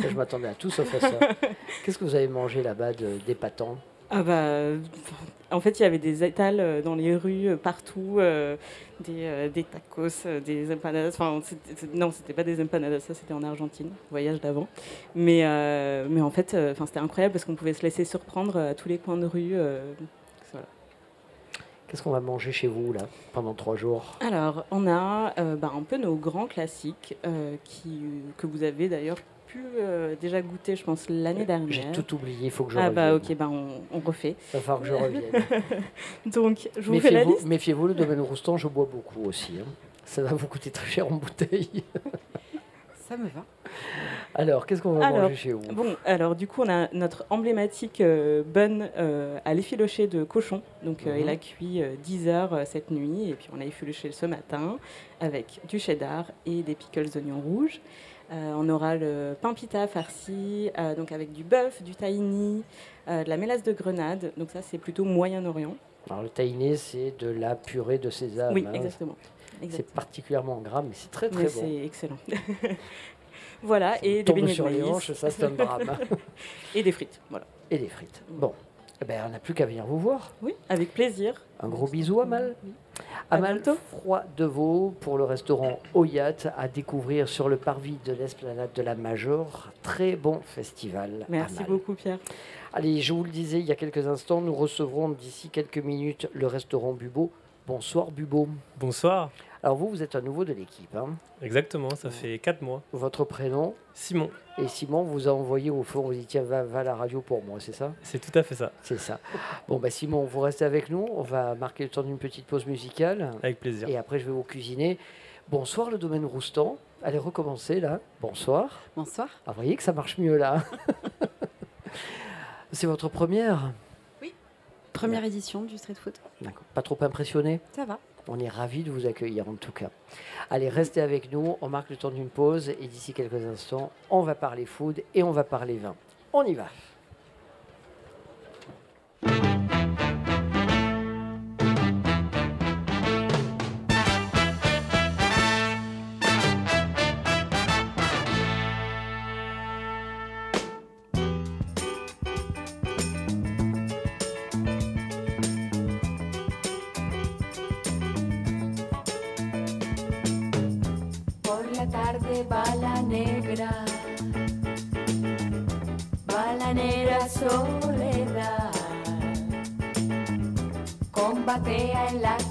Ça, Je m'attendais à tout sauf à ça. [LAUGHS] Qu'est-ce que vous avez mangé là-bas d'épatant? Ah bah, euh, en fait, il y avait des étals euh, dans les rues, euh, partout, euh, des, euh, des tacos, euh, des empanadas. Enfin, c'était- c'est- non, c'était pas des empanadas, ça c'était en Argentine, voyage d'avant. Mais, euh, mais en fait, euh, c'était incroyable parce qu'on pouvait se laisser surprendre à tous les coins de rue. Qu'est-ce qu'on va manger chez vous, là, pendant trois jours? Alors, on a euh, bah, un peu nos grands classiques euh, qui, que vous avez d'ailleurs pu euh, déjà goûter, je pense, l'année dernière. J'ai tout oublié, il faut que je Ah bah revienne. ok, bah, on, on refait. Il va falloir que je revienne. [LAUGHS] Donc, je vous fais la Méfiez-vous, liste. méfiez-vous, le domaine roustan, je bois beaucoup aussi. hein. Ça va vous coûter très cher en bouteille. [LAUGHS] Ça me va. Alors, qu'est-ce qu'on va Alors, manger chez vous? Bon, alors du coup, on a notre emblématique euh, bun euh, à l'effiloché de cochon. Donc, euh, Mhm. il a cuit euh, 10 heures euh, cette nuit et puis on a effiloché ce matin avec du cheddar et des pickles oignons rouges. Euh, on aura le pain pita farci, euh, donc avec du bœuf, du tahini, euh, de la mélasse de grenade. Donc ça, c'est plutôt Moyen-Orient. Alors, le tahiné, c'est de la purée de sésame. Oui, hein. exactement. C'est particulièrement gras, mais c'est très très Mais bon. C'est excellent. [LAUGHS] voilà, et des beignets sur de les hanches, ça, c'est un drame. [LAUGHS] et des frites, voilà. Et des frites. Bon, eh ben, on n'a plus qu'à venir vous voir. Oui, avec plaisir. Un gros bisou, Amal. Amal Froid de Vaux pour le restaurant Oyat à découvrir sur le parvis de l'esplanade de la Major. Très bon festival. Merci Amal. beaucoup, Pierre. Allez, je vous le disais il y a quelques instants, nous recevrons d'ici quelques minutes le restaurant Bubo. Bonsoir Bubo. Bonsoir. Alors vous, vous êtes un nouveau de l'équipe. hein. Exactement, ça fait 4 mois. Votre prénom Simon. Et Simon vous a envoyé au fond, vous dit tiens, va, va à la radio pour moi, c'est ça? C'est tout à fait ça. C'est ça. Bon, bah Simon, vous restez avec nous. On va marquer le temps d'une petite pause musicale. Avec plaisir. Et après, je vais vous cuisiner. Bonsoir, le domaine Roustan. Allez, recommencer là. Bonsoir. Bonsoir. Ah, vous voyez que ça marche mieux là. [LAUGHS] C'est votre première? Première édition du Street Food. D'accord. Pas trop impressionné Ça va. On est ravis de vous accueillir en tout cas. Allez, restez avec nous. On marque le temps d'une pause et d'ici quelques instants, on va parler food et on va parler vin. On y va. patea en la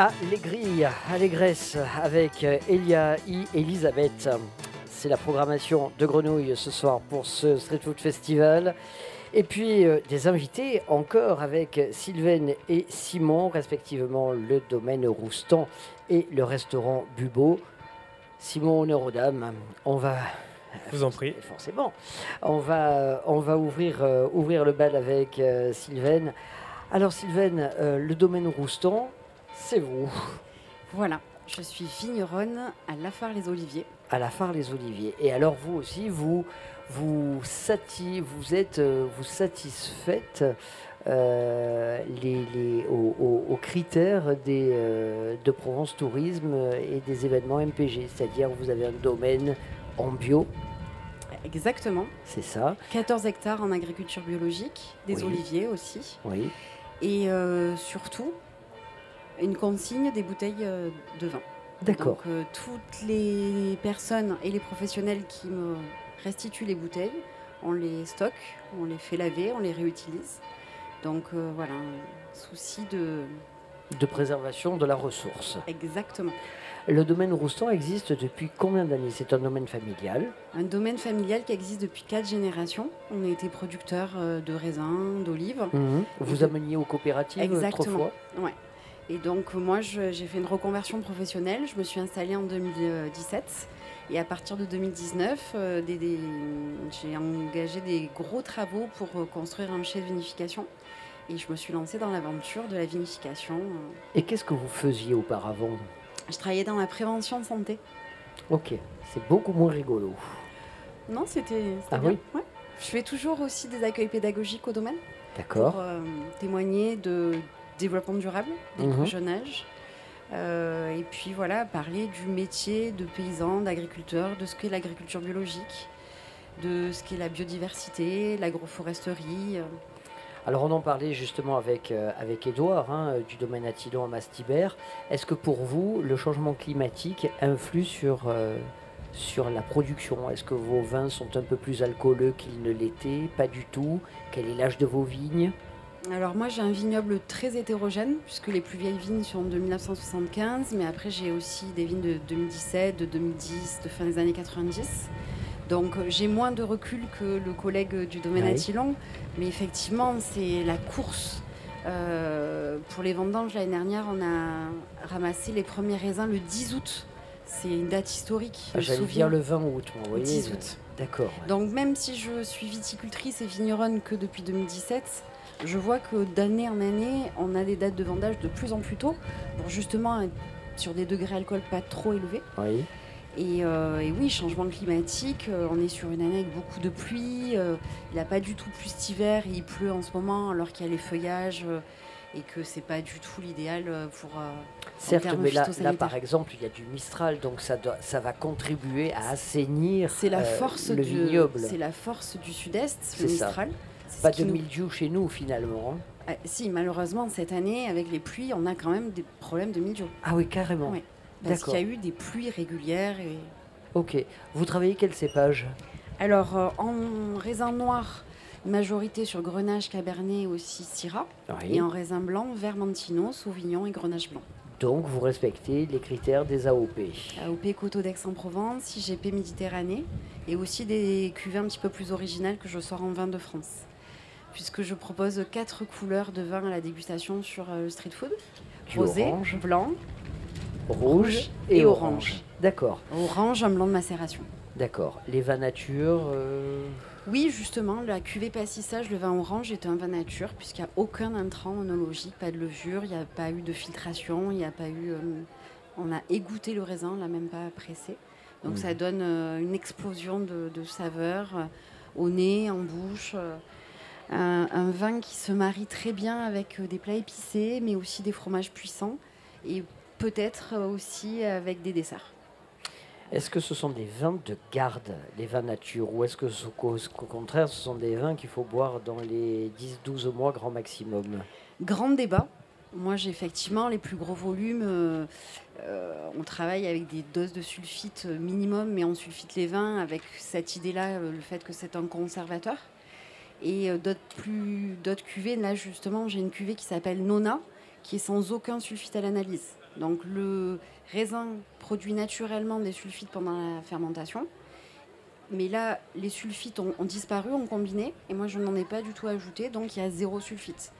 Allégria, Allégresse avec euh, Elia I. Elisabeth. C'est la programmation de Grenouille ce soir pour ce Street Food Festival. Et puis euh, des invités encore avec Sylvaine et Simon, respectivement le domaine Roustan et le restaurant Bubo. Simon, honneur aux dames. On va Je vous en prie. Forcément. On va, on va ouvrir, euh, ouvrir le bal avec euh, Sylvaine. Alors Sylvaine, euh, le domaine Roustan, c'est vous. Voilà, je suis vigneronne à Lafare-les-Oliviers. À la phare les Oliviers. Et alors vous aussi, vous vous, sati- vous êtes euh, vous satisfaites euh, les, les- aux, aux- aux critères des, euh, de Provence Tourisme et des événements MPG, c'est-à-dire vous avez un domaine en bio, Exactement. c'est ça 14 hectares en agriculture biologique, des Oui. oliviers aussi. Oui. Et euh, surtout, une consigne des bouteilles euh, de vin. D'accord. Donc euh, toutes les personnes et les professionnels qui me restituent les bouteilles, on les stocke, on les fait laver, on les réutilise. Donc euh, voilà, un souci de... de préservation de la ressource. Exactement. Le domaine Roustan existe depuis combien d'années? C'est un domaine familial? Un domaine familial qui existe depuis quatre générations. On a été producteur de raisins, d'olives. Mhm. Vous ameniez aux coopératives Exactement. autrefois Ouais. Et donc moi j'ai fait une reconversion professionnelle. Je me suis installée en 2017. Et à partir de 2019, euh, j'ai engagé des gros travaux pour euh, construire un chai de vinification. Et je me suis lancée dans l'aventure de la vinification. euh. Et qu'est-ce que vous faisiez auparavant? Je travaillais dans la prévention santé. Ok, c'est beaucoup moins rigolo. Non, c'était Ah bien. oui? Ouais. Je fais toujours aussi des accueils pédagogiques au domaine. D'accord. Pour témoigner de développement durable dès le plus jeune âge. Euh, et puis voilà, parler du métier de paysan, d'agriculteur, de ce qu'est l'agriculture biologique, de ce qu'est la biodiversité, l'agroforesterie. euh. Alors on en parlait justement avec, euh, avec Edouard hein, euh, du domaine Attilon à Mastibert. Est-ce que pour vous, le changement climatique influe sur, euh, sur la production? Est-ce que vos vins sont un peu plus alcooleux qu'ils ne l'étaient Pas du tout. Quel est l'âge de vos vignes? Alors moi j'ai un vignoble très hétérogène puisque les plus vieilles vignes sont de 1975 mais après j'ai aussi des vignes de 2017, de 2010, de fin des années 90. Donc euh, j'ai moins de recul que le collègue du domaine Oui. Attilon mais effectivement c'est la course. Euh, pour les vendanges l'année dernière on a ramassé les premiers raisins le 10 août. C'est une date historique. Ah, J'allais souviens. dire le 20 août, Le voyez. 10 août. D'accord. ouais. Donc même si je suis viticultrice et vigneronne que depuis 2017, je vois que d'année en année, on a des dates de vendage de plus en plus tôt, pour justement être sur des degrés alcool pas trop élevés. Oui. Et, euh, et oui, changement climatique, euh, on est sur une année avec beaucoup de pluie, euh, il n'a pas du tout plu cet hiver, il pleut en ce moment alors qu'il y a les feuillages euh, et que c'est pas du tout l'idéal pour... Certes, mais là, là, par exemple, il y a du Mistral, donc ça, doit, ça va contribuer à assainir la force le du, vignoble. c'est la force du sud-est, le. Mistral. Pas de nous- mildiou chez nous, finalement. hein. Ah, si, malheureusement, cette année, avec les pluies, on a quand même des problèmes de mildiou. Ah oui, carrément. Oui, parce qu'il y a eu des pluies régulières. Et... Ok. Vous travaillez quel cépage? Alors, euh, en raisin noir, majorité sur Grenache, Cabernet, aussi Syrah. Oui. Et en raisin blanc, Vermentino, Sauvignon et Grenache blanc. Donc, vous respectez les critères des AOP. AOP Coteau d'Aix-en-Provence, IGP Méditerranée. Et aussi des cuvées un petit peu plus originales que je sors en vin de France. Puisque je propose quatre couleurs de vin à la dégustation sur euh, le street food. Du Rosé, orange, blanc, Rouge et, et orange. orange. D'accord. orange, un blanc de macération. D'accord. Les vins nature. euh, Oui, justement, la cuvée passissage, le vin orange, est un vin nature, puisqu'il n'y a aucun intrant onologique, pas de levure, il n'y a pas eu de filtration, il n'y a pas eu. euh, on a égoutté le raisin, on l'a même pas pressé. Donc Mhm. ça donne euh, une explosion de, de saveurs au nez, en bouche. Un, un vin qui se marie très bien avec euh, des plats épicés, mais aussi des fromages puissants, et peut-être euh, aussi avec des desserts. Est-ce que ce sont des vins de garde, les vins nature, ou est-ce que qu'au contraire, ce sont des vins qu'il faut boire dans les 10-12 mois grand maximum? Grand débat. Moi, j'ai effectivement les plus gros volumes. euh, euh, on travaille avec des doses de sulfite minimum, mais on sulfite les vins avec cette idée-là, le fait que c'est un conservateur. Et euh, d'autres cuvées, là justement, j'ai une cuvée qui s'appelle Nona, qui est sans aucun sulfite à l'analyse. Donc le raisin produit naturellement des sulfites pendant la fermentation. Mais là, les sulfites ont, ont disparu, ont combiné, et moi je n'en ai pas du tout ajouté, donc il y a zéro sulfite.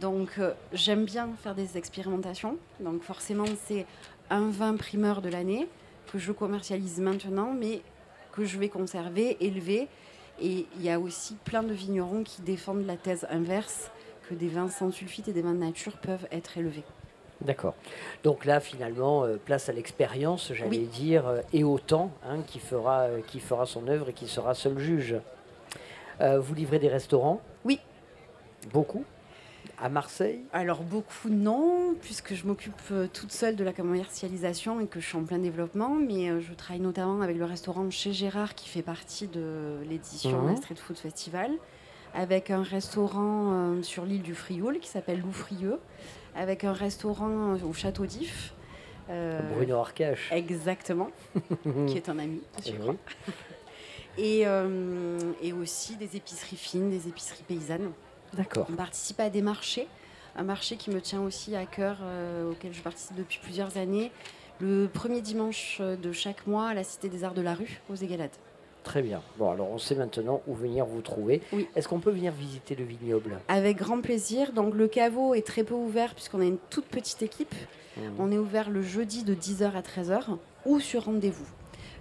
Donc euh, j'aime bien faire des expérimentations. Donc forcément c'est un vin primeur de l'année que je commercialise maintenant, mais que je vais conserver, élever. Et il y a aussi plein de vignerons qui défendent la thèse inverse, que des vins sans sulfite et des vins de nature peuvent être élevés. D'accord. Donc là, finalement, euh, place à l'expérience, j'allais Oui. dire, euh, et au temps, hein, qui, fera, euh, qui fera son œuvre et qui sera seul juge. Euh, vous livrez des restaurants? Oui. Beaucoup? À Marseille Alors beaucoup non, puisque je m'occupe euh, toute seule de la commercialisation et que je suis en plein développement, mais euh, je travaille notamment avec le restaurant chez Gérard qui fait partie de l'édition d'un Street Food Festival, avec un restaurant euh, sur l'île du Frioul qui s'appelle Loufrieux, avec un restaurant au Château d'If. euh, Bruno Arcache. Exactement, [LAUGHS] qui est un ami, je Eh crois. oui. Et, euh, et aussi des épiceries fines, des épiceries paysannes. D'accord. On participe à des marchés, un marché qui me tient aussi à cœur, euh, auquel je participe depuis plusieurs années, le premier dimanche de chaque mois à la Cité des Arts de la Rue, aux Égalades. Très bien. Bon, alors on sait maintenant où venir vous trouver. Est-ce qu'on peut venir visiter le vignoble? Avec grand plaisir. Donc le caveau est très peu ouvert puisqu'on a une toute petite équipe. Mhm. On est ouvert le jeudi de 10h à 13h ou sur rendez-vous.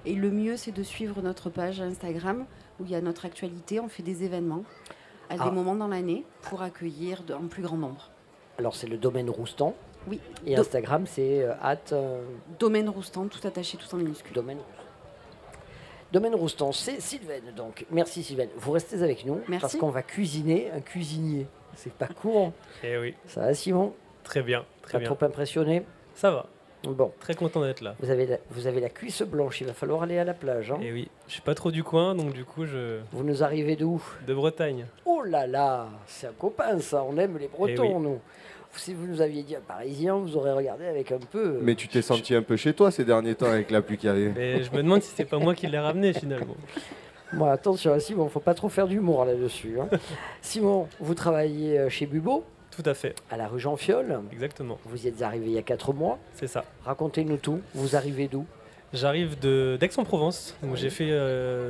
Et le mieux, c'est de suivre notre page Instagram où il y a notre actualité. On fait des événements à Ah. des moments dans l'année pour accueillir un plus grand nombre. Alors c'est le domaine Roustan. Oui. Et Do- Instagram, c'est euh, at, euh, Domaine Roustan, tout attaché, tout en minuscule. Domaine Domaine Roustan, c'est Sylvaine donc. Merci Sylvaine. Vous restez avec nous Merci. parce qu'on va cuisiner un cuisinier. C'est pas courant. Eh oui. Ça va Simon? Très bien, très Pas bien. trop impressionné? Ça va. Bon. Très content d'être là. Vous avez, la, vous avez la cuisse blanche, il va falloir aller à la plage. hein. Et oui, je suis pas trop du coin, donc du coup, je. Vous nous arrivez d'où De Bretagne. Oh là là, c'est un copain ça, on aime les Bretons Eh oui. nous. Si vous nous aviez dit un Parisien, vous aurez regardé avec un peu... Mais tu t'es senti un peu chez toi ces derniers temps avec la pluie qui arrive. Et je me demande si c'est pas moi qui l'ai ramené finalement. [LAUGHS] Moi, attention, Simon, faut pas trop faire d'humour là-dessus. hein. Simon, vous travaillez euh, chez Bubo Tout à fait. À la rue Jean-Fiol Exactement. Vous y êtes arrivé il y a 4 mois. C'est ça. Racontez-nous tout. Vous arrivez d'où? J'arrive d'Aix-en-Provence. J'ai fait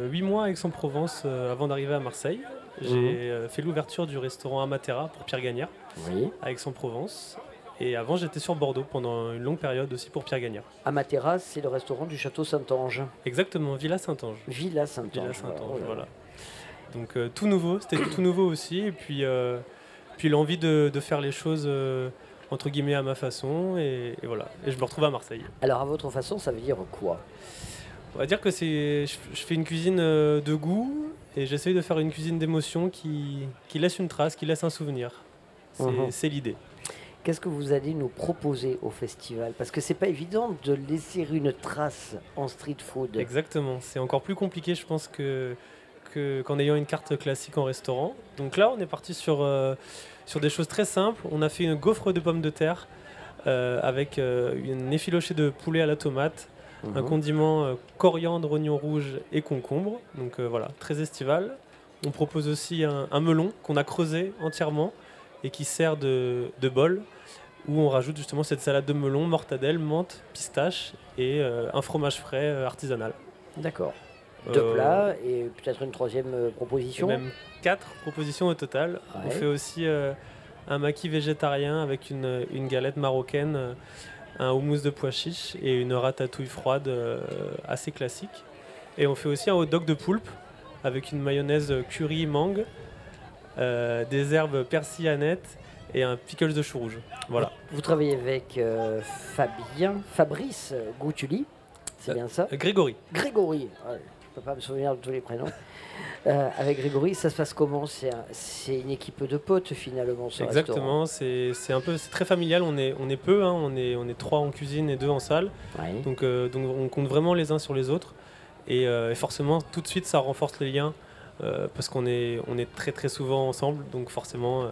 8 mois à Aix-en-Provence euh, avant d'arriver à Marseille. J'ai Mhm. euh, fait l'ouverture du restaurant Amatera pour Pierre Gagnard Oui. à Aix-en-Provence. Et avant, j'étais sur Bordeaux pendant une longue période aussi pour Pierre Gagnard. Amatera, c'est le restaurant du château Saint-Ange. Exactement, Villa Saint-Ange. Villa Saint-Ange. Villa Saint-Ange, voilà. voilà. Donc euh, tout nouveau, c'était tout nouveau aussi. Et puis, euh, puis l'envie de, de faire les choses euh, entre guillemets à ma façon. Et, et voilà. Et je me retrouve à Marseille. Alors, à votre façon, ça veut dire quoi? On va dire que c'est, je, je fais une cuisine euh, de goût et j'essaye de faire une cuisine d'émotion qui, qui laisse une trace, qui laisse un souvenir. C'est, Mhm. c'est l'idée. Qu'est-ce que vous allez nous proposer au festival? Parce que c'est pas évident de laisser une trace en street food. Exactement. C'est encore plus compliqué, je pense, que, que- qu'en ayant une carte classique en restaurant. Donc là, on est parti sur, euh, sur des choses très simples. On a fait une gaufre de pommes de terre euh, avec euh, une effilochée de poulet à la tomate, un Mhm. condiment euh, coriandre, oignon rouge et concombre. Donc euh, voilà, très estival. On propose aussi un, un melon qu'on a creusé entièrement et qui sert de, de bol où on rajoute justement cette salade de melon, mortadelle, menthe, pistache et euh, un fromage frais euh, artisanal. D'accord. Deux Euh, plats et peut-être une troisième euh, proposition. Même quatre propositions au total. On fait aussi euh, un maquis végétarien avec une, une galette marocaine, euh, un houmous de pois chiches et une ratatouille froide euh, assez classique. Et on fait aussi un hot dog de poulpe avec une mayonnaise curry mangue, euh, des herbes persil aneth et un pickles de chou rouge. Voilà. Vous travaillez avec euh, Fabien, Fabrice euh, Goutuli, c'est bien ça? Euh, Grégory. Grégory, ouais, je peux pas me souvenir de tous les prénoms. Euh, avec Grégory, ça se passe comment? C'est un- c'est une équipe de potes finalement, ce. Exactement, c'est un peu très familial. On est on est peu, hein, on est on est trois en cuisine et deux en salle. Ouais. Donc euh, donc on compte vraiment les uns sur les autres et, euh, et forcément tout de suite ça renforce les liens parce qu'on est on est très très souvent ensemble. Donc forcément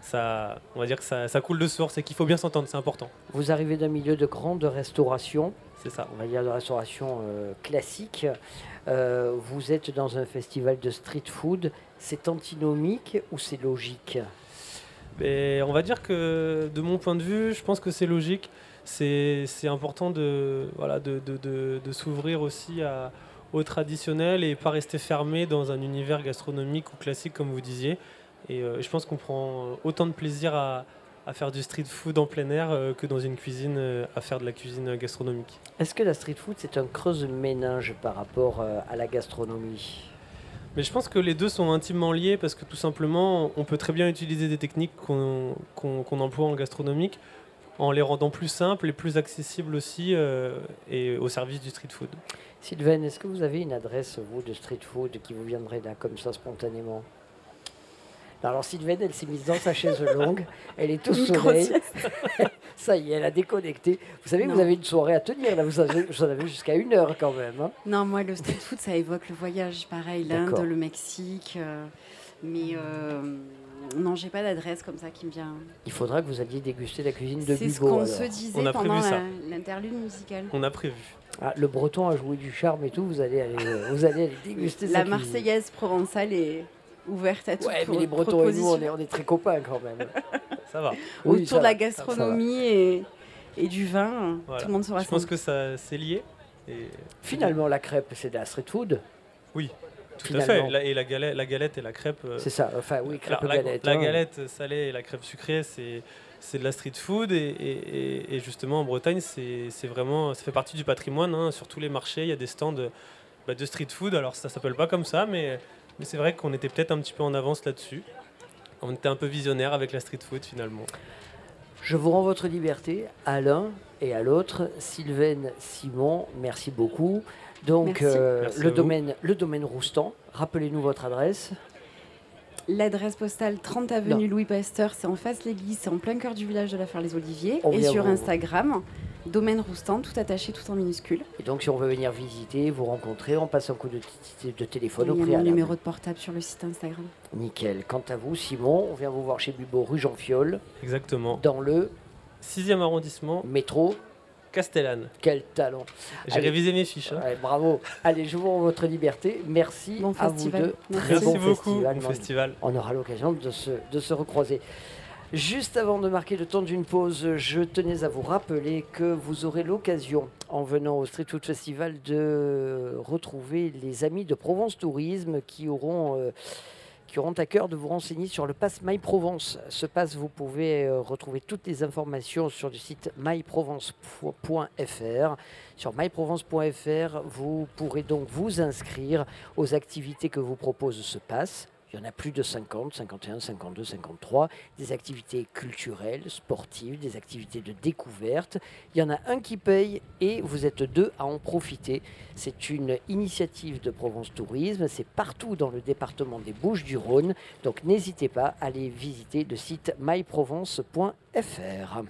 ça on va dire que ça, ça coule de source et qu'il faut bien s'entendre, c'est important. Vous arrivez d'un milieu de grande restauration. C'est ça. On va dire de restauration classique. Euh, vous êtes dans un festival de street food. C'est antinomique ou c'est logique on va dire que de mon point de vue, je pense que c'est logique. C'est important de s'ouvrir aussi à, au traditionnel et pas rester fermé dans un univers gastronomique ou classique comme vous disiez. Et euh, je pense qu'on prend autant de plaisir à, à faire du street food en plein air euh, que dans une cuisine euh, à faire de la cuisine gastronomique. Est-ce que la street food, c'est un creuse méninge par rapport euh, à la gastronomie? Mais je pense que les deux sont intimement liés parce que tout simplement, on peut très bien utiliser des techniques qu'on emploie en gastronomique en les rendant plus simples et plus accessibles aussi euh, et au service du street food. Sylvain, est-ce que vous avez une adresse, vous, de street food qui vous viendrait là, comme ça, spontanément? Alors Sylvaine, elle s'est mise dans sa chaise longue, elle est au soleil. [LAUGHS] Ça y est, elle a déconnecté. Vous savez, Non. vous avez une soirée à tenir, là, vous en avez jusqu'à une heure quand même. hein. Non, moi, le street food, ça évoque le voyage, pareil, l'Inde, le Mexique. euh, mais euh, non, j'ai pas d'adresse comme ça qui me vient. Il faudra que vous alliez déguster la cuisine de C'est ce qu'on se disait pendant la- l'interlude musicale. On a prévu. Ah, le breton a joué du charme et tout, vous allez aller, vous allez aller déguster sa La cuisine. Marseillaise provençale est ouverte à toute Ouais, mais les Bretons et nous, on est, on est très copains quand même. [LAUGHS] Ça va. Oui, Autour ça de la gastronomie et, et du vin, Voilà. tout le monde se Je rassemble. pense que ça c'est lié. Et Finalement, la crêpe, c'est de la street food. Oui, tout Finalement. à fait. La- et la galette, la galette et la crêpe. euh, C'est ça, enfin oui, crêpe la, galette, la hein. galette salée et la crêpe sucrée, c'est c'est de la street food et, et- et- et justement en Bretagne, c'est vraiment, ça fait partie du patrimoine. hein. Sur tous les marchés, il y a des stands de, bah, de street food. Alors ça s'appelle pas comme ça, mais, mais c'est vrai qu'on était peut-être un petit peu en avance là-dessus. On était un peu visionnaire avec la street food finalement. Je vous rends votre liberté à l'un et à l'autre. Sylvaine, Simon, merci beaucoup. Donc, Merci. euh, Merci le, vous. domaine, le domaine Roustan, rappelez-nous votre adresse. L'adresse postale 30 avenue Louis Pasteur, c'est en face l'église, c'est en plein cœur du village de la Ferre-les-Oliviers. On Et vient sur vous- Instagram, domaine Roustan, tout attaché, tout en minuscule. Et donc, si on veut venir visiter, vous rencontrer, on passe un coup de, t- de téléphone Il au y a mon préalable. numéro de portable sur le site Instagram. Nickel. Quant à vous, Simon, on vient vous voir chez Bubo, rue Jean Fiol, Exactement. dans le 6e arrondissement. métro. Castellane. Quel talent. J'ai révisé mes fiches. hein. Ouais, bravo. Allez, je vous rends votre liberté. Merci Bon à festival. vous deux. Merci. Très Merci bon beaucoup. festival. Bon festival. On aura l'occasion de se, de se recroiser. Juste avant de marquer le temps d'une pause, je tenais à vous rappeler que vous aurez l'occasion, en venant au Street Food Festival, de retrouver les amis de Provence Tourisme qui auront, euh, à cœur de vous renseigner sur le pass My Provence. Ce pass, vous pouvez euh, retrouver toutes les informations sur le site myprovence.fr. Sur myprovence.fr, vous pourrez donc vous inscrire aux activités que vous propose ce pass. Il y en a plus de 50, 51, 52, 53. Des activités culturelles, sportives, des activités de découverte. Il y en a un qui paye et vous êtes deux à en profiter. C'est une initiative de Provence Tourisme. C'est partout dans le département des Bouches-du-Rhône. Donc n'hésitez pas à aller visiter le site myprovence.fr.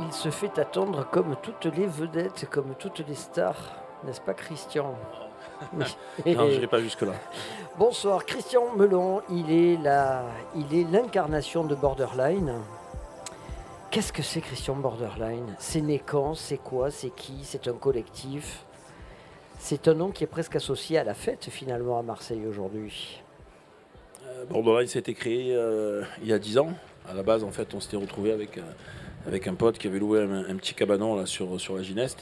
Il se fait attendre comme toutes les vedettes, comme toutes les stars, n'est-ce pas Christian [LAUGHS] Oui. Non, je n'irai pas jusque-là. Bonsoir, Christian Melon, il est la, il est l'incarnation de Borderline. Qu'est-ce que c'est Christian Borderline? C'est né quand? C'est quoi? C'est qui? C'est un collectif? C'est un nom qui est presque associé à la fête finalement à Marseille aujourd'hui. Euh, Borderline s'était créé euh, il y a 10 ans. À la base, en fait, on s'était retrouvé avec, euh, avec un pote qui avait loué un, un petit cabanon là, sur, sur la Gineste.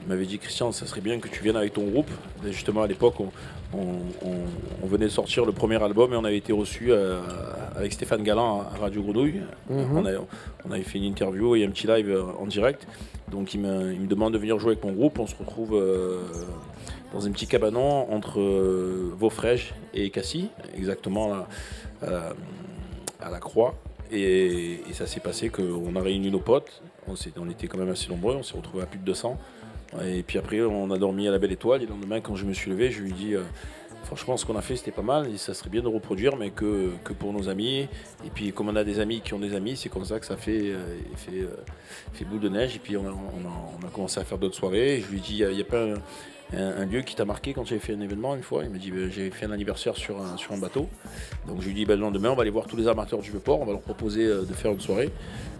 Il m'avait dit Christian, ça serait bien que tu viennes avec ton groupe. Et justement, à l'époque, on, on- on- on venait de sortir le premier album et on avait été reçu euh, avec Stéphane Galland à Radio Grenouille. Mhm. on, avait, on avait fait une interview et un petit live euh, en direct. Donc il me, il me demande de venir jouer avec mon groupe. On se retrouve euh, dans un petit cabanon entre euh, Vaufrèges et Cassis, exactement là, euh, à la Croix. Et, ça s'est passé qu'on a réuni nos potes. On, était quand même assez nombreux. On s'est retrouvés à plus de 200. Et puis après, on a dormi à la Belle Étoile. Et le lendemain, quand je me suis levé, je lui ai dit euh, Franchement, ce qu'on a fait, c'était pas mal. Et ça serait bien de reproduire, mais que, pour nos amis. Et puis, comme on a des amis qui ont des amis, c'est comme ça que ça fait, euh, euh, boule de neige. Et puis, on a, a- a commencé à faire d'autres soirées. Et je lui ai dit Il n'y a, pas un, un- un lieu qui t'a marqué quand j'avais fait un événement une fois Il m'a dit Ben, J'ai fait un anniversaire sur un, sur un bateau. Donc, je lui ai dit Ben, Le lendemain, on va aller voir tous les amateurs du Vieux-Port. On va leur proposer euh, de faire une soirée.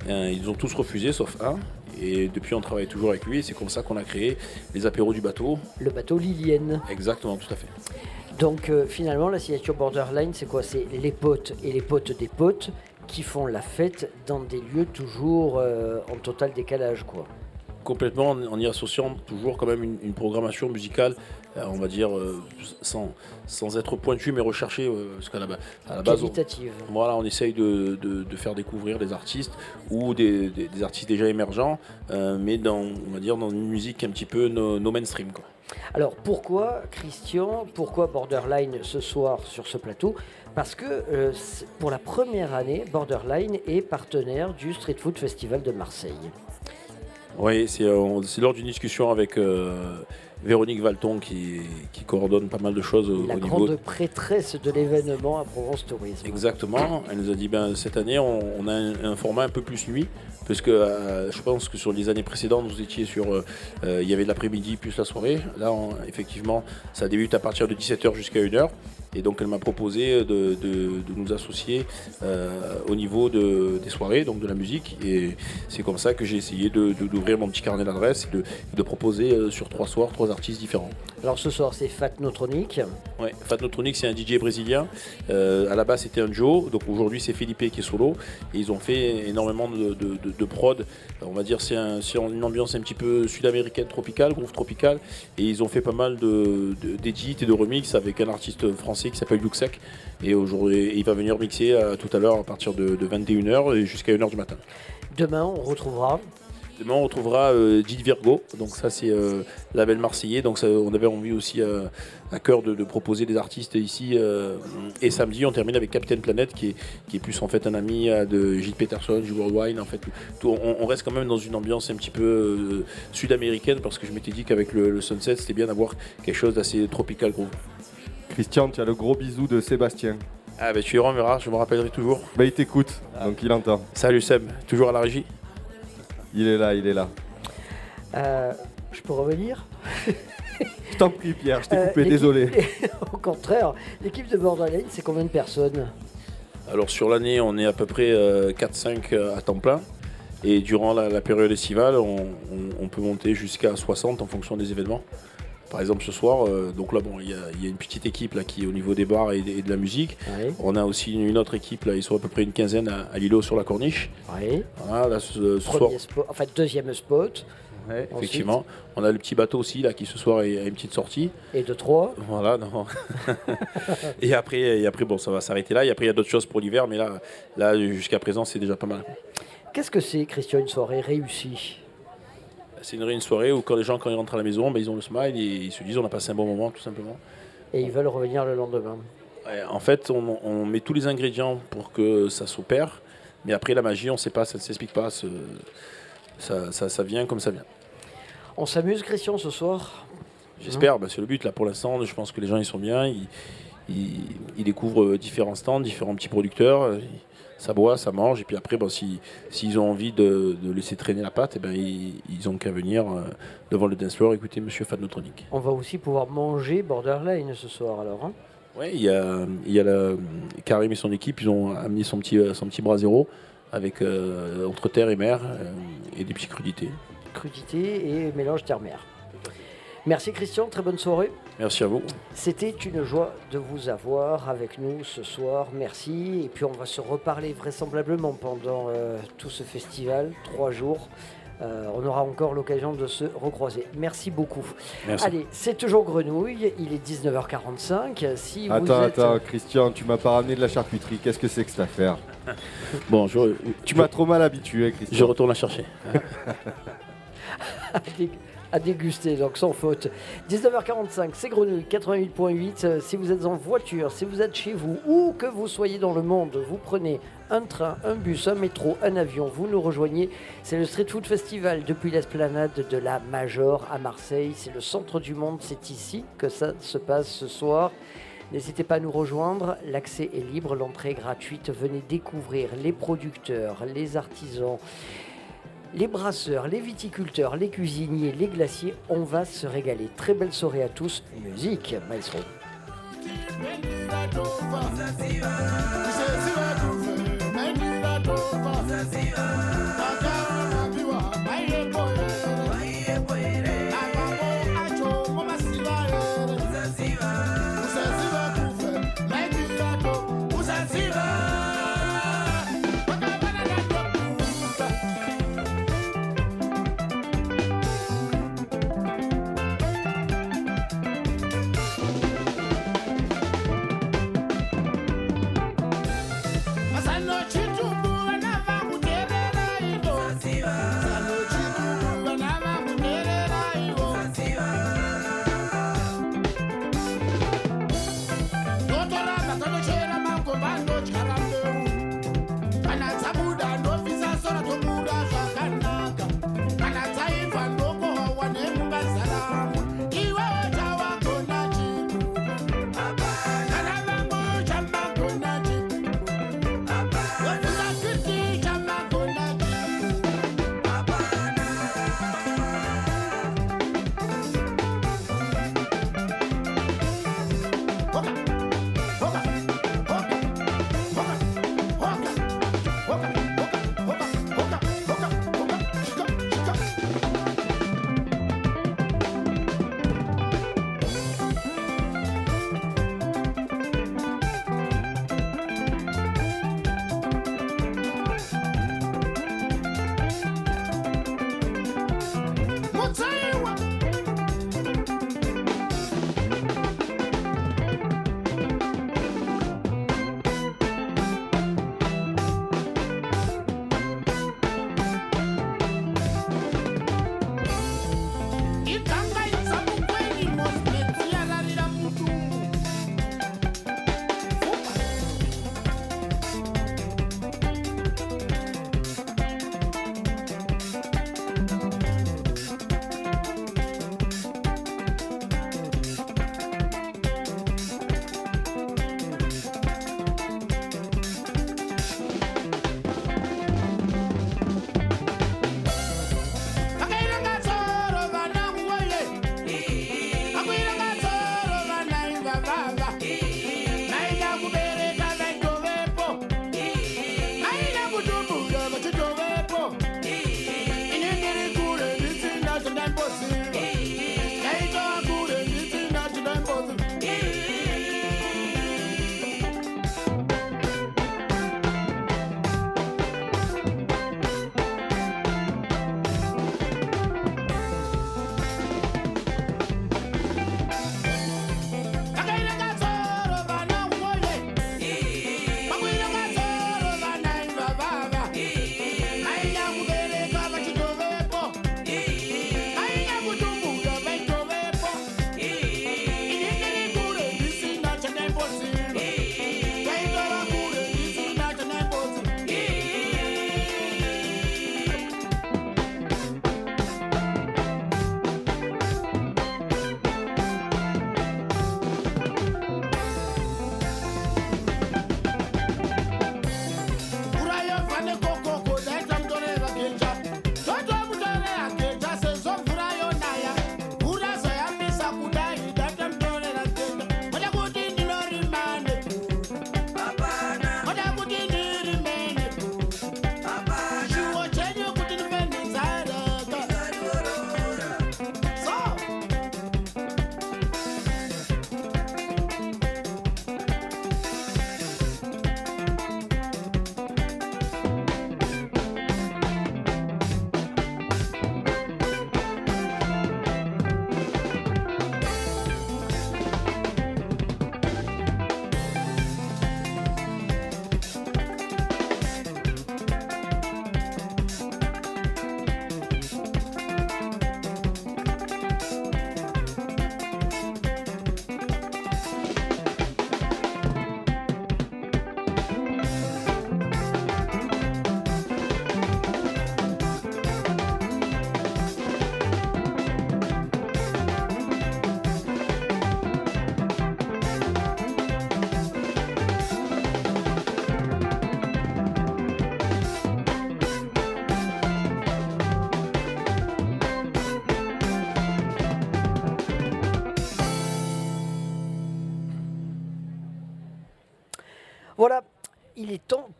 Euh, ils ont tous refusé, sauf un. Et depuis, on travaille toujours avec lui. Et c'est comme ça qu'on a créé les apéros du bateau. Le bateau Lilienne. Exactement, tout à fait. Donc euh, finalement, la signature Borderline, c'est quoi? C'est les potes et les potes des potes qui font la fête dans des lieux toujours euh, en total décalage, quoi. Complètement, en y associant toujours quand même une, une programmation musicale, euh, on va dire, euh, sans, sans être pointu, mais recherchée, euh, parce qu'à la, à la base, on, voilà, on essaye de, de- de faire découvrir des artistes ou des, des- des artistes déjà émergents, euh, mais dans, on va dire, dans une musique un petit peu no, no mainstream. Quoi. Alors pourquoi, Christian, pourquoi Borderline ce soir sur ce plateau? Parce que euh, pour la première année, Borderline est partenaire du Street Food Festival de Marseille. Oui, c'est euh, c'est lors d'une discussion avec euh, Véronique Valton qui, qui coordonne pas mal de choses au, La au niveau. grande prêtresse de l'événement à Provence Tourisme. Exactement. Elle nous a dit ben, cette année, on, on a un, un format un peu plus nuit. Parce que euh, je pense que sur les années précédentes, vous étiez sur. euh, euh, il y avait de l'après-midi plus la soirée. Là, on- effectivement, ça débute à partir de 17h jusqu'à 1h. Et donc, elle m'a proposé de, de- de nous associer au niveau de- des soirées, donc de la musique. Et c'est comme ça que j'ai essayé d'ouvrir mon petit carnet d'adresses et de, proposer sur trois soirs trois artistes différents. Alors ce soir, c'est Fat Notronic. Ouais, Fat Notronic, c'est un DJ brésilien. À la base, c'était un duo. Donc aujourd'hui, c'est Felipe qui est solo. Et ils ont fait énormément de, de, prod. On va dire c'est un- une ambiance un petit peu sud-américaine, tropicale, groove tropical. Et ils ont fait pas mal de- d'édits et de remix avec un artiste français qui s'appelle Luxec. Et aujourd'hui, il va venir mixer euh, tout à l'heure à partir de, 21h et jusqu'à 1h du matin. Demain, on retrouvera Demain, on retrouvera euh, Gilles Virgo. Donc ça, c'est euh, label marseillais. Donc ça, on avait envie aussi euh, à cœur de, de proposer des artistes ici. euh, et samedi, on termine avec Captain Planet, qui est, qui est plus en fait un ami euh, de Gilles Peterson, du Worldwide. En fait, Tout- on, on reste quand même dans une ambiance un petit peu euh, sud-américaine parce que je m'étais dit qu'avec le, le Sunset, c'était bien d'avoir quelque chose d'assez tropical gros. Christian, tu as le gros bisou de Sébastien. Ah bah tu on verra, je me rappellerai toujours. Bah il t'écoute, donc il entend. Salut Seb, toujours à la régie Il est là, il est là. Euh, Je peux revenir? [LAUGHS] Je t'en prie, Pierre, je t'ai Euh, coupé, désolé. [LAUGHS] Au contraire, l'équipe de Borderline, c'est combien de personnes Alors sur l'année, on est à peu près euh, 4-5 à temps plein. Et durant la, la période estivale, on, on- on peut monter jusqu'à 60 en fonction des événements. Par exemple ce soir, euh, donc là bon, il y, a- il y a une petite équipe là qui est au niveau des bars et, de- et de la musique. On a aussi une, une autre équipe là, ils sont à peu près une quinzaine à, à Lilo sur la corniche. Oui. Voilà, là, ce, ce soir, Premier spot, enfin deuxième spot. Ouais, Ensuite, effectivement. On a le petit bateau aussi là qui ce soir a une petite sortie. Et de trois. Voilà. non. [LAUGHS] et après, et après bon, ça va s'arrêter là. Et après il y a d'autres choses pour l'hiver, mais là, là jusqu'à présent c'est déjà pas mal. Qu'est-ce que c'est, Christian, une soirée réussie? C'est une, une soirée où quand les gens quand ils rentrent à la maison, ben, ils ont le smile et ils se disent on a passé un bon moment tout simplement. Et ils veulent revenir le lendemain. Ouais, en fait, on, on met tous les ingrédients pour que ça s'opère, mais après la magie, on ne sait pas, ça ne s'explique pas. ce- Ça, ça- ça vient comme ça vient. On s'amuse, Christian, ce soir? J'espère, bah, c'est le but. Là, pour l'instant, je pense que les gens ils sont bien. Ils, ils- ils découvrent euh, différents stands, différents petits producteurs. Ça boit, ça mange. Et puis après, bon, si- s'ils ont envie de, de laisser traîner la pâte, eh ben, ils, ils ont qu'à venir euh, devant le dance floor écouter Monsieur Fadnotronic. On va aussi pouvoir manger Borderline ce soir, alors. hein? Oui, il y a, y a la, Karim et son équipe, ils ont amené son petit, euh, son petit bras zéro avec euh, entre terre et mer euh, et des petites crudités. Crudité et mélange terre-mer. Merci, Christian. Très bonne soirée. Merci à vous. C'était une joie de vous avoir avec nous ce soir. Merci. Et puis on va se reparler vraisemblablement pendant euh, tout ce festival, trois jours. Euh, on aura encore l'occasion de se recroiser. Merci beaucoup. Merci. Allez, c'est toujours Grenouille. Il est 19h45. Si vous Attends, êtes... attends, Christian, tu m'as pas ramené de la charcuterie. Qu'est-ce que c'est que cette affaire? [LAUGHS] Bon, je, Tu m'as trop mal habitué, Christian. Je retourne la chercher. [LAUGHS] à, dé- à déguster, donc sans faute. 19h45, c'est Grenouille 88.8. Euh, Si vous êtes en voiture, si vous êtes chez vous, ou que vous soyez dans le monde, vous prenez un train, un bus, un métro, un avion, vous nous rejoignez. C'est le Street Food Festival depuis l'esplanade de la Major à Marseille. C'est le centre du monde, c'est ici que ça se passe ce soir. N'hésitez pas à nous rejoindre, l'accès est libre, l'entrée est gratuite. Venez découvrir les producteurs, les artisans, les brasseurs, les viticulteurs, les cuisiniers, les glaciers. On va se régaler. Très belle soirée à tous. Musique, maestro.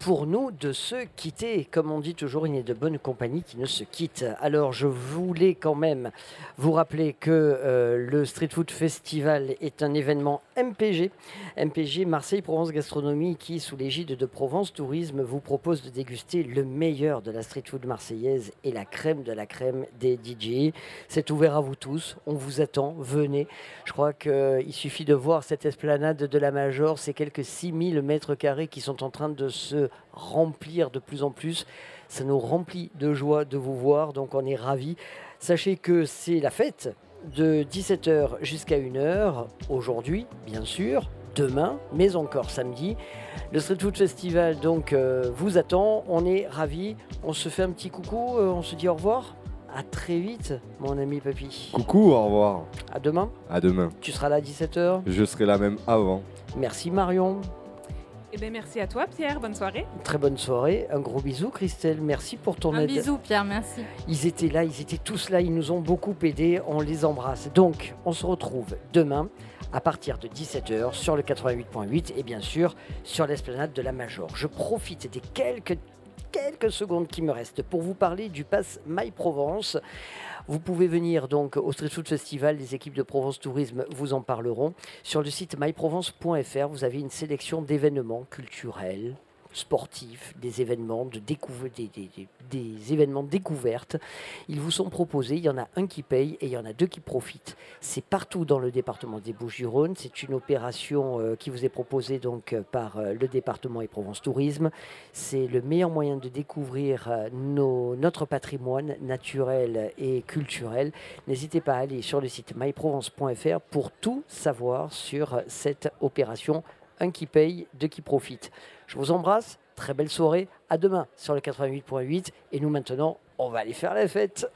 Pour nous de se quitter. Comme on dit toujours, il n'est de bonne compagnie qui ne se quitte. Alors, je voulais quand même vous rappeler que euh, le Street Food Festival est un événement MPG. MPG Marseille Provence Gastronomie qui, sous l'égide de Provence Tourisme, vous propose de déguster le meilleur de la street food marseillaise et la crème de la crème des DJ. C'est ouvert à vous tous. On vous attend. Venez. Je crois qu'il suffit de voir cette esplanade de la Major. C'est quelques 6000 mètres carrés qui sont en train de se remplir de plus en plus. Ça nous remplit de joie de vous voir. Donc on est ravis. Sachez que c'est la fête de 17h jusqu'à 1h aujourd'hui, bien sûr, demain, mais encore samedi. Le Street Food Festival donc euh, vous attend. On est ravis. On se fait un petit coucou. euh, on se dit au revoir. À très vite, mon ami Papy. Coucou, au revoir. À demain. À demain. Tu seras là à 17h. Je serai là même avant. Merci Marion. Eh bien, merci à toi, Pierre. Bonne soirée. Très bonne soirée. Un gros bisou, Christelle. Merci pour ton Un aide. bisou, Pierre, merci. Ils étaient là, ils étaient tous là, ils nous ont beaucoup aidés, on les embrasse. Donc, on se retrouve demain à partir de 17h sur le 88.8 et bien sûr sur l'esplanade de la Major. Je profite des quelques quelques secondes qui me restent pour vous parler du pass My Provence. Vous pouvez venir donc au Street Food Festival, les équipes de Provence Tourisme vous en parleront. Sur le site myprovence.fr, vous avez une sélection d'événements culturels, sportifs, des événements de des, événements de découverte. Ils vous sont proposés, il y en a un qui paye et il y en a deux qui profitent. C'est partout dans le département des Bouches-du-Rhône. C'est une opération euh, qui vous est proposée donc euh, par euh, le département et Provence Tourisme. C'est le meilleur moyen de découvrir notre patrimoine naturel et culturel. N'hésitez pas à aller sur le site myprovence.fr pour tout savoir sur cette opération. Un qui paye, deux qui profitent. Je vous embrasse, très belle soirée, à demain sur le 88.8 et nous maintenant, on va aller faire la fête.